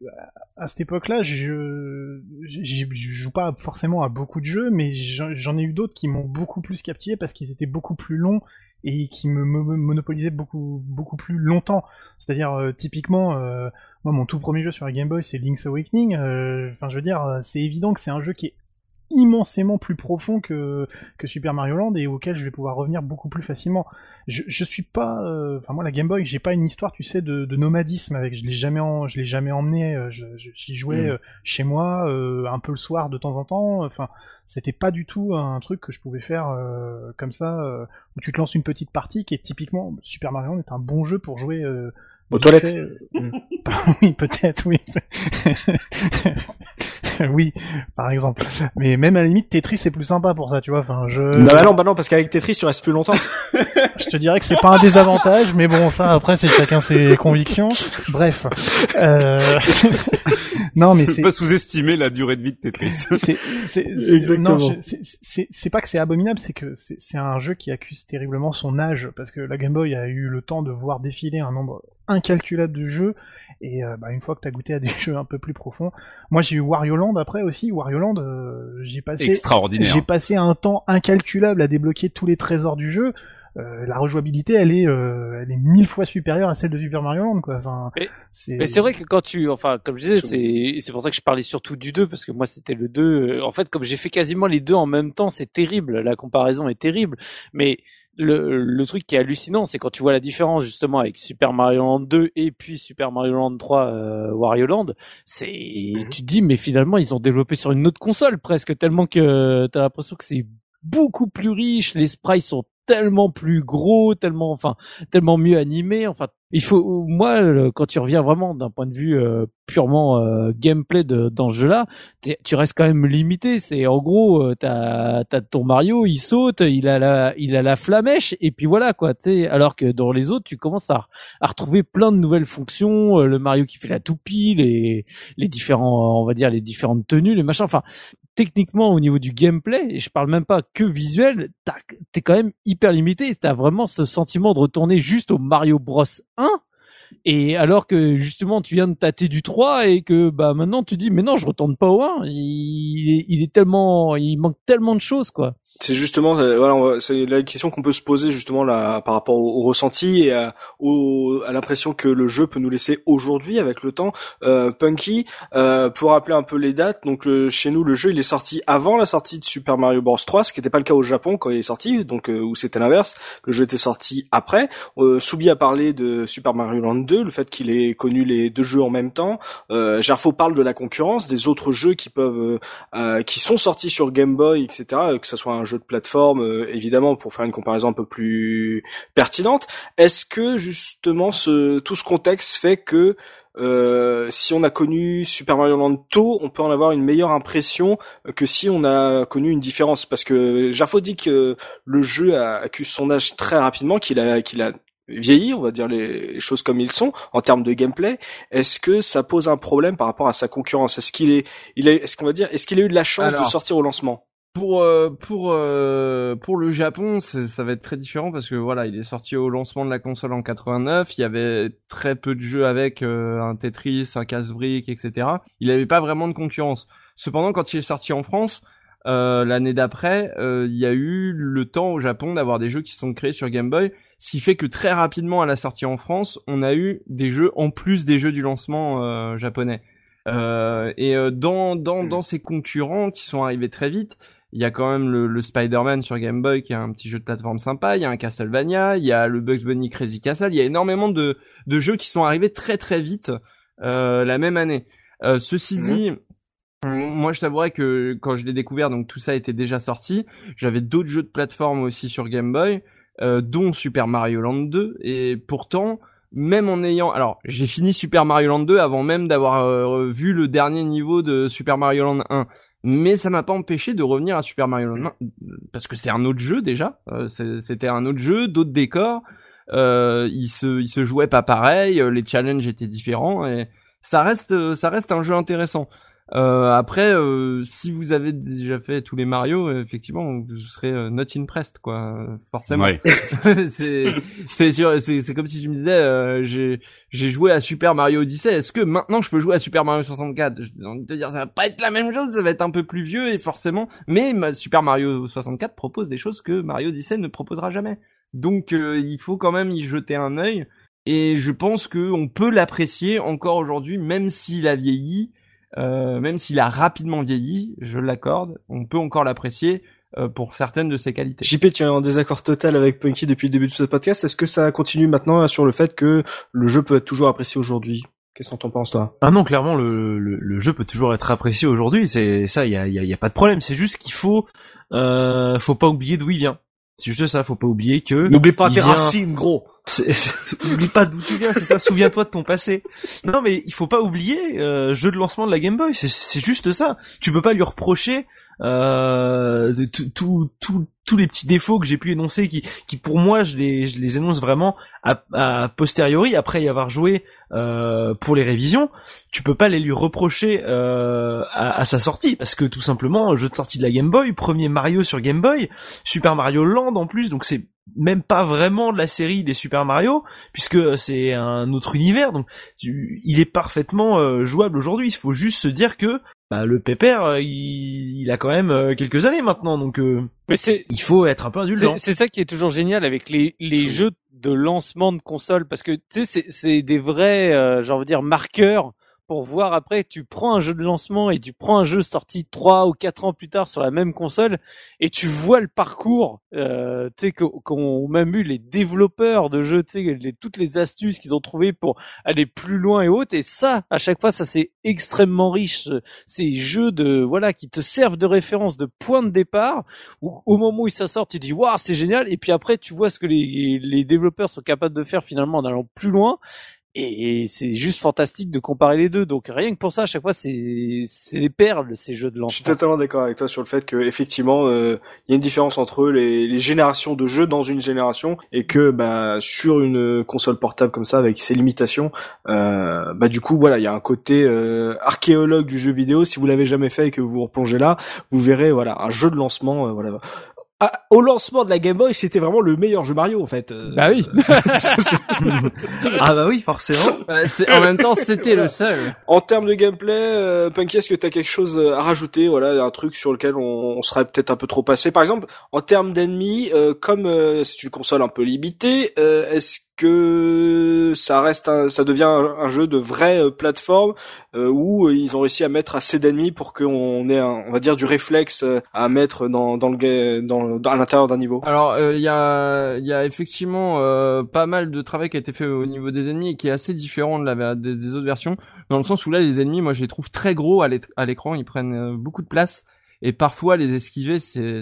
à cette époque-là, je j'ai- je joue pas forcément à beaucoup de jeux, mais j'en j'en ai eu d'autres qui m'ont beaucoup plus captivé parce qu'ils étaient beaucoup plus longs et qui me, monopolisaient beaucoup beaucoup plus longtemps. C'est-à-dire euh, typiquement, euh, moi mon tout premier jeu sur la Game Boy c'est Link's Awakening. euh, Enfin, je veux dire, c'est évident que c'est un jeu qui est immensément plus profond que que Super Mario Land et auquel je vais pouvoir revenir beaucoup plus facilement. Je, je suis pas, euh, enfin moi la Game Boy, j'ai pas une histoire, tu sais, de, de nomadisme avec. Je l'ai jamais, en, je l'ai jamais emmené. euh, Je, je- j'y jouais Mm. euh, chez moi, euh, un peu le soir de temps en temps. Enfin, c'était pas du tout un truc que je pouvais faire euh, comme ça, où tu te lances une petite partie qui est typiquement Super Mario Land est un bon jeu pour jouer. Aux toilettes. fait, euh, Mm. oui, peut-être, oui. oui, par exemple. Mais même à la limite, Tetris c'est plus sympa pour ça, tu vois. Enfin, je. Non, bah non, bah non, parce qu'avec Tetris tu restes plus longtemps. Je te dirais que c'est pas un désavantage, mais bon, ça après c'est chacun ses convictions. Bref. Euh... non, mais Faut c'est pas sous-estimer la durée de vie de Tetris. c'est c'est- c'est- Exactement. non, je- c'est- c'est c'est pas que c'est abominable, c'est que c'est c'est un jeu qui accuse terriblement son âge parce que la Game Boy a eu le temps de voir défiler un nombre incalculable de jeux et euh, bah, une fois que t'as goûté à des jeux un peu plus profonds, moi j'ai eu Wario Land après aussi. Wario Land, euh, j'ai passé Extraordinaire. j'ai passé un temps incalculable à débloquer tous les trésors du jeu. Euh, la rejouabilité, elle est, euh, elle est mille fois supérieure à celle de Super Mario Land, quoi. Enfin, Mais- c'est. Mais c'est vrai que quand tu, enfin, comme je disais, c'est, c'est pour ça que je parlais surtout du 2, parce que moi c'était le 2. euh, En fait, comme j'ai fait quasiment les deux en même temps, c'est terrible. La comparaison est terrible. Mais le, le truc qui est hallucinant, c'est quand tu vois la différence justement avec Super Mario Land 2 et puis Super Mario Land 3 euh, Wario Land, c'est, tu te dis, mais finalement ils ont développé sur une autre console presque tellement que t'as l'impression que c'est beaucoup plus riche, les sprites sont tellement plus gros, tellement, enfin, tellement mieux animés. Enfin, il faut, moi, quand tu reviens vraiment d'un point de vue euh, purement euh, gameplay de, dans ce jeu-là, tu restes quand même limité. C'est en gros, euh, t'as, t'as ton Mario, il saute, il a la, il a la flamèche, et puis voilà quoi. Alors que dans les autres, tu commences à, à retrouver plein de nouvelles fonctions. euh, le Mario qui fait la toupie, les, les différents, on va dire les différentes tenues, les machins. Enfin, techniquement au niveau du gameplay, et je parle même pas que visuel, t'es quand même hyper limité. T'as vraiment ce sentiment de retourner juste au Mario Bros 1. Et alors que justement tu viens de tâter du 3 et que bah maintenant tu dis mais non je retourne pas au 1 il il est tellement il manque tellement de choses quoi C'est justement, euh, voilà, c'est la question qu'on peut se poser justement là par rapport au, ressenti et à, à l'impression que le jeu peut nous laisser aujourd'hui avec le temps. Euh, Punky, euh, pour rappeler un peu les dates, donc chez nous le jeu il est sorti avant la sortie de Super Mario Bros 3, ce qui n'était pas le cas au Japon quand il est sorti, donc euh, où c'était l'inverse. Le jeu était sorti après. Euh, Soubi a parlé de Super Mario Land 2, le fait qu'il ait connu les deux jeux en même temps. Euh, Gerfo parle de la concurrence, des autres jeux qui peuvent, qui sont sortis sur Game Boy, etc. Que ce soit un jeu de plateforme, euh, évidemment, pour faire une comparaison un peu plus pertinente. Est-ce que justement ce, tout ce contexte fait que euh, si on a connu Super Mario Land tôt, on peut en avoir une meilleure impression que si on a connu une différence? Parce que Jarfo dit que le jeu accuse son âge très rapidement, qu'il a, qu'il a vieilli, on va dire les choses comme ils sont en termes de gameplay. Est-ce que ça pose un problème par rapport à sa concurrence? Est-ce qu'il est, il est, est-ce qu'on va dire, est-ce qu'il a eu de la chance de sortir au lancement? Pour euh, pour euh, pour le Japon, ça va être très différent parce que voilà, il est sorti au lancement de la console en 89. Il y avait très peu de jeux avec euh, un Tetris, un casse-brique, etc. Il n'avait pas vraiment de concurrence. Cependant, quand il est sorti en France, l'année d'après, il y a eu le temps au Japon d'avoir des jeux qui sont créés sur Game Boy, ce qui fait que très rapidement à la sortie en France, on a eu des jeux en plus des jeux du lancement japonais. et dans dans dans ces concurrents qui sont arrivés très vite, il y a quand même le, le Spider-Man sur Game Boy qui est un petit jeu de plateforme sympa, il y a un Castlevania, il y a le Bugs Bunny Crazy Castle, il y a énormément de, de jeux qui sont arrivés très très vite euh, la même année. Euh, ceci mhm. dit, moi je t'avouerais que quand je l'ai découvert, donc tout ça était déjà sorti, j'avais d'autres jeux de plateforme aussi sur Game Boy, euh, dont Super Mario Land 2, et pourtant même en ayant alors j'ai fini Super Mario Land 2 avant même d'avoir euh, vu le dernier niveau de Super Mario Land 1 mais ça m'a pas empêché de revenir à Super Mario Land parce que c'est un autre jeu déjà. Euh, c'était un autre jeu, d'autres décors. Euh, il se, il se jouait pas pareil, euh, les challenges étaient différents et ça reste, ça reste un jeu intéressant. Euh, après, euh, si vous avez déjà fait tous les Mario, euh, effectivement, vous serez euh, not impressed, quoi, forcément. Ouais. c'est c'est c'est comme si tu me disais, j'ai j'ai joué à Super Mario Odyssey. Est-ce que maintenant je peux jouer à Super Mario 64 J'ai envie de te dire, ça va pas être la même chose, ça va être un peu plus vieux et forcément. Mais Super Mario 64 propose des choses que Mario Odyssey ne proposera jamais. Donc il faut quand même y jeter un œil. Et je pense que on peut l'apprécier encore aujourd'hui, même s'il a vieilli euh, même s'il a rapidement vieilli, je l'accorde, on peut encore l'apprécier euh, pour certaines de ses qualités. JP, tu es en désaccord total avec Punky depuis le début de ce podcast. Est-ce que ça continue maintenant sur le fait que le jeu peut être toujours apprécié aujourd'hui? Qu'est-ce qu'on t'en pense toi? Ah non, clairement le, le, jeu peut toujours être apprécié aujourd'hui. C'est ça, il y a, y, a, y a, pas de problème. C'est juste qu'il faut euh, faut pas oublier d'où il vient. C'est juste ça, faut pas oublier que. N'oublie pas tes racines, gros. N'oublie pas d'où tu viens, c'est ça. Souviens-toi de ton passé. Non, mais il faut pas oublier euh, jeu de lancement de la Game Boy. C'est juste ça. Tu peux pas lui reprocher euh, tous les petits défauts que j'ai pu énoncer qui, qui pour moi je les, je les énonce vraiment à, à posteriori après y avoir joué euh, pour les révisions. Tu peux pas les lui reprocher euh, à, à, sa sortie parce que tout simplement jeu de sortie de la Game Boy premier Mario sur Game Boy Super Mario Land en plus donc c'est même pas vraiment de la série des Super Mario puisque c'est un autre univers donc il est parfaitement euh, jouable aujourd'hui. Il faut juste se dire que bah, le pépère, euh, il, a quand même euh, quelques années maintenant, donc euh, Mais c'est, il faut être un peu indulgent. C'est ça qui est toujours génial avec les, les jeux de lancement de console, parce que tu sais, c'est des vrais, euh, j'ai envie de dire, marqueurs pour voir après, tu prends un jeu de lancement et tu prends un jeu sorti trois ou quatre ans plus tard sur la même console et tu vois le parcours, euh, tu sais, qu'ont même eu les développeurs de jeux, tu sais, toutes les astuces qu'ils ont trouvées pour aller plus loin et autres. Et ça, à chaque fois, ça c'est extrêmement riche. Ces jeux de, voilà, qui te servent de référence, de point de départ, où au moment où ça sort, tu dis, waouh, c'est génial. Et puis après, tu vois ce que les, les développeurs sont capables de faire finalement en allant plus loin et c'est juste fantastique de comparer les deux. Donc rien que pour ça, à chaque fois, c'est c'est des perles ces jeux de lancement. Je suis totalement d'accord avec toi sur le fait que effectivement, euh, il y a une différence entre les, les, générations de jeux dans une génération et que bah sur une console portable comme ça avec ses limitations, euh, bah du coup voilà, il y a un côté euh, archéologue du jeu vidéo. Si vous l'avez jamais fait et que vous vous replongez là, vous verrez voilà un jeu de lancement. Euh, voilà à- au lancement de la Game Boy, c'était vraiment le meilleur jeu Mario en fait. Euh, Bah oui. ah bah oui, forcément. C'est- en même temps, c'était le seul. En termes de gameplay, euh, Punky, est-ce que t'as quelque chose euh, à rajouter Voilà, un truc sur lequel on, on serait peut-être un peu trop passé? Par exemple, en termes d'ennemis, euh, comme euh, c'est une console un peu limitée, euh, est-ce que ça reste, un- ça devient un, jeu de vraie euh, plateforme euh, où euh, ils ont réussi à mettre assez d'ennemis pour qu'on ait, un, on va dire, du réflexe à mettre dans, dans le dans, à l'intérieur d'un niveau Alors, il y a, il y a effectivement pas mal de travail qui a été fait au niveau des ennemis et qui est assez différent de la, des, des autres versions, dans le sens où là, les ennemis, moi, je les trouve très gros à l'écran, ils prennent beaucoup de place et parfois les esquiver, c'est,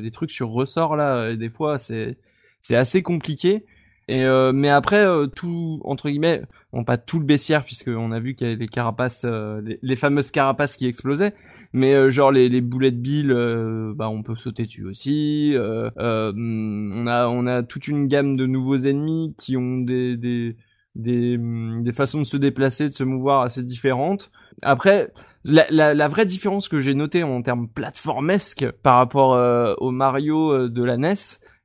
des trucs sur ressort là, et des fois, c'est, c'est assez compliqué. Et euh, mais après euh, tout entre guillemets, bon pas tout le baissière puisque on a vu qu'il y avait les carapaces, euh, les, les fameuses carapaces qui explosaient, mais euh, genre les, les boulets de billes, euh, bah on peut sauter dessus aussi. Euh, on a on a toute une gamme de nouveaux ennemis qui ont des des des, des façons de se déplacer, de se mouvoir assez différentes. Après, la, la, la vraie différence que j'ai notée en termes plateformesques par rapport euh, au Mario de la NES,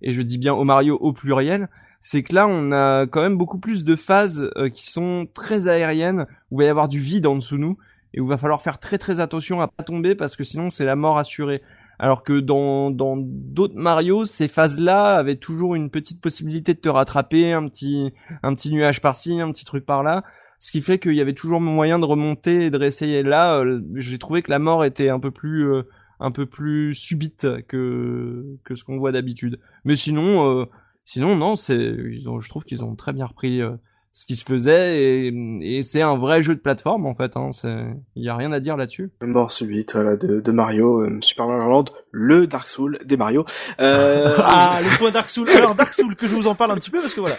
et je dis bien au Mario au pluriel, c'est que là on a quand même beaucoup plus de phases euh, qui sont très aériennes, où il va y avoir du vide en dessous de nous, et où il va falloir faire très très attention à pas tomber parce que sinon c'est la mort assurée. Alors que dans dans d'autres Mario, ces phases-là avaient toujours une petite possibilité de te rattraper, un petit un petit nuage par-ci, un petit truc par-là, ce qui fait qu'il y avait toujours moyen de remonter et de réessayer. Là, euh, j'ai trouvé que la mort était un peu plus euh, un peu plus subite que que ce qu'on voit d'habitude. Mais sinon euh, sinon non, c'est ils ont je trouve qu'ils ont très bien repris euh, ce qui se faisait et, et c'est un vrai jeu de plateforme en fait hein, c'est il y a rien à dire là-dessus. Mort subite voilà, de, de Mario, euh, Super Mario Land, le Dark Soul des Mario. Euh, Ah, le point Dark Soul. Alors Dark Soul, que je vous en parle un petit peu parce que voilà.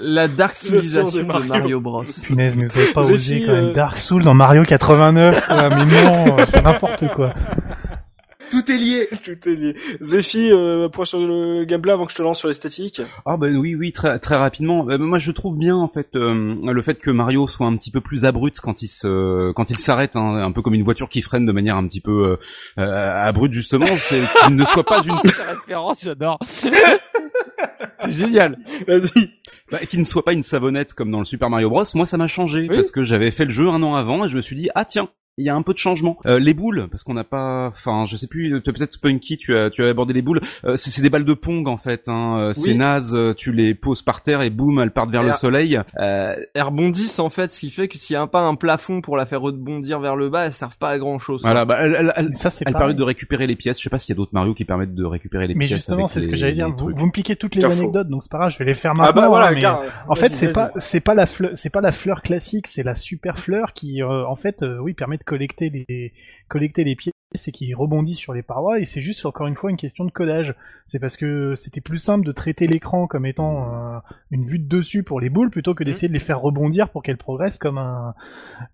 La dark Le son civilisation de de Mario. Mario, Bros. Punaise, mais vous avez pas osé quand même euh, Dark Soul dans Mario 89, quoi. Mais non, c'est n'importe quoi. Tout est lié. Tout est lié. Zephy, euh, point sur le gameplay avant que je te lance sur l'esthétique. Ah ben oui oui très très rapidement. Euh, moi je trouve bien en fait euh, le fait que Mario soit un petit peu plus abrupt quand il se quand il s'arrête, hein, un peu comme une voiture qui freine de manière un petit peu euh, euh, abrupte justement, c'est qu'il ne soit pas une référence, j'adore. c'est génial. Vas-y. bah, qu'il ne soit pas une savonnette comme dans le Super Mario Bros. Moi ça m'a changé Oui. parce que j'avais fait le jeu un an avant et je me suis dit ah tiens il y a un peu de changement. Euh, les boules, parce qu'on n'a pas, enfin, je sais plus, peut-être Punky, tu as, tu as abordé les boules. Euh, c'est c'est des balles de pong en fait. Hein. Euh, C'est Oui. naze. euh, Tu les poses par terre et boum, elles partent vers Et le soleil. Euh, Elles rebondissent en fait, ce qui fait que s'il n'y a pas un plafond pour la faire rebondir vers le bas, elles servent pas à grand chose. voilà, bah, elles- Mais ça, c'est elles pareil. permettent de récupérer les pièces. Je sais pas s'il y a d'autres Mario qui permettent de récupérer les Mais pièces. justement, avec c'est ce que j'allais dire. Vous, me piquez toutes les Carrefour. anecdotes, donc c'est pas grave, je vais les faire maintenant. Ah bah voilà, hein, mais, car, En fait, c'est pas c'est pas la fleur c'est pas la fleur classique, c'est la super fleur qui euh, en fait euh, oui permet de collecter les collecter les pièces et qui rebondit sur les parois et c'est juste encore une fois une question de codage. C'est parce que c'était plus simple de traiter l'écran comme étant euh, une vue de dessus pour les boules plutôt que d'essayer de les faire rebondir pour qu'elles progressent comme un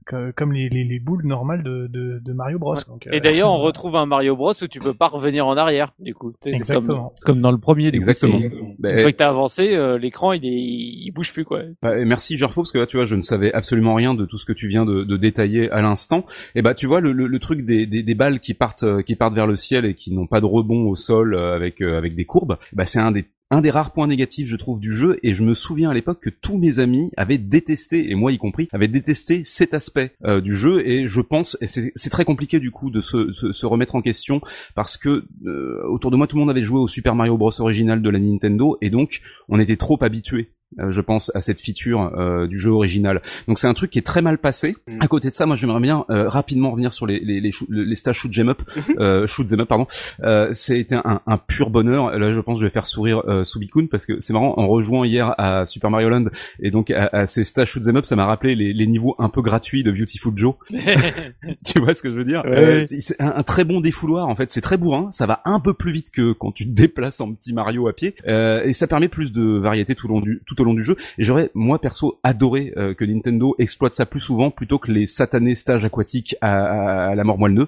que- comme les, les, les boules normales de, de, de Mario Bros. Donc, euh, Et d'ailleurs, on retrouve un Mario Bros où tu peux pas revenir en arrière, du coup. C'est Exactement. Comme, comme dans le premier, du Exactement. coup. c'est- Bah, Une fois que t'as avancé, euh, l'écran, il est, il bouge plus, quoi. Bah, et merci Gerfo parce que là tu vois je ne savais absolument rien de tout ce que tu viens de, de détailler à l'instant. Et bah tu vois le, le, le truc des, des, des balles qui partent euh, qui partent vers le ciel et qui n'ont pas de rebond au sol euh, avec euh, avec des courbes. Bah c'est un des un des rares points négatifs, je trouve, du jeu, et je me souviens à l'époque que tous mes amis avaient détesté, et moi y compris, avaient détesté cet aspect euh, du jeu, et je pense, et c'est très compliqué du coup de se, se, se remettre en question, parce que euh, autour de moi tout le monde avait joué au Super Mario Bros. Original de la Nintendo, et donc on était trop habitué je pense à cette feature euh, du jeu original. Donc c'est un truc qui est très mal passé. Mm. À côté de ça, moi j'aimerais bien euh, rapidement revenir sur les les les, shoot- les stages shoot 'em up, euh, shoot 'em up pardon. Euh, c'était un, un pur bonheur. Là, je pense que je vais faire sourire euh, Subikun parce que c'est marrant en rejoignant hier à Super Mario Land et donc à, à ces stages shoot 'em up, ça m'a rappelé les, les niveaux un peu gratuits de Beautiful Joe. tu vois ce que je veux dire? Ouais, Euh, c'est- un très bon défouloir en fait. C'est très bourrin. Ça va un peu plus vite que quand tu te déplaces en petit Mario à pied euh, et ça permet plus de variété tout au long du tout au au long du jeu. Et j'aurais, moi perso, adoré euh, que Nintendo exploite ça plus souvent plutôt que les satanés stages aquatiques à, à, la mort moelle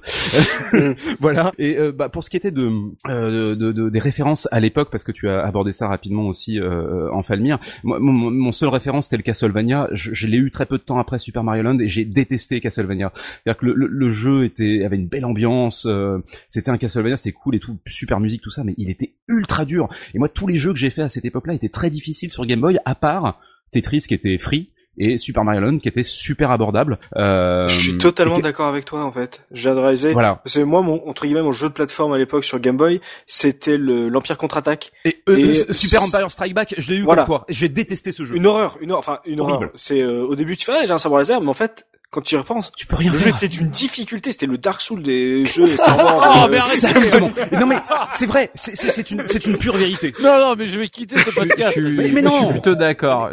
voilà. Et euh, bah, pour ce qui était de, de, de, des références à l'époque, parce que tu as abordé ça rapidement aussi en Falmir, mon, mon, seul référence c'était le Castlevania. Je, je l'ai eu très peu de temps après Super Mario Land et j'ai détesté Castlevania. C'est-à-dire que le, le, jeu était avait une belle ambiance, c'était un Castlevania, c'était cool et tout, super musique tout ça, mais il était ultra dur. Et moi tous les jeux que j'ai fait à cette époque-là étaient très difficiles sur Game Boy, à part Tetris qui était free et Super Mario Land qui était super abordable. Euh, je suis totalement d'accord avec toi en fait. J'ai. Voilà. C'est moi mon entre guillemets mon jeu de plateforme à l'époque sur Game Boy, c'était l'Empire contre-attaque. Et, euh, Super Empire Strike Back, je l'ai eu comme toi. J'ai détesté ce jeu. Une horreur, une horreur, enfin une horreur. C'est euh, au début tu fais ah, j'ai un sabre laser, mais en fait quand tu y repenses, tu peux rien le jeu était d'une difficulté, c'était le Dark Souls des jeux Star Wars. oh, mais Exactement. non mais c'est vrai, c'est une c'est une pure vérité. Non non, mais je vais quitter ce podcast. je, suis, mais non. Je suis plutôt d'accord.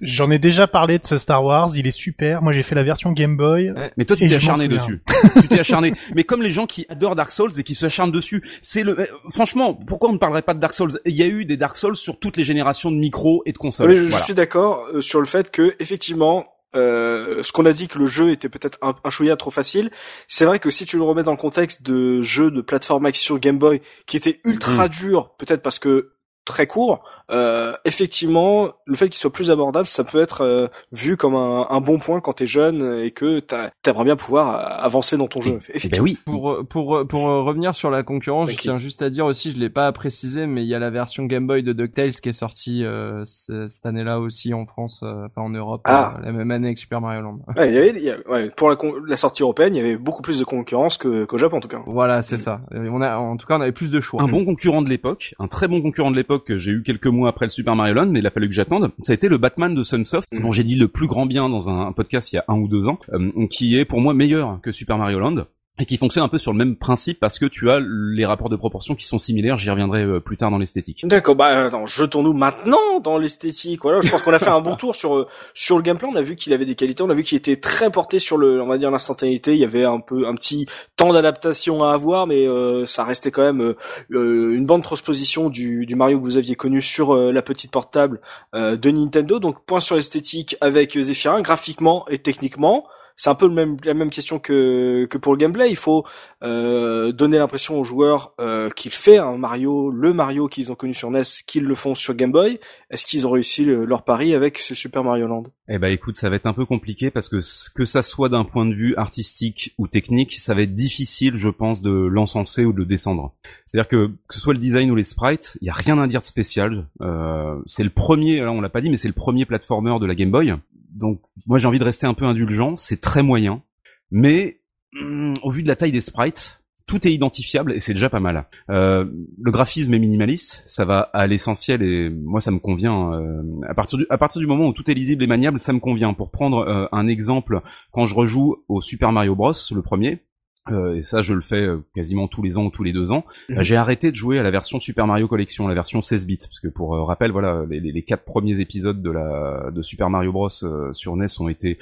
J'en ai déjà parlé de ce Star Wars, il est super. Moi, j'ai fait la version Game Boy. Mais toi tu t'es acharné dessus. tu t'es acharné. Mais comme les gens qui adorent Dark Souls et qui se acharnent dessus, c'est le euh, franchement, pourquoi on ne parlerait pas de Dark Souls? Il y a eu des Dark Souls sur toutes les générations de micros et de consoles. je, suis d'accord euh, sur le fait que effectivement euh, ce qu'on a dit que le jeu était peut-être un, un chouïa trop facile, c'est vrai que si tu le remets dans le contexte de jeux de plateforme action Game Boy qui était ultra mm. dur, peut-être parce que très court, euh, effectivement, le fait qu'il soit plus abordable, ça peut être euh, vu comme un, un, bon point quand t'es jeune et que t'aimerais bien pouvoir avancer dans ton jeu. Ben oui. Pour pour pour revenir sur la concurrence, je tiens juste à dire aussi, je l'ai pas précisé, mais il y a la version Game Boy de DuckTales qui est sortie euh, cette année-là aussi en France, euh, enfin en Europe, ah. la même année que Super Mario Land. Ouais, il y avait, il y a, ouais, pour la, la, sortie européenne, il y avait beaucoup plus de concurrence que qu'au Japon en tout cas. Voilà, c'est ça. On a, en tout cas, on avait plus de choix. Un bon concurrent de l'époque, un très bon concurrent de l'époque que j'ai eu quelques mois après le Super Mario Land, mais il a fallu que j'attende. Ça a été le Batman de Sunsoft, mm. dont j'ai dit le plus grand bien dans un, podcast il y a un ou deux ans, euh, qui est pour moi meilleur que Super Mario Land et qui fonctionne un peu sur le même principe parce que tu as les rapports de proportion qui sont similaires. J'y reviendrai euh, plus tard dans l'esthétique. D'accord. Bah attends, jetons-nous maintenant dans l'esthétique. Voilà, je pense qu'on a fait un bon tour sur euh, sur le gameplay. On a vu qu'il avait des qualités. On a vu qu'il était très porté sur le, on va dire l'instantanéité. Il y avait un peu un petit temps d'adaptation à avoir, mais euh, ça restait quand même une bande transposition du, du Mario que vous aviez connu sur la petite portable de Nintendo. Donc point sur l'esthétique avec Zephyrin, graphiquement et techniquement c'est un peu même, la même question que, que pour le gameplay. Il faut euh, donner l'impression aux joueurs euh, qu'il fait un Mario, le Mario qu'ils ont connu sur NES, qu'ils le font sur Game Boy. Est-ce qu'ils ont réussi leur pari avec ce Super Mario Land? Eh ben, écoute, ça va être un peu compliqué parce que que ça soit d'un point de vue artistique ou technique, ça va être difficile, je pense, de l'encenser ou de descendre. C'est-à-dire que que ce soit le design ou les sprites, il y a rien à dire de spécial. Euh, c'est le premier, là on l'a pas dit, mais c'est le premier platformer de la Game Boy donc moi j'ai envie de rester un peu indulgent, c'est très moyen, mais mm, au vu de la taille des sprites, tout est identifiable et c'est déjà pas mal. Euh, le graphisme est minimaliste, ça va à l'essentiel et moi ça me convient. Euh, à partir du à partir du moment où tout est lisible et maniable, ça me convient. Pour prendre euh, un exemple, quand je rejoue au Super Mario Bros, le premier, euh, et ça je le fais euh, quasiment tous les ans ou tous les deux ans. Mhm. j'ai arrêté de jouer à la version Super Mario Collection, la version 16 bits, parce que pour euh, rappel, voilà, les, les, quatre premiers épisodes de la de Super Mario Bros sur NES ont été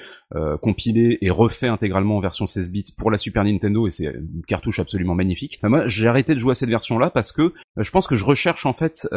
compilés et refaits intégralement en version 16 bits pour la Super Nintendo, et c'est une cartouche absolument magnifique. moi, j'ai arrêté de jouer à cette version-là parce que je pense que je recherche en fait,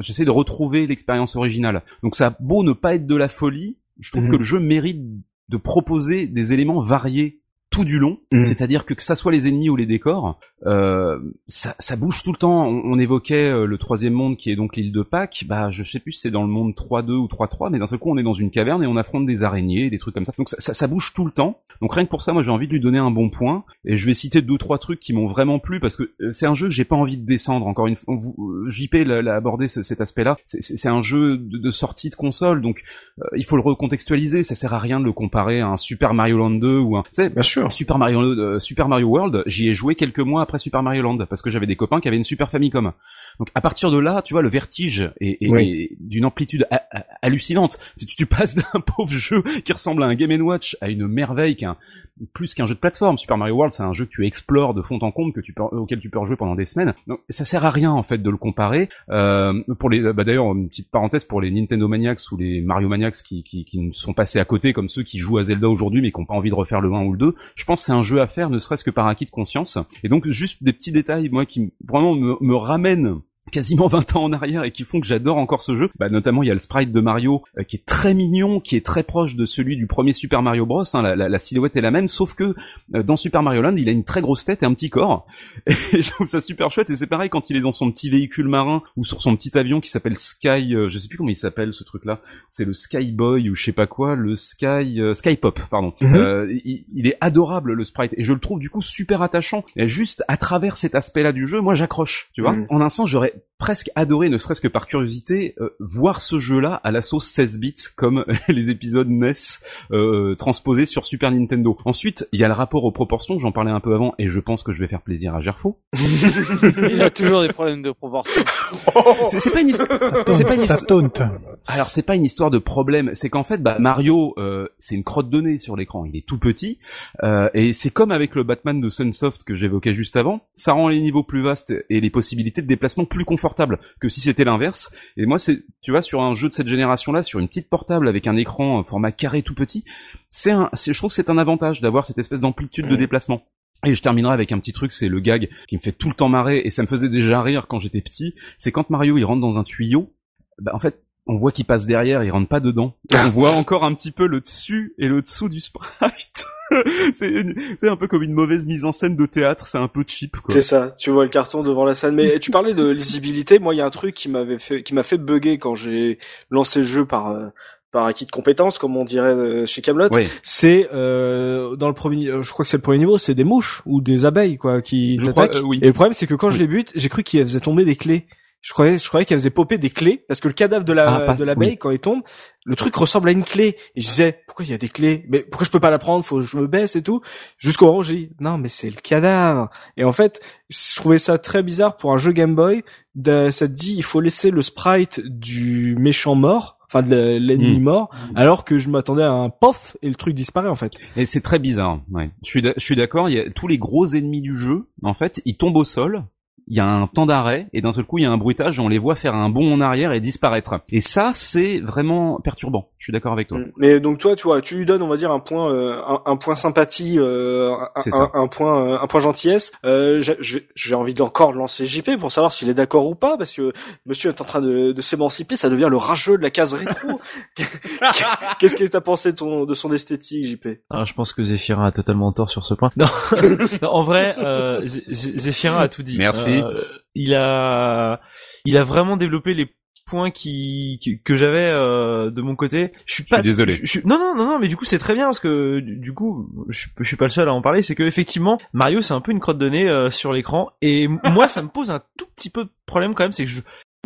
j'essaie de retrouver l'expérience originale. Donc ça a beau ne pas être de la folie, je trouve mhm. que le jeu mérite de proposer des éléments variés tout du long, mm. c'est-à-dire que que ça soit les ennemis ou les décors, euh, ça, ça, bouge tout le temps. On, évoquait euh, le troisième monde qui est donc l'île de Pâques. Bah, je sais plus si c'est dans le monde 3-2 ou 3-3, mais d'un seul coup, on est dans une caverne et on affronte des araignées, des trucs comme ça. Donc ça, ça, bouge tout le temps. Donc rien que pour ça, moi, j'ai envie de lui donner un bon point. Et je vais citer deux trois trucs qui m'ont vraiment plu parce que euh, c'est un jeu que j'ai pas envie de descendre. Encore une fois, JP l'a abordé cet aspect-là. C'est un jeu de, sortie de console, donc il faut le recontextualiser. Ça sert à rien de le comparer à un Super Mario Land 2 ou un. Bien sûr. Super Mario, Super Mario World. J'y ai joué quelques mois après Super Mario Land parce que j'avais des copains qui avaient une Super Famicom. Donc à partir de là, tu vois, le vertige est, d'une amplitude hallucinante. Tu, tu passes d'un pauvre jeu qui ressemble à un Game Watch à une merveille qui plus qu'un jeu de plateforme. Super Mario World, c'est un jeu que tu explores de fond en comble, que tu peux, auquel tu peux rejouer pendant des semaines. Donc ça sert à rien en fait de le comparer. Euh, pour les, bah, d'ailleurs une petite parenthèse pour les Nintendo Maniacs ou les Mario Maniacs qui, qui, qui sont passés à côté, comme ceux qui jouent à Zelda aujourd'hui mais qui n'ont pas envie de refaire le 1 ou le 2. Je pense que c'est un jeu à faire, ne serait-ce que par acquis de conscience. Et donc juste des petits détails, moi, qui vraiment me, me ramènent quasiment 20 ans en arrière et qui font que j'adore encore ce jeu. Bah, notamment, il y a le sprite de Mario euh, qui est très mignon, qui est très proche de celui du premier Super Mario Bros. Hein, la, la, silhouette est la même, sauf que euh, dans Super Mario Land, il a une très grosse tête et un petit corps. Et je trouve ça super chouette. Et c'est pareil quand il est dans son petit véhicule marin ou sur son petit avion qui s'appelle Sky. Euh, je sais plus comment il s'appelle ce truc-là. C'est le Sky Boy ou je sais pas quoi. Le Sky Sky Pop, pardon. Mhm. il, il, est adorable le sprite et je le trouve du coup super attachant. Et juste à travers cet aspect-là du jeu, moi j'accroche. Tu vois. Mhm. En un sens, j'aurais presque adoré, ne serait-ce que par curiosité, euh, voir ce jeu-là à la sauce 16 bits, comme les épisodes NES euh, transposés sur Super Nintendo. Ensuite, il y a le rapport aux proportions, j'en parlais un peu avant, et je pense que je vais faire plaisir à Gerfo. il a toujours des problèmes de proportions. c'est pas une histoire... C'est pas une histoire... Alors, c'est pas une histoire de problème, c'est qu'en fait, bah, Mario, euh, c'est une crotte de nez sur l'écran, il est tout petit, euh, et c'est comme avec le Batman de Sunsoft que j'évoquais juste avant, ça rend les niveaux plus vastes et les possibilités de déplacement plus confortables que si c'était l'inverse. Et moi, c'est, tu vois, sur un jeu de cette génération-là, sur une petite portable avec un écran format carré tout petit, c'est un, je trouve que c'est un avantage d'avoir cette espèce d'amplitude de déplacement. Et je terminerai avec un petit truc, c'est le gag qui me fait tout le temps marrer et ça me faisait déjà rire quand j'étais petit. C'est quand Mario il rentre dans un tuyau, bah en fait on voit qu'il passe derrière, il rentre pas dedans. On voit encore un petit peu le dessus et le dessous du sprite. c'est un peu comme une mauvaise mise en scène de théâtre, c'est un peu cheap quoi. C'est ça, tu vois le carton devant la scène mais tu parlais de lisibilité, moi il y a un truc qui m'avait fait qui m'a fait bugger quand j'ai lancé le jeu par euh, par acquis de compétences comme on dirait euh, chez Camelot, c'est euh, dans le premier je crois que c'est le premier niveau, c'est des mouches ou des abeilles quoi qui t'attaquent. oui. Et le problème c'est que quand je les bute, j'ai cru qu'ils faisaient tomber des clés. Je croyais, je croyais qu'elle faisait popper des clés parce que le cadavre de la ah, de l'abeille quand il tombe, le truc ressemble à une clé. Et je disais pourquoi il y a des clés? Mais pourquoi je peux pas la prendre? Faut que je me baisse et tout. Jusqu'au moment où j'ai dit non mais c'est le cadavre. Et en fait, je trouvais ça très bizarre pour un jeu Game Boy. De, ça te dit il faut laisser le sprite du méchant mort enfin de l'ennemi hmm. mort, alors que je m'attendais à un pof et le truc disparaît en fait. Et c'est très bizarre. Ouais. Je suis je suis d'accord. Il y a tous les gros ennemis du jeu. En fait, ils tombent au sol il y a un temps d'arrêt et d'un seul coup il y a un bruitage et on les voit faire un bond en arrière et disparaître. Et ça c'est vraiment perturbant. Je suis d'accord avec toi. Mm. Mais donc toi tu vois tu lui donnes on va dire un point euh, un, point sympathie euh, un, un, point euh, un point gentillesse. Euh, j'ai envie d'encore lancer JP pour savoir s'il est d'accord ou pas parce que Monsieur est en train de, de s'émanciper ça devient le rageux de la case rétro. Qu'est-ce que t'as pensé de son de son esthétique JP ah, Je pense que Zéphirin a totalement tort sur ce point. Non, en vrai euh, Zéphirin a tout dit. Merci. Euh, il a, il a vraiment développé les points qui, que j'avais euh, de mon côté. Je suis pas désolé. non non non non mais du coup c'est très bien parce que du coup je, je suis pas le seul à en parler, c'est que effectivement Mario c'est un peu une crotte de nez euh, sur l'écran et moi ça me pose un tout petit peu de problème quand même, c'est que je,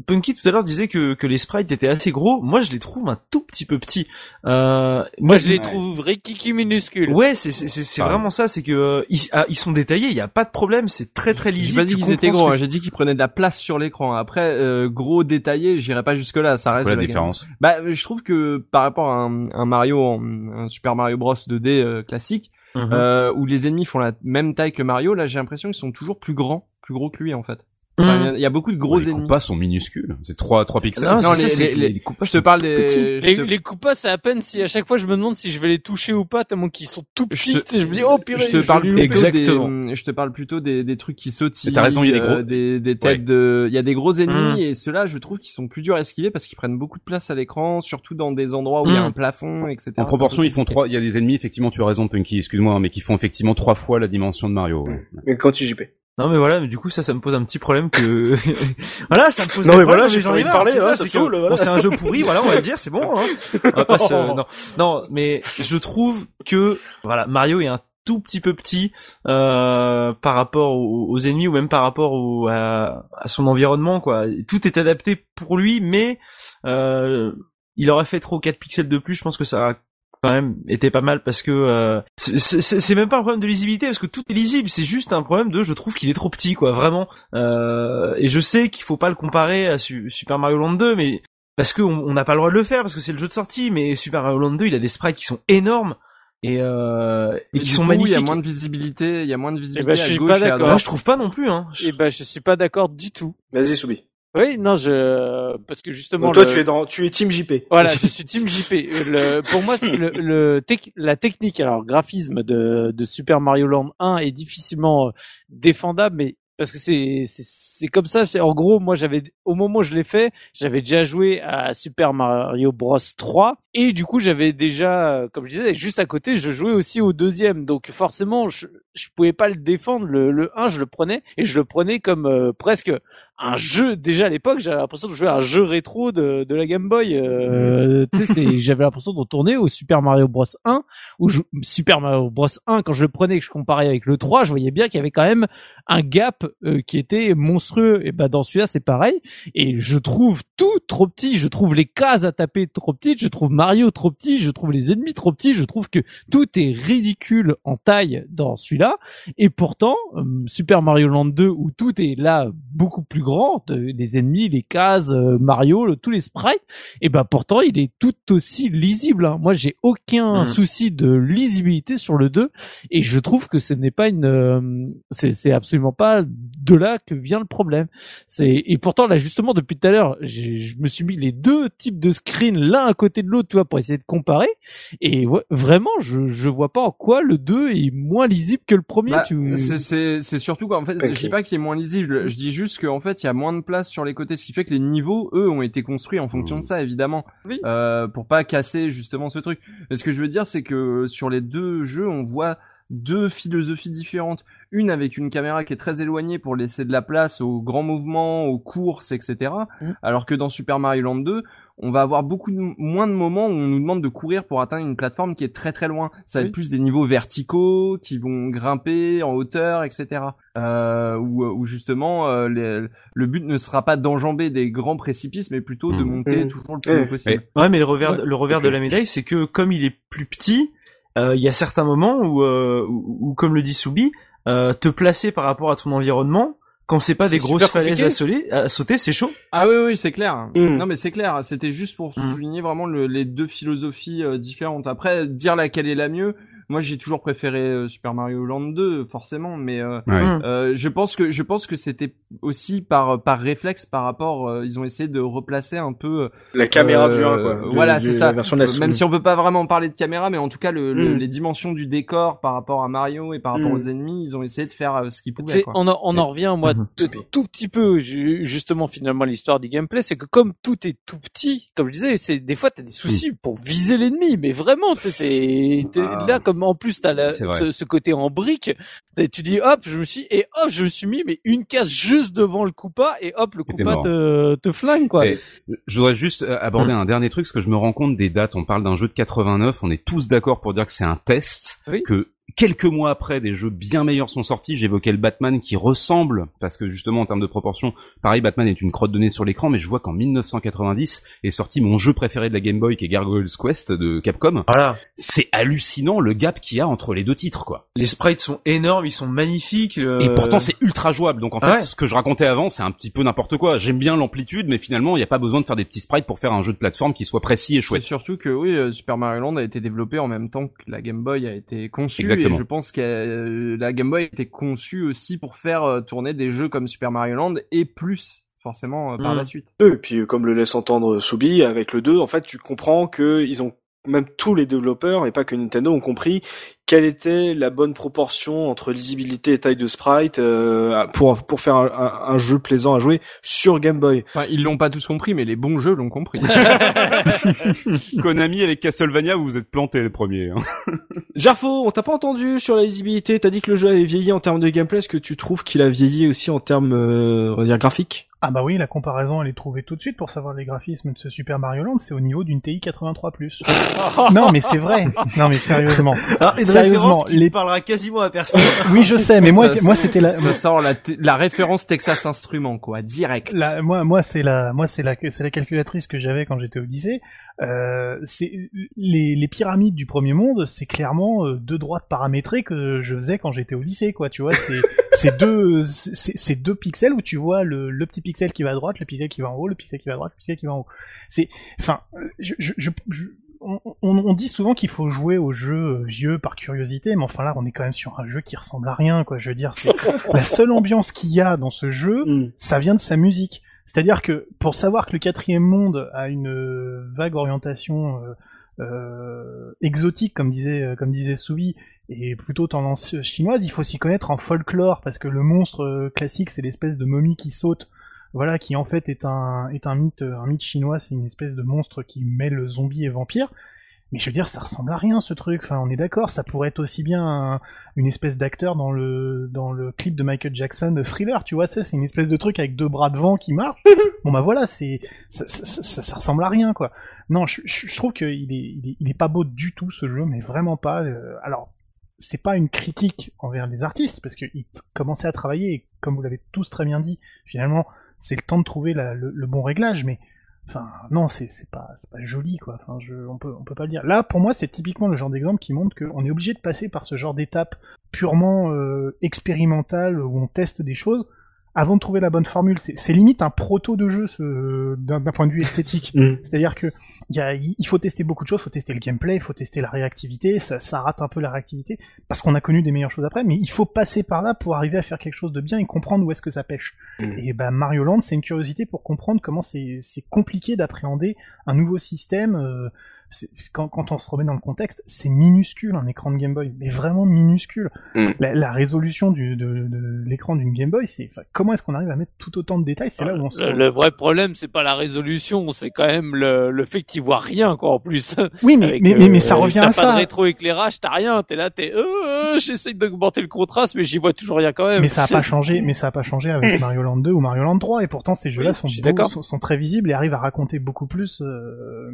Punky tout à l'heure disait que, que les sprites étaient assez gros. Moi, je les trouve un tout petit peu petits. Euh, moi, je les trouve rikiki minuscules. Ouais, c'est c'est c'est vraiment ça. C'est que euh, ils, ah, ils sont détaillés. Il y a pas de problème. C'est très très lisible. J'ai pas dit qu'ils étaient gros. Hein, J'ai dit qu'ils prenaient de la place sur l'écran. Après, euh, gros détaillé, j'irai pas jusque là. Ça reste la différence? Bah, je trouve que par rapport à un, Mario, un Super Mario Bros 2D euh, classique, mhm. où les ennemis font la même taille que Mario, là, j'ai l'impression qu'ils sont toujours plus grands, plus gros que lui en fait. Mm. Il y, a beaucoup de gros ennemis. Les coupas sont minuscules. C'est 3, 3 pixels. Non, non les, les, les, je te parle des... Les, les coupas, c'est à peine si à chaque fois je me demande si je vais les toucher ou pas, tellement qu'ils sont tout petits. Je, te... je me dis, oh purée. Je te parle plutôt Exactement. Des, je te parle plutôt des, des trucs qui sautillent. T'as raison, il y a des gros. Euh, des, des têtes de, il y a des gros ennemis mm. et ceux-là, je trouve qu'ils sont plus durs à esquiver parce qu'ils prennent beaucoup de place à l'écran, surtout dans des endroits où il y a mm. un plafond, etc. En proportion, ils font trois, il y a des ennemis, effectivement, tu as raison, Punky, excuse-moi, mais qui font effectivement trois fois la dimension de Mario. Mais quand tu JP. Non mais voilà, mais du coup ça, ça me pose un petit problème que voilà, ça me pose. Non mais voilà, j'ai envie de parler. Hein, c'est bon, c'est un jeu pourri, voilà, on va dire, c'est bon. Hein. non. non, mais je trouve que voilà, Mario est un tout petit peu petit euh, par rapport aux, ennemis ou même par rapport au, à, son environnement quoi. Tout est adapté pour lui, mais euh, il aurait fait trop 4 pixels de plus, je pense que ça quand même était pas mal parce que euh, c'est même pas un problème de lisibilité parce que tout est lisible, c'est juste un problème de je trouve qu'il est trop petit quoi, vraiment. Euh, et je sais qu'il faut pas le comparer à Super Mario Land 2, mais parce qu'on n'a pas le droit de le faire parce que c'est le jeu de sortie, mais Super Mario Land 2 il a des sprites qui sont énormes et, euh, et, qui sont magnifiques. Il y a moins de visibilité, il y a moins de visibilité. Et bah, je suis pas d'accord. Je trouve pas non plus. Hein. Et bah je suis pas d'accord du tout. Vas-y Soubi. Oui, non, je parce que justement. toi, tu es dans, tu es Team JP. Voilà, je suis Team JP. Le, pour moi, le, le la technique, alors graphisme de, de Super Mario Land 1 est difficilement euh, défendable, mais parce que c'est c'est comme ça. C'est en gros, moi j'avais au moment où je l'ai fait, j'avais déjà joué à Super Mario Bros 3 et du coup j'avais déjà, comme je disais, juste à côté, je jouais aussi au deuxième. Donc forcément, je je pouvais pas le défendre. Le, le 1, je le prenais et je le prenais comme euh, presque un jeu déjà à l'époque j'avais l'impression de jouer à un jeu rétro de, de la Game Boy euh, j'avais l'impression de retourner au Super Mario Bros. 1 ou Super Mario Bros. 1 quand je le prenais et que je comparais avec le 3 je voyais bien qu'il y avait quand même un gap euh, qui était monstrueux. Et ben dans celui-là c'est pareil. Et je trouve tout trop petit. Je trouve les cases à taper trop petites. Je trouve Mario trop petit. Je trouve les ennemis trop petits. Je trouve que tout est ridicule en taille dans celui-là. Et pourtant euh, Super Mario Land 2 où tout est là beaucoup plus grand les ennemis, les cases, euh, Mario, tous les sprites, et ben pourtant il est tout aussi lisible. Hein. Moi j'ai aucun mm. souci de lisibilité sur le 2 et je trouve que ce n'est pas une, euh, c'est absolument pas de là que vient le problème. C'est et pourtant là justement depuis tout à l'heure, je me suis mis les deux types de screens l'un à côté de l'autre, tu vois, pour essayer de comparer. Et vraiment, je je vois pas en quoi le 2 est moins lisible que le premier. Bah, c'est c'est surtout quoi. En fait, je dis pas qu'il est moins lisible. Je dis juste qu'en fait il y a moins de place sur les côtés, ce qui fait que les niveaux, eux, ont été construits en fonction de mmh. ça, évidemment, euh, pour pas casser justement ce truc. Mais ce que je veux dire, c'est que sur les deux jeux, on voit deux philosophies différentes. Une avec une caméra qui est très éloignée pour laisser de la place aux grands mouvements, aux courses, etc. Mmh. Alors que dans Super Mario Land 2, on va avoir beaucoup moins de moments où on nous demande de courir pour atteindre une plateforme qui est très très loin. Ça va être plus des niveaux verticaux qui vont grimper en hauteur, etc. Euh, où, justement euh, le but ne sera pas d'enjamber des grands précipices, mais plutôt de mmh. monter mmh. toujours le plus haut possible. Ouais, mais le revers, le revers de la médaille, c'est que comme il est plus petit, euh, il y a certains moments où, euh, où, comme le dit Soubi, euh, te placer par rapport à ton environnement, quand c'est pas des grosses falaises à, sauter, c'est chaud. Ah oui, oui, c'est clair. Hmm. Non, mais c'est clair. C'était juste pour hmm. souligner vraiment les deux philosophies euh, différentes. Après, dire laquelle est la mieux, moi, j'ai toujours préféré euh, Super Mario Land 2, forcément, mais euh, euh, je pense que je pense que c'était aussi par par réflexe par rapport. Euh, ils ont essayé de replacer un peu la caméra du 1, quoi. voilà, c'est ça. Même si on peut pas vraiment parler de caméra, mais en tout cas, le, mm. les dimensions du décor par rapport à Mario et par rapport mm. aux ennemis, ils ont essayé de faire ce qu'ils pouvaient. Quoi. On, en, on en revient, moi, mm tout petit peu justement finalement l'histoire du gameplay, c'est que comme tout est tout petit, comme je disais, c'est des fois t'as des soucis pour viser l'ennemi, mais vraiment, c'est ah. là comme en plus t'as ce, ce, côté en brique. Tu dis hop, je me suis et hop, je me suis mis mais une case juste devant le coupa et hop, le coupa te, te flingue quoi. je voudrais juste euh, aborder hum. un dernier truc parce que je me rends compte des dates. On parle d'un jeu de 89, on est tous d'accord pour dire que c'est un test, que quelques mois après, des jeux bien meilleurs sont sortis. J'évoquais le Batman qui ressemble, parce que justement en termes de proportion, pareil, Batman est une crotte de nez sur l'écran, mais je vois qu'en 1990 est sorti mon jeu préféré de la Game Boy, qui est Gargoyle's Quest de Capcom. Voilà. C'est hallucinant le gap qu'il y a entre les deux titres, quoi. Les sprites sont énormes, ils sont magnifiques. Euh, Et pourtant c'est ultra jouable. Donc en fait, ce que je racontais avant, c'est un petit peu n'importe quoi. J'aime bien l'amplitude, mais finalement, il n'y a pas besoin de faire des petits sprites pour faire un jeu de plateforme qui soit précis et chouette. surtout que oui, euh, Super Mario Land a été développé en même temps que la Game Boy a été conçue je pense que euh, la Game Boy était conçue aussi pour faire euh, tourner des jeux comme Super Mario Land et plus forcément euh, par la mm. suite. Et puis comme le laisse entendre Soubi avec le 2, en fait, tu comprends que ils ont même tous les développeurs et pas que Nintendo ont compris quelle était la bonne proportion entre lisibilité et taille de sprite euh, pour pour faire un, un, jeu plaisant à jouer sur Game Boy? Enfin, ils l'ont pas tous compris, mais les bons jeux l'ont compris. Konami avec Castlevania, vous vous êtes planté le premier. Hein. Jarfo, on t'a pas entendu sur la lisibilité. T'as dit que le jeu avait vieilli en termes de gameplay. Est-ce que tu trouves qu'il a vieilli aussi en termes, euh, on va dire, graphiques ah bah oui, la comparaison elle est trouvée tout de suite pour savoir les graphismes de ce Super Mario Land, c'est au niveau d'une TI 83+. non mais c'est vrai. Non mais sérieusement. Alors, sérieusement, les parlera quasiment à personne. oui, je sais, mais moi moi c'était la ça sort la, la référence Texas Instruments quoi, direct. La, moi moi c'est la moi c'est la c'est la calculatrice que j'avais quand j'étais au lycée. Euh, c'est les, les pyramides du premier monde, c'est clairement euh, deux droites paramétrées que je faisais quand j'étais au lycée quoi, tu vois, c'est c'est deux c'est deux pixels où tu vois le, le petit pixel qui va à droite, le pixel qui va en haut, le pixel qui va à droite, le pixel qui va en haut. C'est enfin je, je, je, on, on, dit souvent qu'il faut jouer au jeu vieux par curiosité, mais enfin là, on est quand même sur un jeu qui ressemble à rien, quoi. Je veux dire, c'est la seule ambiance qu'il y a dans ce jeu, mm. ça vient de sa musique. C'est-à-dire que pour savoir que le quatrième monde a une vague orientation euh, euh, exotique, comme disait comme disait Soubi, et plutôt tendance chinoise, il faut s'y connaître en folklore parce que le monstre classique, c'est l'espèce de momie qui saute voilà, qui en fait est un, est un mythe, un mythe chinois, c'est une espèce de monstre qui mêle zombie et vampire. Mais je veux dire, ça ressemble à rien ce truc. Enfin, on est d'accord, ça pourrait être aussi bien une espèce d'acteur dans le dans le clip de Michael Jackson de Thriller, tu vois, tu sais, c'est une espèce de truc avec deux bras devant qui marche. bon bah voilà, c'est ça, ça, ça, ressemble à rien quoi. Non, je, je, trouve qu'il est, il est, il est pas beau du tout ce jeu, mais vraiment pas. Euh, alors c'est pas une critique envers les artistes parce qu'ils commençaient à travailler et comme vous l'avez tous très bien dit, finalement c'est le temps de trouver le, bon réglage, mais enfin non, c'est pas pas joli quoi. Enfin, on peut on peut pas le dire. Là, pour moi, c'est typiquement le genre d'exemple qui montre qu'on est obligé de passer par ce genre d'étape purement euh, expérimentale où on teste des choses avant de trouver la bonne formule. C'est limite un proto de jeu d'un point de vue esthétique. Mm. C'est-à-dire que y a, il faut tester beaucoup de choses, il faut tester le gameplay, il faut tester la réactivité, ça, ça rate un peu la réactivité, parce qu'on a connu des meilleures choses après, mais il faut passer par là pour arriver à faire quelque chose de bien et comprendre où est-ce que ça pêche. Mm. Et ben Mario Land, c'est une curiosité pour comprendre comment c'est compliqué d'appréhender un nouveau système. Euh, quand, quand, on se remet dans le contexte, c'est minuscule un écran de Game Boy, mais vraiment minuscule. Mm. La, la, résolution du, de, de l'écran d'une Game Boy, c'est comment est-ce qu'on arrive à mettre tout autant de détails? C'est là où on se... le, vrai problème, c'est pas la résolution, c'est quand même le, le fait que tu vois rien quoi en plus. Oui, mais mais, mais, mais, ça revient à ça. T'as pas de rétroéclairage, t'as rien, t'es là, t'es euh, euh j'essaie d'augmenter le contraste, mais j'y vois toujours rien quand même. Mais ça a pas changé, mais ça a pas changé avec Mario Land 2 ou Mario Land 3, et pourtant ces jeux-là sont, sont, sont, très visibles et arrivent à raconter beaucoup plus euh,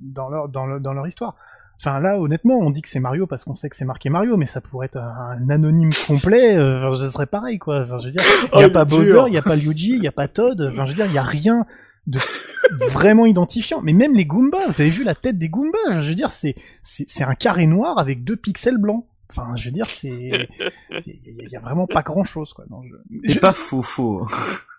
dans leur dans, leur histoire. Enfin là, honnêtement, on dit que c'est Mario parce qu'on sait que c'est marqué Mario, mais ça pourrait être un, anonyme complet. Euh, ce serait pareil, quoi. Enfin, je veux dire, il y a oh, pas Bowser, il y a pas Luigi, il y a pas Todd. Enfin, je veux dire, il y a rien de vraiment identifiant. Mais même les Goombas, vous avez vu la tête des Goombas Je veux dire, c'est c'est un carré noir avec deux pixels blancs. Enfin, je veux dire, c'est il y, a vraiment pas grand chose quoi dans le jeu. C'est pas faux, faux.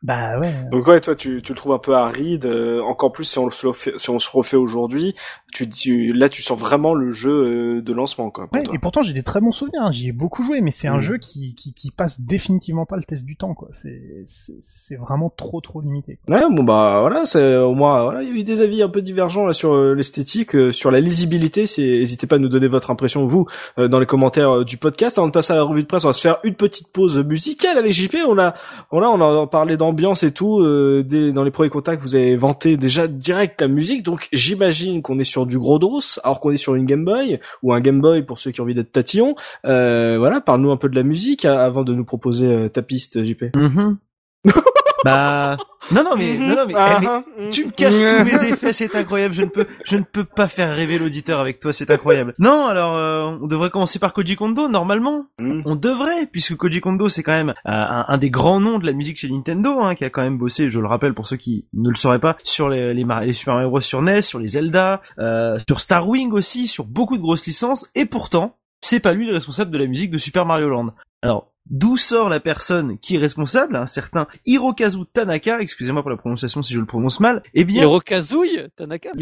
Bah ouais. Donc ouais, toi tu, tu le trouves un peu aride, euh, encore plus si on, se refait, si on se refait aujourd'hui. Tu, tu, là tu sens vraiment le jeu euh, de lancement quoi. Ouais, et pourtant j'ai des très bons souvenirs, hein. j'y ai beaucoup joué, mais c'est un mm. jeu qui, qui, qui passe définitivement pas le test du temps quoi. C'est c'est vraiment trop trop limité. Ouais bon bah voilà, c'est au moins voilà il y a eu des avis un peu divergents là sur euh, l'esthétique, sur la lisibilité. C'est n'hésitez pas à nous donner votre impression vous dans les commentaires du podcast. Avant de passer à la revue de presse, on va se faire une petite pause musicale. Allez JP, on a voilà on a parlé dans ambiance et tout, euh, dans les premiers contacts, vous avez vanté déjà direct la musique, donc j'imagine qu'on est sur du gros dos, alors qu'on est sur une Game Boy ou un Game Boy pour ceux qui ont envie d'être tatillon. Euh, voilà, parle-nous un peu de la musique avant de nous proposer euh, ta piste, JP. Mm-hmm. bah non non mais non non mais, eh, ah, tu me caches tous mes effets c'est incroyable je ne peux je ne peux pas faire rêver l'auditeur avec toi c'est incroyable. Non alors euh, on devrait commencer par Koji Kondo normalement. Mm. on devrait puisque Koji Kondo c'est quand même euh, un, des grands noms de la musique chez Nintendo hein, qui a quand même bossé je le rappelle pour ceux qui ne le sauraient pas sur les les, les Super Mario Bros. sur NES sur les Zelda euh, sur Star Wing aussi sur beaucoup de grosses licences et pourtant c'est pas lui le responsable de la musique de Super Mario Land. Alors D'où sort la personne qui est responsable, un certain Hirokazu Tanaka, excusez-moi pour la prononciation si je le prononce mal, eh bien... Hirokazu Tanaka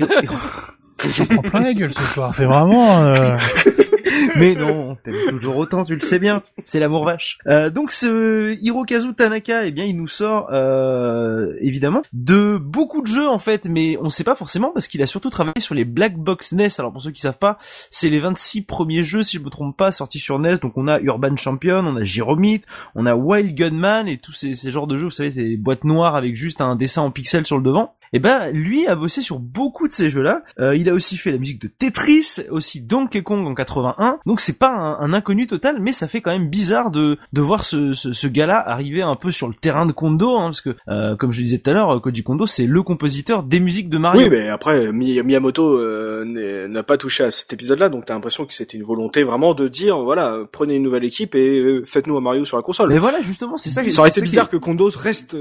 Je prends plein la gueule ce soir, c'est vraiment... Euh... Mais non, t'aimes toujours autant, tu le sais bien. C'est l'amour vache. Euh, donc ce Hirokazu Tanaka, eh bien, il nous sort euh, évidemment de beaucoup de jeux en fait, mais on sait pas forcément parce qu'il a surtout travaillé sur les Black Box NES. Alors pour ceux qui savent pas, c'est les 26 premiers jeux, si je me trompe pas, sortis sur NES. Donc on a Urban Champion, on a Gyromite, on a Wild Gunman et tous ces, ces genres de jeux, vous savez, ces boîtes noires avec juste un dessin en pixels sur le devant. Et eh ben lui a bossé sur beaucoup de ces jeux-là. Euh, il a aussi fait la musique de Tetris, aussi Donkey Kong en 81. Donc c'est pas un, inconnu total, mais ça fait quand même bizarre de de voir ce, ce, ce gars-là arriver un peu sur le terrain de Kondo, hein, parce que euh, comme je disais tout à l'heure, Koji Kondo c'est le compositeur des musiques de Mario. Oui, mais après Miyamoto euh, n'a pas touché à cet épisode-là, donc t'as l'impression que c'était une volonté vraiment de dire voilà prenez une nouvelle équipe et faites-nous un Mario sur la console. Mais voilà justement c'est ça. Ça aurait été bizarre que Kondo reste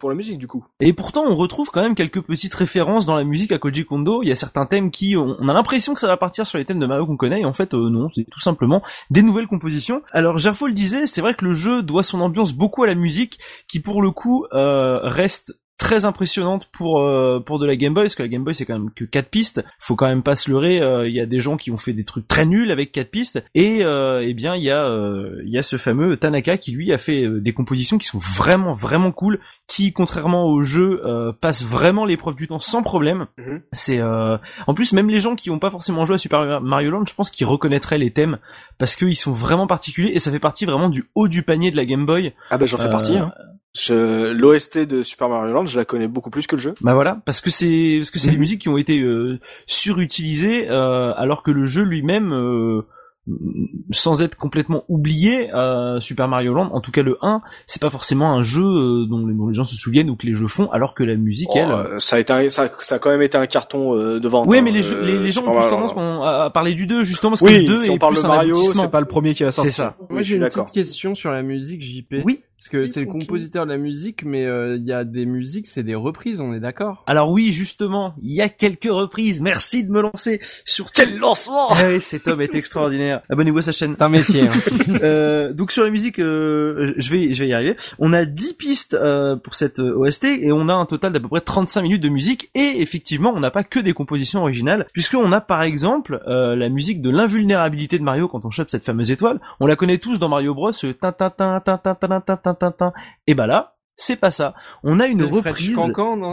pour la musique du coup. Et pourtant on retrouve quand même quelques quelques petites références dans la musique à Koji Kondo. Il y a certains thèmes qui, on a l'impression que ça va partir sur les thèmes de Mario qu'on connaît, et en fait euh, non, c'est tout simplement des nouvelles compositions. Alors Gerfo le disait, c'est vrai que le jeu doit son ambiance beaucoup à la musique, qui pour le coup euh, reste très impressionnante pour euh, pour de la Game Boy parce que la Game Boy c'est quand même que quatre pistes faut quand même pas se leurrer il y a des gens qui ont fait des trucs très nuls avec quatre pistes et eh bien il y a il y a ce fameux Tanaka qui lui a fait des compositions qui sont vraiment vraiment cool qui contrairement au jeu passe vraiment l'épreuve du temps sans problème mhm. c'est en plus même les gens qui ont pas forcément joué à Super Mario Land je pense qu'ils reconnaîtraient les thèmes parce qu'ils sont vraiment particuliers et ça fait partie vraiment du haut du panier de la Game Boy. Ah bah j'en fais partie. Hein. L'OST de Super Mario Land, je la connais beaucoup plus que le jeu. Bah voilà, parce que c'est parce que c'est des mhm. musiques qui ont été euh, surutilisées, euh, alors que le jeu lui-même euh, sans être complètement oublié, euh, Super Mario Land, en tout cas le 1, c'est pas forcément un jeu euh, dont, les gens se souviennent ou que les jeux font, alors que la musique, elle, euh, ça a été, ça, ça, a quand même été un carton euh, de vente. Oui, mais les, les, gens ont plus tendance à, parler du 2 justement parce que le 2 si on parle de Mario, c'est pas le premier qui va sortir. C'est ça. Moi j'ai une petite question sur la musique JP. Oui. Parce que c'est le compositeur de la musique, mais il y a des musiques, c'est des reprises, on est d'accord? Alors oui, justement, il y a quelques reprises. Merci de me lancer sur quel lancement? Ah oui, cet homme est extraordinaire. Abonnez-vous à sa chaîne. C'est un métier. Hein. euh, donc sur la musique, euh, je vais je vais y arriver. On a 10 pistes euh, pour cette euh, OST et on a un total d'à peu près 35 minutes de musique et effectivement, on n'a pas que des compositions originales puisqu'on a par exemple la musique de l'invulnérabilité de Mario quand on chope cette fameuse étoile. On la connaît tous dans Mario Bros. tin tin tin tin tin et ben là, c'est pas ça. On a une reprise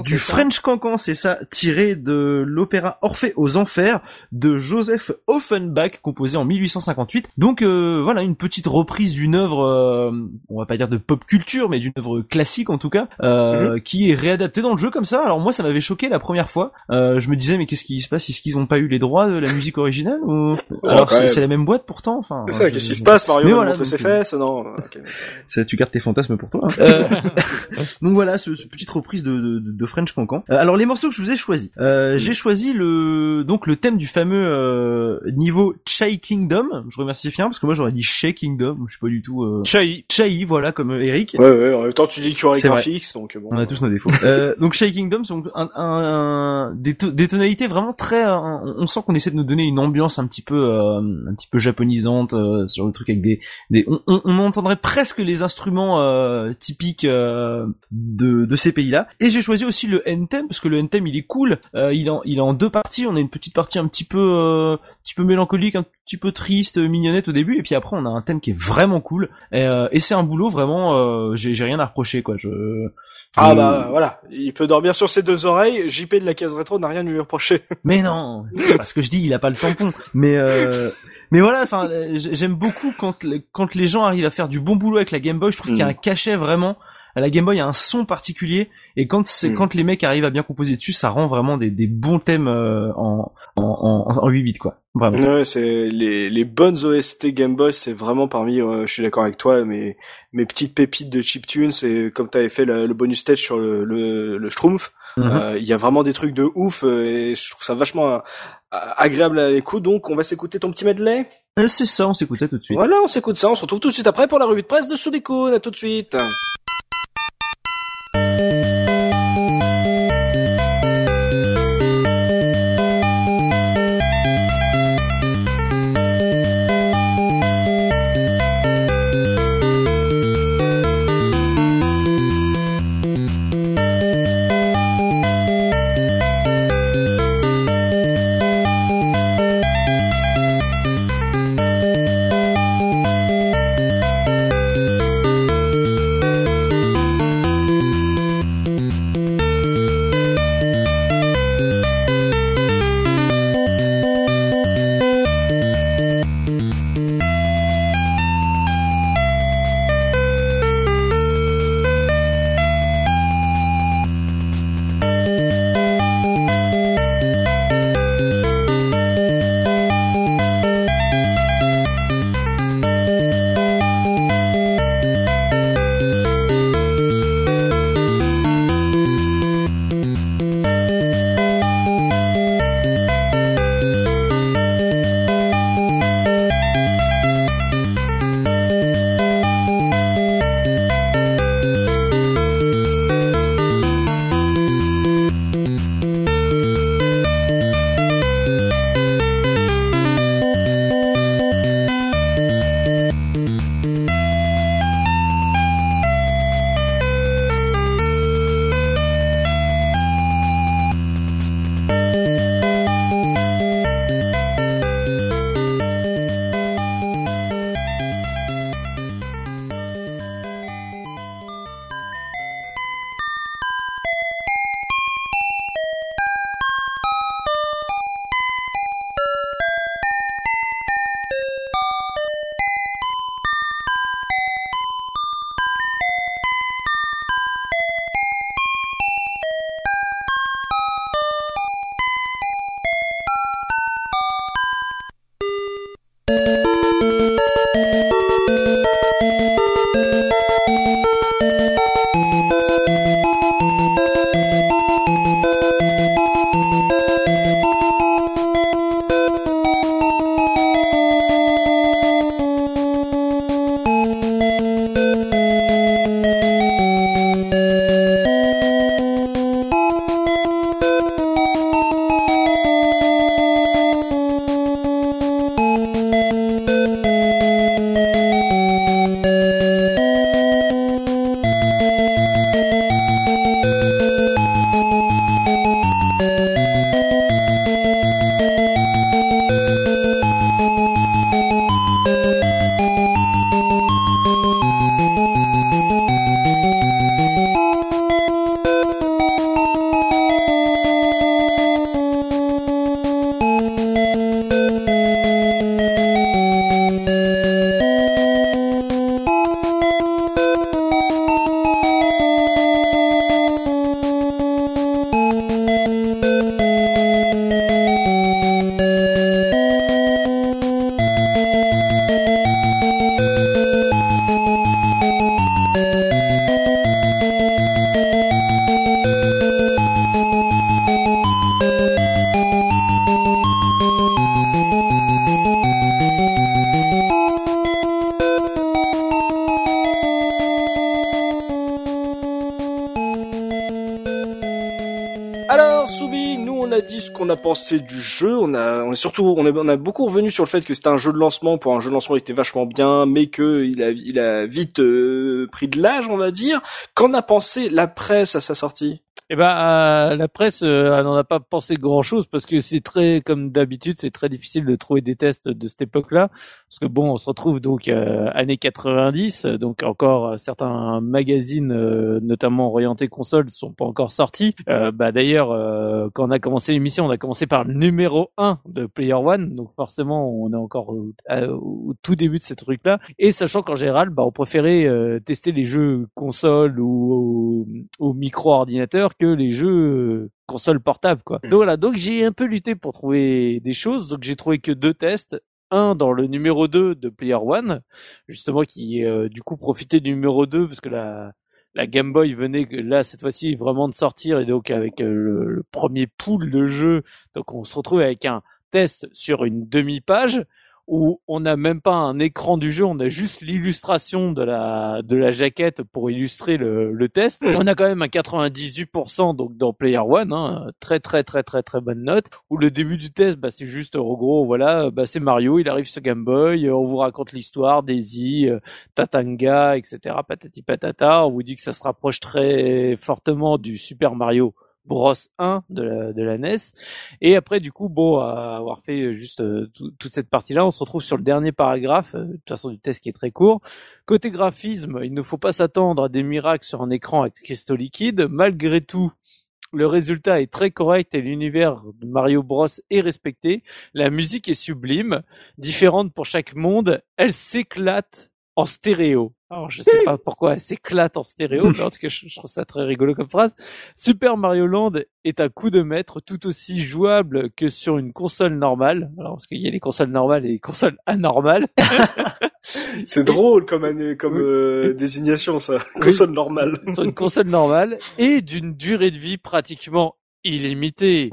du French Cancan, c'est ça, tiré de l'opéra Orphée aux Enfers de Joseph Offenbach, composé en 1858. Donc euh, voilà, une petite reprise d'une œuvre, euh, on va pas dire de pop culture, mais d'une œuvre classique en tout cas, euh, mhm. qui est réadaptée dans le jeu comme ça. Alors moi, ça m'avait choqué la première fois. je me disais, mais qu'est-ce qui se passe? Est-ce qu'ils ont pas eu les droits de la musique originale ou... Alors c'est la même boîte pourtant. Enfin, c'est ça. Qu'est-ce qui se passe Mario? Mais voilà, ses fesses Non. tu gardes tes fantasmes pour toi. Hein. Donc voilà, ce, petite reprise de, de, de French Cancan. Euh, alors les morceaux que je vous ai choisis, euh, j'ai choisi le donc le thème du fameux euh, niveau Chai Kingdom. Je remercie Fian parce que moi j'aurais dit Chai Kingdom, je suis pas du tout. Euh... Chai. Chai, voilà comme Eric. Ouais ouais. En même temps tu dis qu'il y aurait graphiques, donc bon. On a tous nos défauts. euh, donc Chai Kingdom, c'est un, un, des, des, tonalités vraiment très. on sent qu'on essaie de nous donner une ambiance un petit peu un petit peu japonisante, ce genre de truc avec des, des on, on, on entendrait presque les instruments typiques de, de ces pays-là. Et j'ai choisi aussi le NTEM parce que le NTEM il est cool. Euh, il, est en, il est en deux parties. On a une petite partie un petit peu, euh, petit peu mélancolique, un petit peu triste, mignonnette au début, et puis après on a un thème qui est vraiment cool. Et, euh, et c'est un boulot vraiment. Euh, j'ai, rien à reprocher quoi. Je, ah bah voilà, il peut dormir sur ses deux oreilles. JP de la case rétro n'a rien à lui reprocher. Mais non, parce que je dis il a pas le tampon. Mais euh, mais voilà, enfin j'aime beaucoup quand quand les gens arrivent à faire du bon boulot avec la Game Boy. Je trouve qu'il y a mm. un cachet vraiment la Game Boy a un son particulier et quand c'est hmm. quand les mecs arrivent à bien composer dessus, ça rend vraiment des, des bons thèmes euh, en, en, en, 8 bits quoi. Vraiment. Ouais, c'est les, les bonnes OST Game Boy, c'est vraiment parmi, euh, je suis d'accord avec toi, mes mes petites pépites de chiptune, c'est comme tu avais fait le, bonus stage sur le le, le Schtroumpf. Mhm. Euh, il y a vraiment des trucs de ouf et je trouve ça vachement agréable à l'écoute. Donc on va s'écouter ton petit medley. C'est ça, on s'écoute ça tout de suite. Voilà, on s'écoute ça. On se retrouve tout de suite après pour la revue de presse de Soubikoun. À tout de suite. Pensé du jeu. On a, on est surtout, on, on a beaucoup revenu sur le fait que c'était un jeu de lancement. Pour un jeu de lancement, il était vachement bien, mais que il a, il a vite euh, pris de l'âge, on va dire. Qu'en a pensé la presse à sa sortie? Eh ben, euh, la presse euh, n'en a pas pensé grand-chose parce que c'est très, comme d'habitude, c'est très difficile de trouver des tests de cette époque-là. Parce que bon, on se retrouve donc euh, années 90, donc encore certains magazines, notamment orientés console, sont pas encore sortis. bah d'ailleurs, quand on a commencé l'émission, on a commencé par le numéro 1 de Player One, donc forcément, on est encore au, tout début de ces trucs-là. Et sachant qu'en général, bah, on préférait tester les jeux console ou au, au micro-ordinateur les jeux euh, console portable quoi. Hmm. Donc voilà, donc j'ai un peu lutté pour trouver des choses, donc j'ai trouvé que deux tests, un dans le numéro 2 de Player One, justement qui euh, du coup profitait du numéro 2 parce que la la Game Boy venait là cette fois-ci vraiment de sortir et donc avec euh, le, premier pool de jeux, donc on se retrouve avec un test sur une demi-page où on n'a même pas un écran du jeu, on a juste l'illustration de la de la jaquette pour illustrer le, le test. Hmm. On a quand même un 98% donc dans Player One, hein, très très très très très bonne note. Où le début du test, bah c'est juste en gros voilà, bah c'est Mario, il arrive sur Game Boy, on vous raconte l'histoire, Daisy, euh, Tatanga, etc. Patati patata. On vous dit que ça se rapproche très fortement du Super Mario Bros 1 de la, de la NES. Et après, du coup, bon, avoir fait juste euh, toute cette partie-là, on se retrouve sur le dernier paragraphe, euh, de toute façon du test qui est très court. Côté graphisme, il ne faut pas s'attendre à des miracles sur un écran avec cristaux liquides. Malgré tout, le résultat est très correct et l'univers de Mario Bros est respecté. La musique est sublime, différente pour chaque monde. Elle s'éclate en stéréo. Alors je sais pas pourquoi elle s'éclate en stéréo, mais en tout cas je, trouve ça très rigolo comme phrase. Super Mario Land est un coup de maître tout aussi jouable que sur une console normale. Alors parce qu'il y a les consoles normales et les consoles anormales. C'est drôle comme année, comme euh, désignation ça. Console normale. sur une console normale et d'une durée de vie pratiquement illimitée.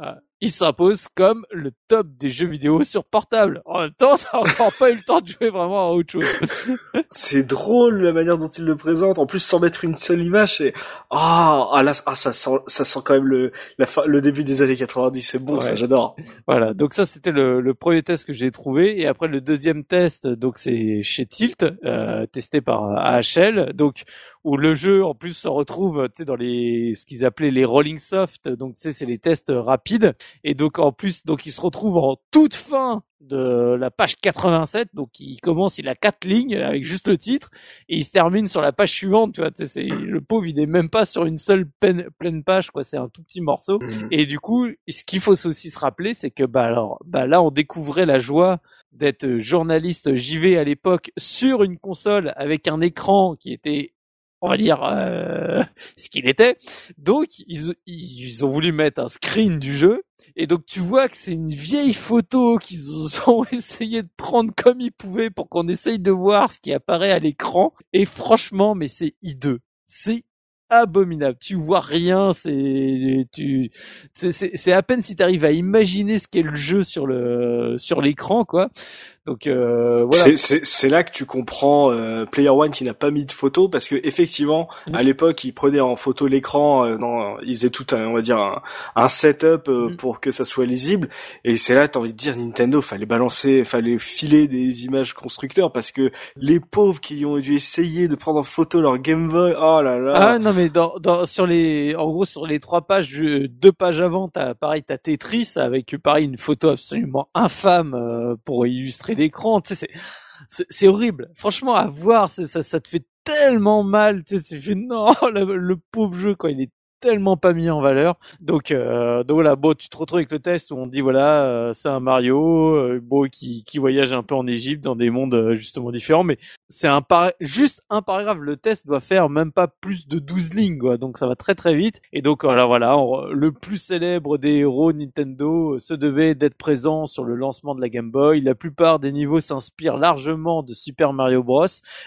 Ah il s'impose comme le top des jeux vidéo sur portable. En même temps, t'as encore pas eu le temps de jouer vraiment à autre chose. c'est drôle la manière dont il le présente. En plus, sans mettre une seule image, et ah, ah là, ah, ça sent, ça sent quand même le, la le début des années 90. C'est bon, ça, j'adore. Voilà. Donc ça, c'était le, le, premier test que j'ai trouvé. Et après, le deuxième test, donc c'est chez Tilt, euh, testé par AHL. Donc, où le jeu en plus se retrouve tu sais dans les ce qu'ils appelaient les rolling soft. Donc tu sais c'est les tests rapides. Et donc en plus donc il se retrouve en toute fin de la page 87 donc il commence il a quatre lignes avec juste le titre et il se termine sur la page suivante tu vois. Tu sais, c'est le pauvre il est même pas sur une seule pleine, pleine page quoi. C'est un tout petit morceau. Mmh. et du coup ce qu'il faut aussi se rappeler c'est que bah alors bah là on découvrait la joie d'être journaliste JV à l'époque sur une console avec un écran qui était on va dire euh, ce qu'il était. Donc ils, ils ont voulu mettre un screen du jeu et donc tu vois que c'est une vieille photo qu'ils ont essayé de prendre comme ils pouvaient pour qu'on essaye de voir ce qui apparaît à l'écran. Et franchement, mais c'est hideux. C'est abominable. Tu vois rien, c'est tu c'est à peine si tu à imaginer ce qu'est le jeu sur le sur l'écran quoi. Donc euh, voilà. C'est là que tu comprends euh, Player One qui n'a pas mis de photo parce que effectivement à mm. l'époque ils prenaient en photo l'écran, euh, ils faisaient tout un, on va dire un, un setup euh, mm. pour que ça soit lisible et c'est là t'as envie de dire Nintendo fallait balancer, fallait filer des images constructeurs parce que les pauvres qui ont dû essayer de prendre en photo leur Game Boy, oh là là. Ah non mais dans, dans sur les en gros sur les trois pages, deux pages avant t'as pareil t'as Tetris avec pareil une photo absolument infâme euh, pour illustrer l'écran, c'est horrible. Franchement, à voir, ça, ça te fait tellement mal, tu sais, c'est non, le, le, pauvre jeu quand il est tellement pas mis en valeur. Donc, euh, donc voilà, bon, tu te retrouves avec le test où on dit voilà, euh, c'est un Mario, euh, bon, qui, qui voyage un peu en Égypte dans des mondes euh, justement différents, mais c'est un par juste un paragraphe. Le test doit faire même pas plus de 12 lignes, quoi. Donc ça va très très vite. Et donc voilà, voilà, le plus célèbre des héros Nintendo se devait d'être présent sur le lancement de la Game Boy. La plupart des niveaux s'inspirent largement de Super Mario Bros,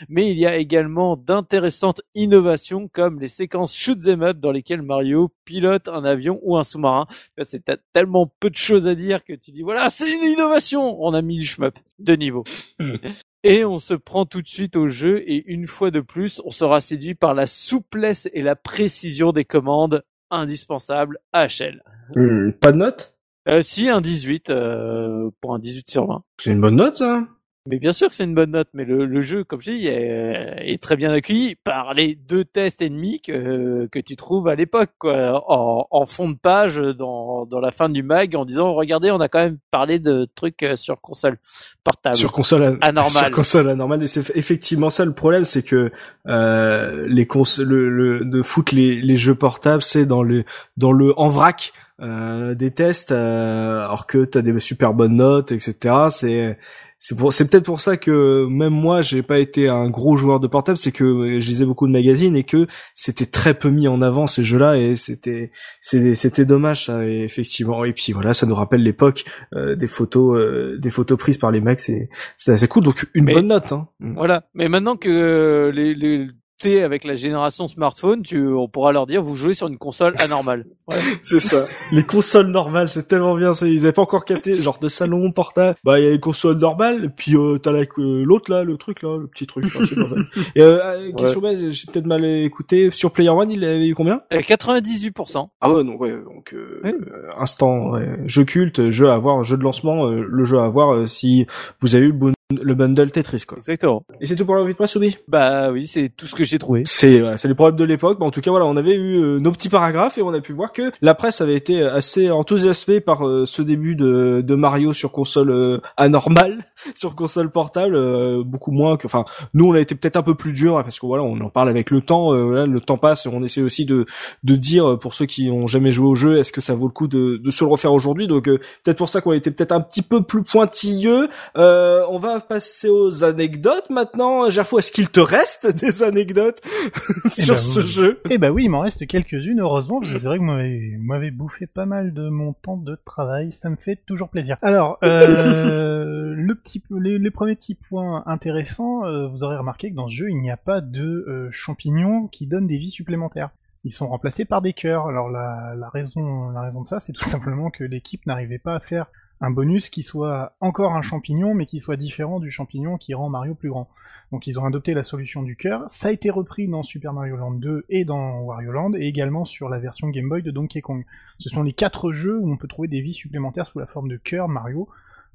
mais il y a également d'intéressantes innovations comme les séquences shoot 'em up dans lesquelles Mario pilote un avion ou un sous-marin. C'est tellement peu de choses à dire que tu dis voilà, c'est une innovation. On a mis du shmup de niveau. Hmm. Et on se prend tout de suite au jeu et une fois de plus, on sera séduit par la souplesse et la précision des commandes indispensable HL. Hmm, pas de note Euh, si un 18 euh, pour un 18 sur 20. C'est une bonne note, ça Mais bien sûr que c'est une bonne note, mais le, le jeu, comme je dis, est, est très bien accueilli par les deux tests ennemis que, que tu trouves à l'époque, quoi, en, en fond de page dans, dans la fin du mag, en disant regardez, on a quand même parlé de trucs euh, sur console portable. Sur console an- Anormal. Sur console anormal. Et c'est effectivement ça le problème, c'est que euh, les cons le, le, de foutre les, les jeux portables, c'est dans le dans le en vrac euh, des tests, euh, alors que t'as des super bonnes notes, etc. C'est c'est pour c'est peut-être pour ça que même moi j'ai pas été un gros joueur de portable, c'est que je lisais beaucoup de magazines et que c'était très peu mis en avant ces jeux-là et c'était c'était dommage ça et effectivement et puis voilà ça nous rappelle l'époque euh, des photos euh, des photos prises par les mecs c'est c'est assez cool donc une Mais- bonne note hein. Voilà. Mais maintenant que les, les avec la génération smartphone, tu, on pourra leur dire vous jouez sur une console anormale. C'est ça. Les consoles normales c'est tellement bien ils avaient pas encore capté genre de salon portable. Bah il y a les consoles normales puis euh, t'as la- euh, l'autre là le truc là le petit truc là, et euh, euh, question bête, j'ai peut-être mal écouté. Sur Player One il avait eu combien? Euh, 98%. Ah ouais, donc ouais, donc euh, euh, instant ouais, jeu culte, jeu à voir, jeu de lancement, euh, le jeu à voir euh, si vous avez eu le, bun- le bundle Tetris quoi. Exactement. Et c'est tout pour la revue de presse, Soubi? Bah oui, c'est tout ce que j'ai trouvé. C'est voilà, c'est les problèmes de l'époque, mais en tout cas voilà, on avait eu euh, nos petits paragraphes et on a pu voir que la presse avait été assez enthousiasmée par euh, ce début de, de Mario sur console euh, anormale, sur console portable, euh, beaucoup moins que, enfin, nous on a été peut-être un peu plus dur hein, parce que voilà, on en parle avec le temps, euh, voilà, le temps passe et on essaie aussi de de dire euh, pour ceux qui ont jamais joué au jeu, est-ce que ça vaut le coup de, de se le refaire aujourd'hui? Donc euh, peut-être pour ça qu'on a été peut-être un petit peu plus pointilleux. Euh, on va passer aux anecdotes maintenant. Gerfo, est-ce qu'il te reste des anecdotes sur ben, ce oui. jeu? Eh bah oui, il m'en reste quelques-unes, heureusement, parce que c'est vrai que vous m'avez- vous m'avez bouffé pas mal de mon temps de travail, ça me fait toujours plaisir. Alors, euh, le petit, les, les premiers petits points intéressants, euh, vous aurez remarqué que dans ce jeu, il n'y a pas de euh, champignons qui donnent des vies supplémentaires. Ils sont remplacés par des cœurs. Alors la, la raison, la raison de ça, c'est tout simplement que l'équipe n'arrivait pas à faire un bonus qui soit encore un champignon, mais qui soit différent du champignon qui rend Mario plus grand. Donc ils ont adopté la solution du cœur. Ça a été repris dans Super Mario Land 2 et dans Wario Land, et également sur la version Game Boy de Donkey Kong. Ce sont les quatre jeux où on peut trouver des vies supplémentaires sous la forme de cœur Mario.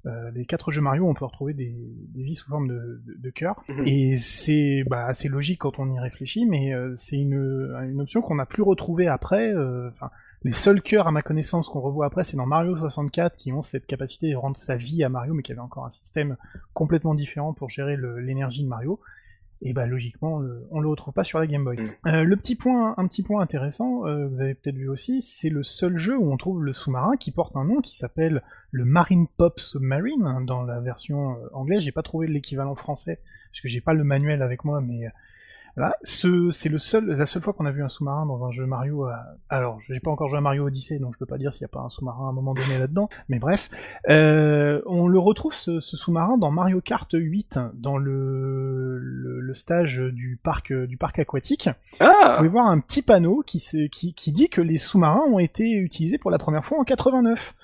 Euh, les quatre jeux Mario, on peut retrouver des, des vies sous forme de, de, de cœur. Mhm. Et c'est bah, assez logique quand on y réfléchit, mais euh, c'est une, une option qu'on n'a plus retrouvée après. euh, les seuls cœurs, à ma connaissance, qu'on revoit après, c'est dans Mario 64, qui ont cette capacité de rendre sa vie à Mario, mais qui avait encore un système complètement différent pour gérer l'énergie de Mario. Et bah logiquement, le- on le retrouve pas sur la Game Boy. Mm. Euh, le petit point, un petit point intéressant, euh, vous avez peut-être vu aussi, c'est le seul jeu où on trouve le sous-marin qui porte un nom qui s'appelle le Marine Pop Submarine hein, dans la version euh, anglaise. J'ai pas trouvé l'équivalent français parce que j'ai pas le manuel avec moi, mais voilà, ce, c'est le seul, la seule fois qu'on a vu un sous-marin dans un jeu Mario. à- Alors, j'ai pas encore joué à Mario Odyssey, donc je peux pas dire s'il y a pas un sous-marin à un moment donné là-dedans. Mais bref, euh, on le retrouve ce, ce sous-marin dans Mario Kart 8, dans le, le, le stage du parc du parc aquatique. Vous Ah pouvez voir un petit panneau qui, qui, qui dit que les sous-marins ont été utilisés pour la première fois en 89.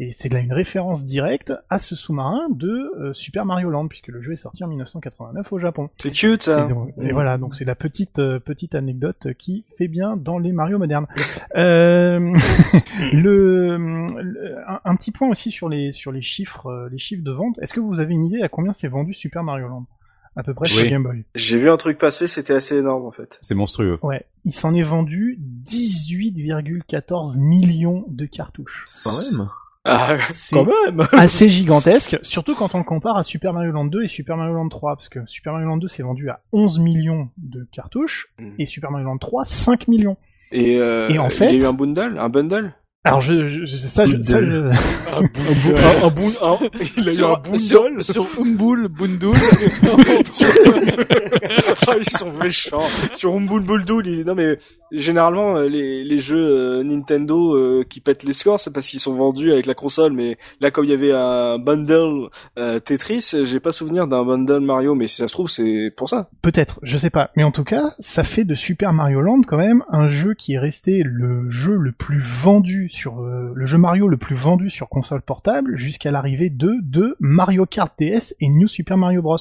Et c'est là une référence directe à ce sous-marin de euh, Super Mario Land, puisque le jeu est sorti en 1989 au Japon. C'est cute ça. Et, donc- et voilà, donc c'est la petite euh, petite anecdote qui fait bien dans les Mario modernes. Euh, le, le- un, un petit point aussi sur les sur les chiffres euh, les chiffres de vente. Est-ce que vous avez une idée à combien c'est vendu Super Mario Land? À peu près sur Oui. Game Boy. J'ai vu un truc passer, c'était assez énorme en fait. C'est monstrueux. Ouais, il s'en est vendu 18,14 millions de cartouches. Quand même. Ah, C'est quand même. assez gigantesque, surtout quand on le compare à Super Mario Land 2 et Super Mario Land 3, parce que Super Mario Land 2 s'est vendu à 11 millions de cartouches, Mm. et Super Mario Land 3, 5 millions. Et, euh, Et en il fait- y a eu un bundle, un bundle? Alors je, je, je- ça, je, ça, je- Un, un, un boun- un- il a eu un bundle. sur, sur Umbul, Bundul. Ah, ils sont méchants. Sur Umboul Bouldoul, il... non mais généralement euh, les, les jeux euh, Nintendo euh, qui pètent les scores, c'est parce qu'ils sont vendus avec la console. Mais là, comme il y avait un bundle euh, Tetris, j'ai pas souvenir d'un bundle Mario. Mais si ça se trouve, c'est pour ça. peut-être, je sais pas, mais en tout cas, ça fait de Super Mario Land quand même un jeu qui est resté le jeu le plus vendu sur euh, le jeu Mario le plus vendu sur console portable jusqu'à l'arrivée de de Mario Kart DS et New Super Mario Bros.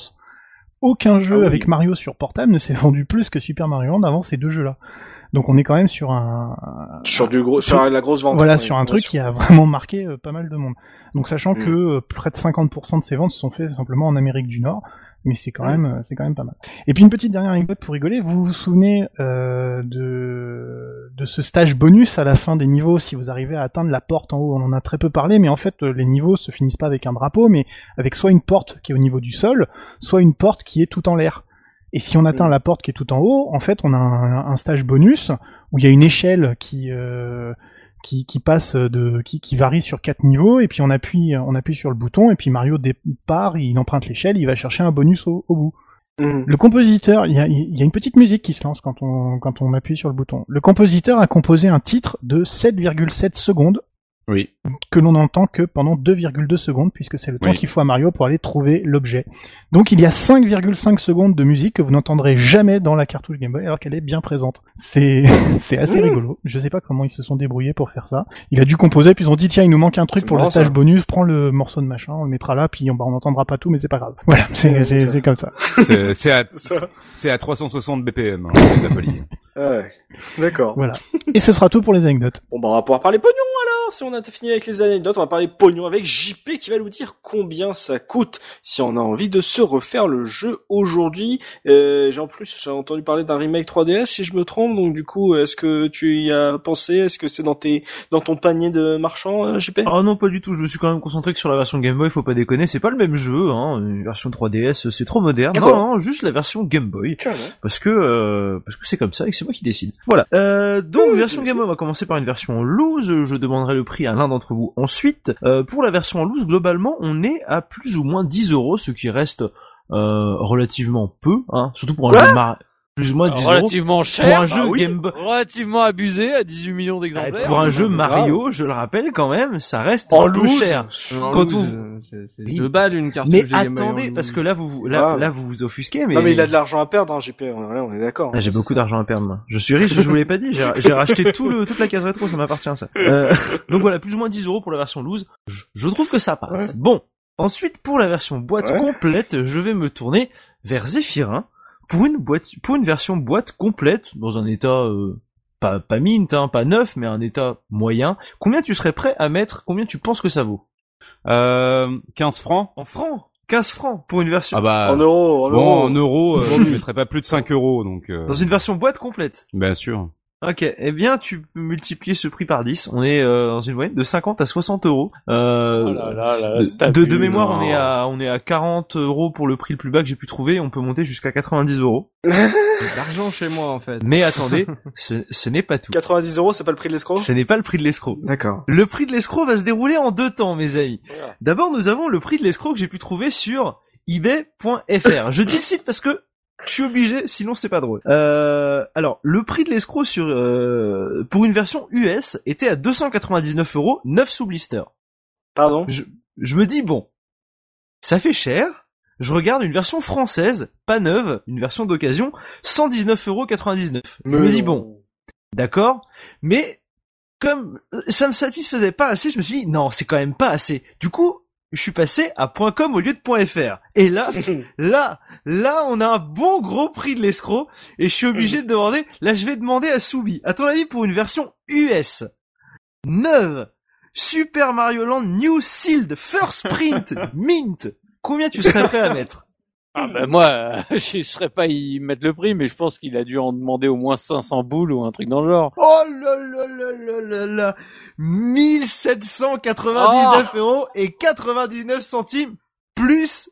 aucun jeu Ah oui. avec Mario sur portable ne s'est vendu plus que Super Mario Land avant ces deux jeux-là. Donc on est quand même sur un Sur du gros, sur la grosse vente. voilà sur un truc qui a vraiment marqué euh, pas mal de monde. Donc sachant Mm. que euh, près de 50% de ces ventes se sont faites simplement en Amérique du Nord, mais c'est quand même c'est quand même pas mal. Et puis une petite dernière anecdote pour rigoler, vous vous souvenez euh, de de ce stage bonus à la fin des niveaux si vous arrivez à atteindre la porte en haut, on en a très peu parlé, mais en fait euh, les niveaux se finissent pas avec un drapeau, mais avec soit une porte qui est au niveau du sol, soit une porte qui est tout en l'air. Et si on atteint Mm. la porte qui est tout en haut, en fait, on a un, un stage bonus où il y a une échelle qui euh, qui, qui passe de qui, qui varie sur quatre niveaux et puis on appuie on appuie sur le bouton et puis Mario départ, il emprunte l'échelle, il va chercher un bonus au, au bout. Mhm. Le compositeur, il y a, il y a une petite musique qui se lance quand on quand on appuie sur le bouton. Le compositeur a composé un titre de 7,7 secondes Oui. Que l'on n'entend que pendant 2,2 secondes puisque c'est le temps qu'il faut à Mario pour aller trouver l'objet. Donc il y a 5,5 secondes de musique que vous n'entendrez jamais dans la cartouche Game Boy alors qu'elle est bien présente. C'est assez Mmh. rigolo. Je sais pas comment ils se sont débrouillés pour faire ça. Il a dû composer puis ils ont dit tiens il nous manque un truc pour le stage ça. bonus, prends le morceau de machin, on le mettra là puis on bah, on n'entendra pas tout mais c'est pas grave. Voilà, c'est comme ça. C'est à, C'est ça. c'est à 360 BPM, hein, c'est Napoli. Ouais. D'accord. Voilà. Et ce sera tout pour les anecdotes. Bon bah on va pouvoir parler pognon alors. Si on a fini avec les anecdotes, on va parler pognon avec JP qui va nous dire combien ça coûte si on a envie de se refaire le jeu aujourd'hui. Euh, j'ai en plus j'ai entendu parler d'un remake 3DS si je me trompe. Donc du coup, est-ce que tu y as pensé? Est-ce que c'est dans tes dans ton panier de marchand euh, JP Ah non, pas du tout. Je me suis quand même concentré que sur la version Game Boy. Faut pas déconner, c'est pas le même jeu. Hein. Une version 3DS, c'est trop moderne. D'accord. Non, non, juste la version Game Boy. Tiens, non. Parce que euh, parce que c'est comme ça et que c'est moi qui décide. Voilà. Euh, donc Oui, version Game Boy, on va commencer par une version loose. Je demanderai le prix à l'un d'entre vous ensuite. Euh, pour la version en loose, globalement, on est à plus ou moins 10 euros, ce qui reste euh, relativement peu, hein, surtout pour un Quoi? jeu de plus ou moins 10 euros. Relativement Pour cher, un jeu bah oui. Game Boy. relativement abusé à 18 millions d'exemplaires. Pour un jeu grave. Mario, je le rappelle quand même, ça reste En un peu loose. cher. En Quand loose, on- euh, c'est- deux balles une cartouche Mais attendez, parce que là vous vous- là, Ah. là vous vous offusquez, mais, Non mais il a de l'argent à perdre, hein, JP. On est, on est d'accord. Ah, j'ai beaucoup d'argent à perdre, moi. Je suis riche, je vous l'ai pas dit. J'ai racheté tout le, toute la case rétro, ça m'appartient, ça. Euh, donc voilà, plus ou moins 10 euros pour la version loose. Je, je trouve que ça passe. Bon. Ensuite, pour la version boîte Ouais. complète, je vais me tourner vers Zephyrin pour une boîte, pour une version boîte complète dans un état, euh, pas, pas mint, hein, pas neuf, mais un état moyen. Combien tu serais prêt à mettre? Combien tu penses que ça vaut? Euh, 15 francs En francs? 15 francs pour une version. Ah bah, En euros, en bon, euros. en euros, euh, je mettrais pas plus de 5 euros, donc, euh, Dans une version boîte complète. bien sûr. Ok, eh bien tu peux multiplier ce prix par 10. On est euh, dans une moyenne de 50 à 60 euros. Euh, Oh là là là, de- mémoire, on est à on est à 40 euros pour le prix le plus bas que j'ai pu trouver. On peut monter jusqu'à 90 euros. L'argent chez moi en fait. Mais attendez, ce, ce n'est pas tout. 90 euros, c'est pas le prix de l'escroc Ce n'est pas le prix de l'escroc. D'accord. Le prix de l'escroc va se dérouler en deux temps, mes amis. D'abord, nous avons le prix de l'escroc que j'ai pu trouver sur ebay.fr. Je dis le site parce que je suis obligé, sinon c'est pas drôle. Euh, alors, le prix de l'escroc sur euh, pour une version US était à 299 euros, 9 sous blister. Pardon? Je, je me dis bon, ça fait cher. Je regarde une version française, pas neuve, une version d'occasion, 119,99 euros. Je me dis bon, d'accord, mais comme ça me satisfaisait pas assez, je me suis dit non, c'est quand même pas assez. Du coup, je suis passé à .com au lieu de .fr. Et là, là, là, on a un bon gros prix de l'escroc et je suis obligé de demander. Là, je vais demander à Soubi. À ton avis, pour une version US neuve, Super Mario Land New Sealed First Print Mint, combien tu serais prêt à mettre? Ah ben moi, euh, je serais pas y mettre le prix, mais je pense qu'il a dû en demander au moins 500 boules ou un truc dans le genre. Oh là là là là là là 1799 euros et 99 centimes plus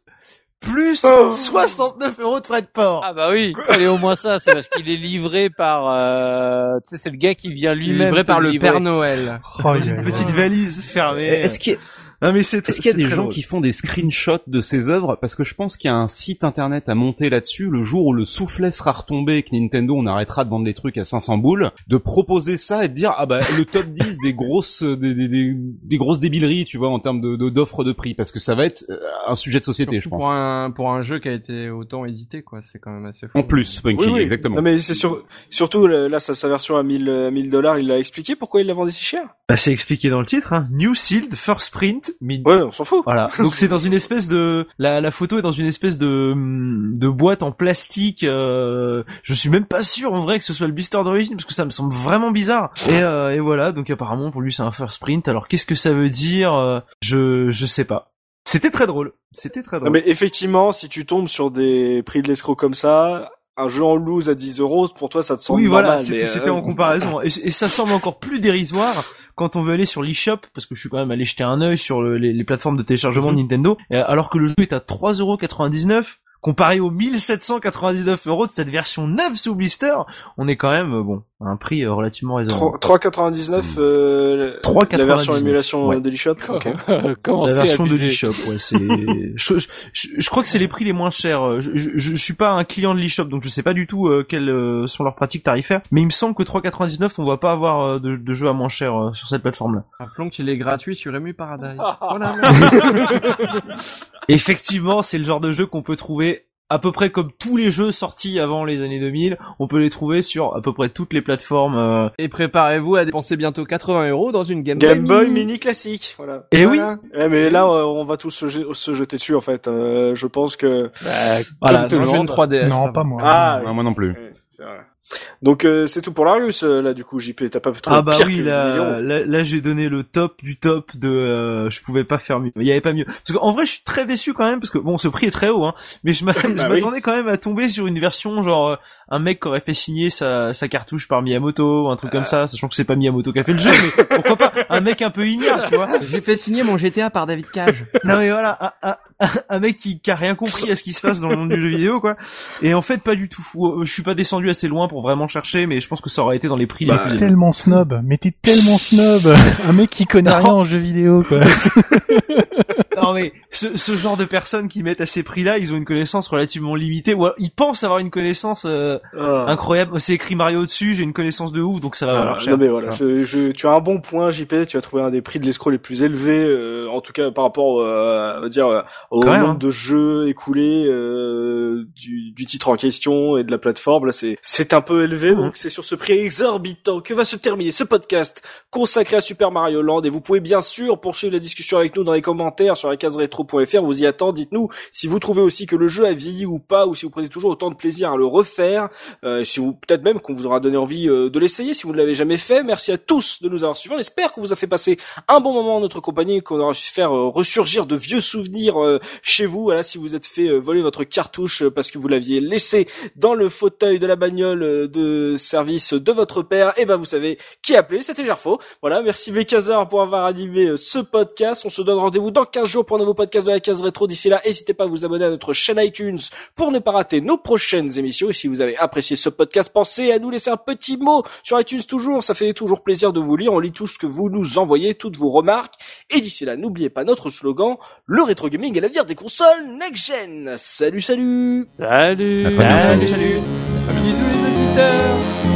plus Oh. 69 euros de frais de port. Ah bah oui, allez au moins ça, c'est parce qu'il est livré par, euh, tu sais, c'est le gars qui vient lui-même. livré par le livrer. Père Noël. Oh, une petite valise fermée. Est-ce qu'il Non mais c'est est-ce qu'il y a des gens drôle. qui font des screenshots de ces œuvres? Parce que je pense qu'il y a un site internet à monter là-dessus. Le jour où le soufflet sera retombé et que Nintendo on arrêtera de vendre des trucs à 500 boules, de proposer ça et de dire ah bah le top 10 des grosses des, des, des, des grosses débileries, tu vois, en termes de d'offres de, prix, parce que ça va être euh, un sujet de société, je pense. Pour un, pour un jeu qui a été autant édité, quoi. C'est quand même assez fou. En plus, Punky, exactement. Non mais c'est sur, surtout là sa, sa version à 1000 euh, 1000 dollars, il a expliqué pourquoi il l'a vendu si cher? Bah c'est expliqué dans le titre, hein. New Sealed First Print Ouais, on s'en fout. Voilà. Donc c'est dans une espèce de la, la photo est dans une espèce de de boîte en plastique. Euh... Je suis même pas sûr en vrai que ce soit le blister d'origine parce que ça me semble vraiment bizarre. Et, euh, et voilà. Donc apparemment pour lui c'est un first print. Alors qu'est-ce que ça veut dire euh, Je je sais pas. C'était très drôle. C'était très drôle. Non, mais effectivement, si tu tombes sur des prix de l'escroc comme ça, un jeu en loose à 10 euros, pour toi, ça te semble oui, voilà, normal, c'était mais, c'était euh, en comparaison. Et, et ça semble encore plus dérisoire quand on veut aller sur l'eShop, parce que je suis quand même allé jeter un œil sur le- les, plateformes de téléchargement de Nintendo, et alors que le jeu est à 3,99€, comparé aux 1799 euros de cette version neuve sous blister, on est quand même, euh, bon, à un prix euh, relativement raisonnable. 3,99 euh, 3,99, la version émulation ouais. euh, de l'eShop. Ok. Comment La version de abusé. l'eShop, ouais, c'est. je, je, je- je crois que c'est les prix les moins chers. Je, je, je suis pas un client de l'eShop, donc je sais pas du tout euh, quelles euh, sont leurs pratiques tarifaires. Mais il me semble que 3,99, on va pas avoir euh, de, de jeux à moins cher euh, sur cette plateforme-là. Rappelons qu'il est gratuit sur Emu Paradise. voilà. Effectivement, c'est le genre de jeu qu'on peut trouver à peu près comme tous les jeux sortis avant les années 2000. On peut les trouver sur à peu près toutes les plateformes. euh, Et préparez-vous à dépenser bientôt 80 euros dans une Game, Game Boy Mini. Mini classique, voilà. Eh Voilà. Ouais, mais là, euh, on va tous se, je- se jeter dessus, en fait. Euh, je pense que... Voilà, c'est une monde. 3DS. ça non, pas moi. Ah, moi non plus. Ouais. Donc euh, c'est tout pour Larius euh, là du coup JP t'as pas trouvé Ah bah pire oui, que là, là, là, j'ai donné le top du top de. euh, je pouvais pas faire mieux. Il y avait pas mieux. Parce qu'en vrai, je suis très déçu quand même parce que bon, ce prix est très haut, hein. Mais je Bah oui. m'attendais quand même à tomber sur une version genre euh, un mec qui aurait fait signer sa, sa cartouche par Miyamoto, un truc comme ça, sachant que c'est pas Miyamoto qui a fait le jeu, mais pourquoi pas un mec un peu ignare, tu vois J'ai fait signer mon GTA par David Cage. Non mais voilà, un, un, un mec qui, qui a rien compris à ce qui se passe dans le monde du jeu vidéo, quoi. Et en fait, pas du tout. Euh, Je suis pas descendu assez loin pour vraiment chercher, mais je pense que ça aurait été dans les prix Bah, les plus. Tellement snob, mais t'es tellement snob, un mec qui connaît rien en jeux vidéo quoi. Non mais ce, ce genre de personnes qui mettent à ces prix-là, ils ont une connaissance relativement limitée, ou alors ils pensent avoir une connaissance euh, Ah. incroyable. C'est écrit Mario dessus, j'ai une connaissance de ouf, donc ça va Ah, valoir cher. non mais voilà, je, je- tu as un bon point JP, tu as trouvé un des prix de l'escroc les plus élevés, euh, en tout cas par rapport euh, on va dire euh, au Quand même, nombre hein. de jeux écoulés euh, du, du titre en question et de la plateforme. Là c'est c'est un peu élevé, Mhm. donc c'est sur ce prix exorbitant que va se terminer ce podcast consacré à Super Mario Land. Et vous pouvez bien sûr poursuivre la discussion avec nous dans les commentaires sur la case rétro.fr. Vous y attend. Dites-nous si vous trouvez aussi que le jeu a vieilli ou pas, ou si vous prenez toujours autant de plaisir à le refaire. Euh, si vous peut-être même qu'on vous aura donné envie euh, de l'essayer si vous ne l'avez jamais fait. Merci à tous de nous avoir suivis. On espère qu'on vous a fait passer un bon moment en notre compagnie, et qu'on aura su faire euh, ressurgir de vieux souvenirs euh, chez vous. Voilà, si vous êtes fait euh, voler votre cartouche parce que vous l'aviez laissé dans le fauteuil de la bagnole de service de votre père, et ben vous savez qui appeler. C'était Gerfo. Voilà, merci Bécazard pour avoir animé euh, ce podcast. On se donne rendez-vous dans 15 jours pour un nouveau podcast de la case rétro. D'ici là, n'hésitez pas à vous abonner à notre chaîne iTunes pour ne pas rater nos prochaines émissions. Et si vous avez apprécié ce podcast, pensez à nous laisser un petit mot sur iTunes toujours. Ça fait toujours plaisir de vous lire. On lit tout ce que vous nous envoyez, toutes vos remarques. Et d'ici là, n'oubliez pas notre slogan, le rétro gaming est l'avenir des consoles next-gen. Salut, salut Salut. Bientôt. Salut, salut. Seigneur.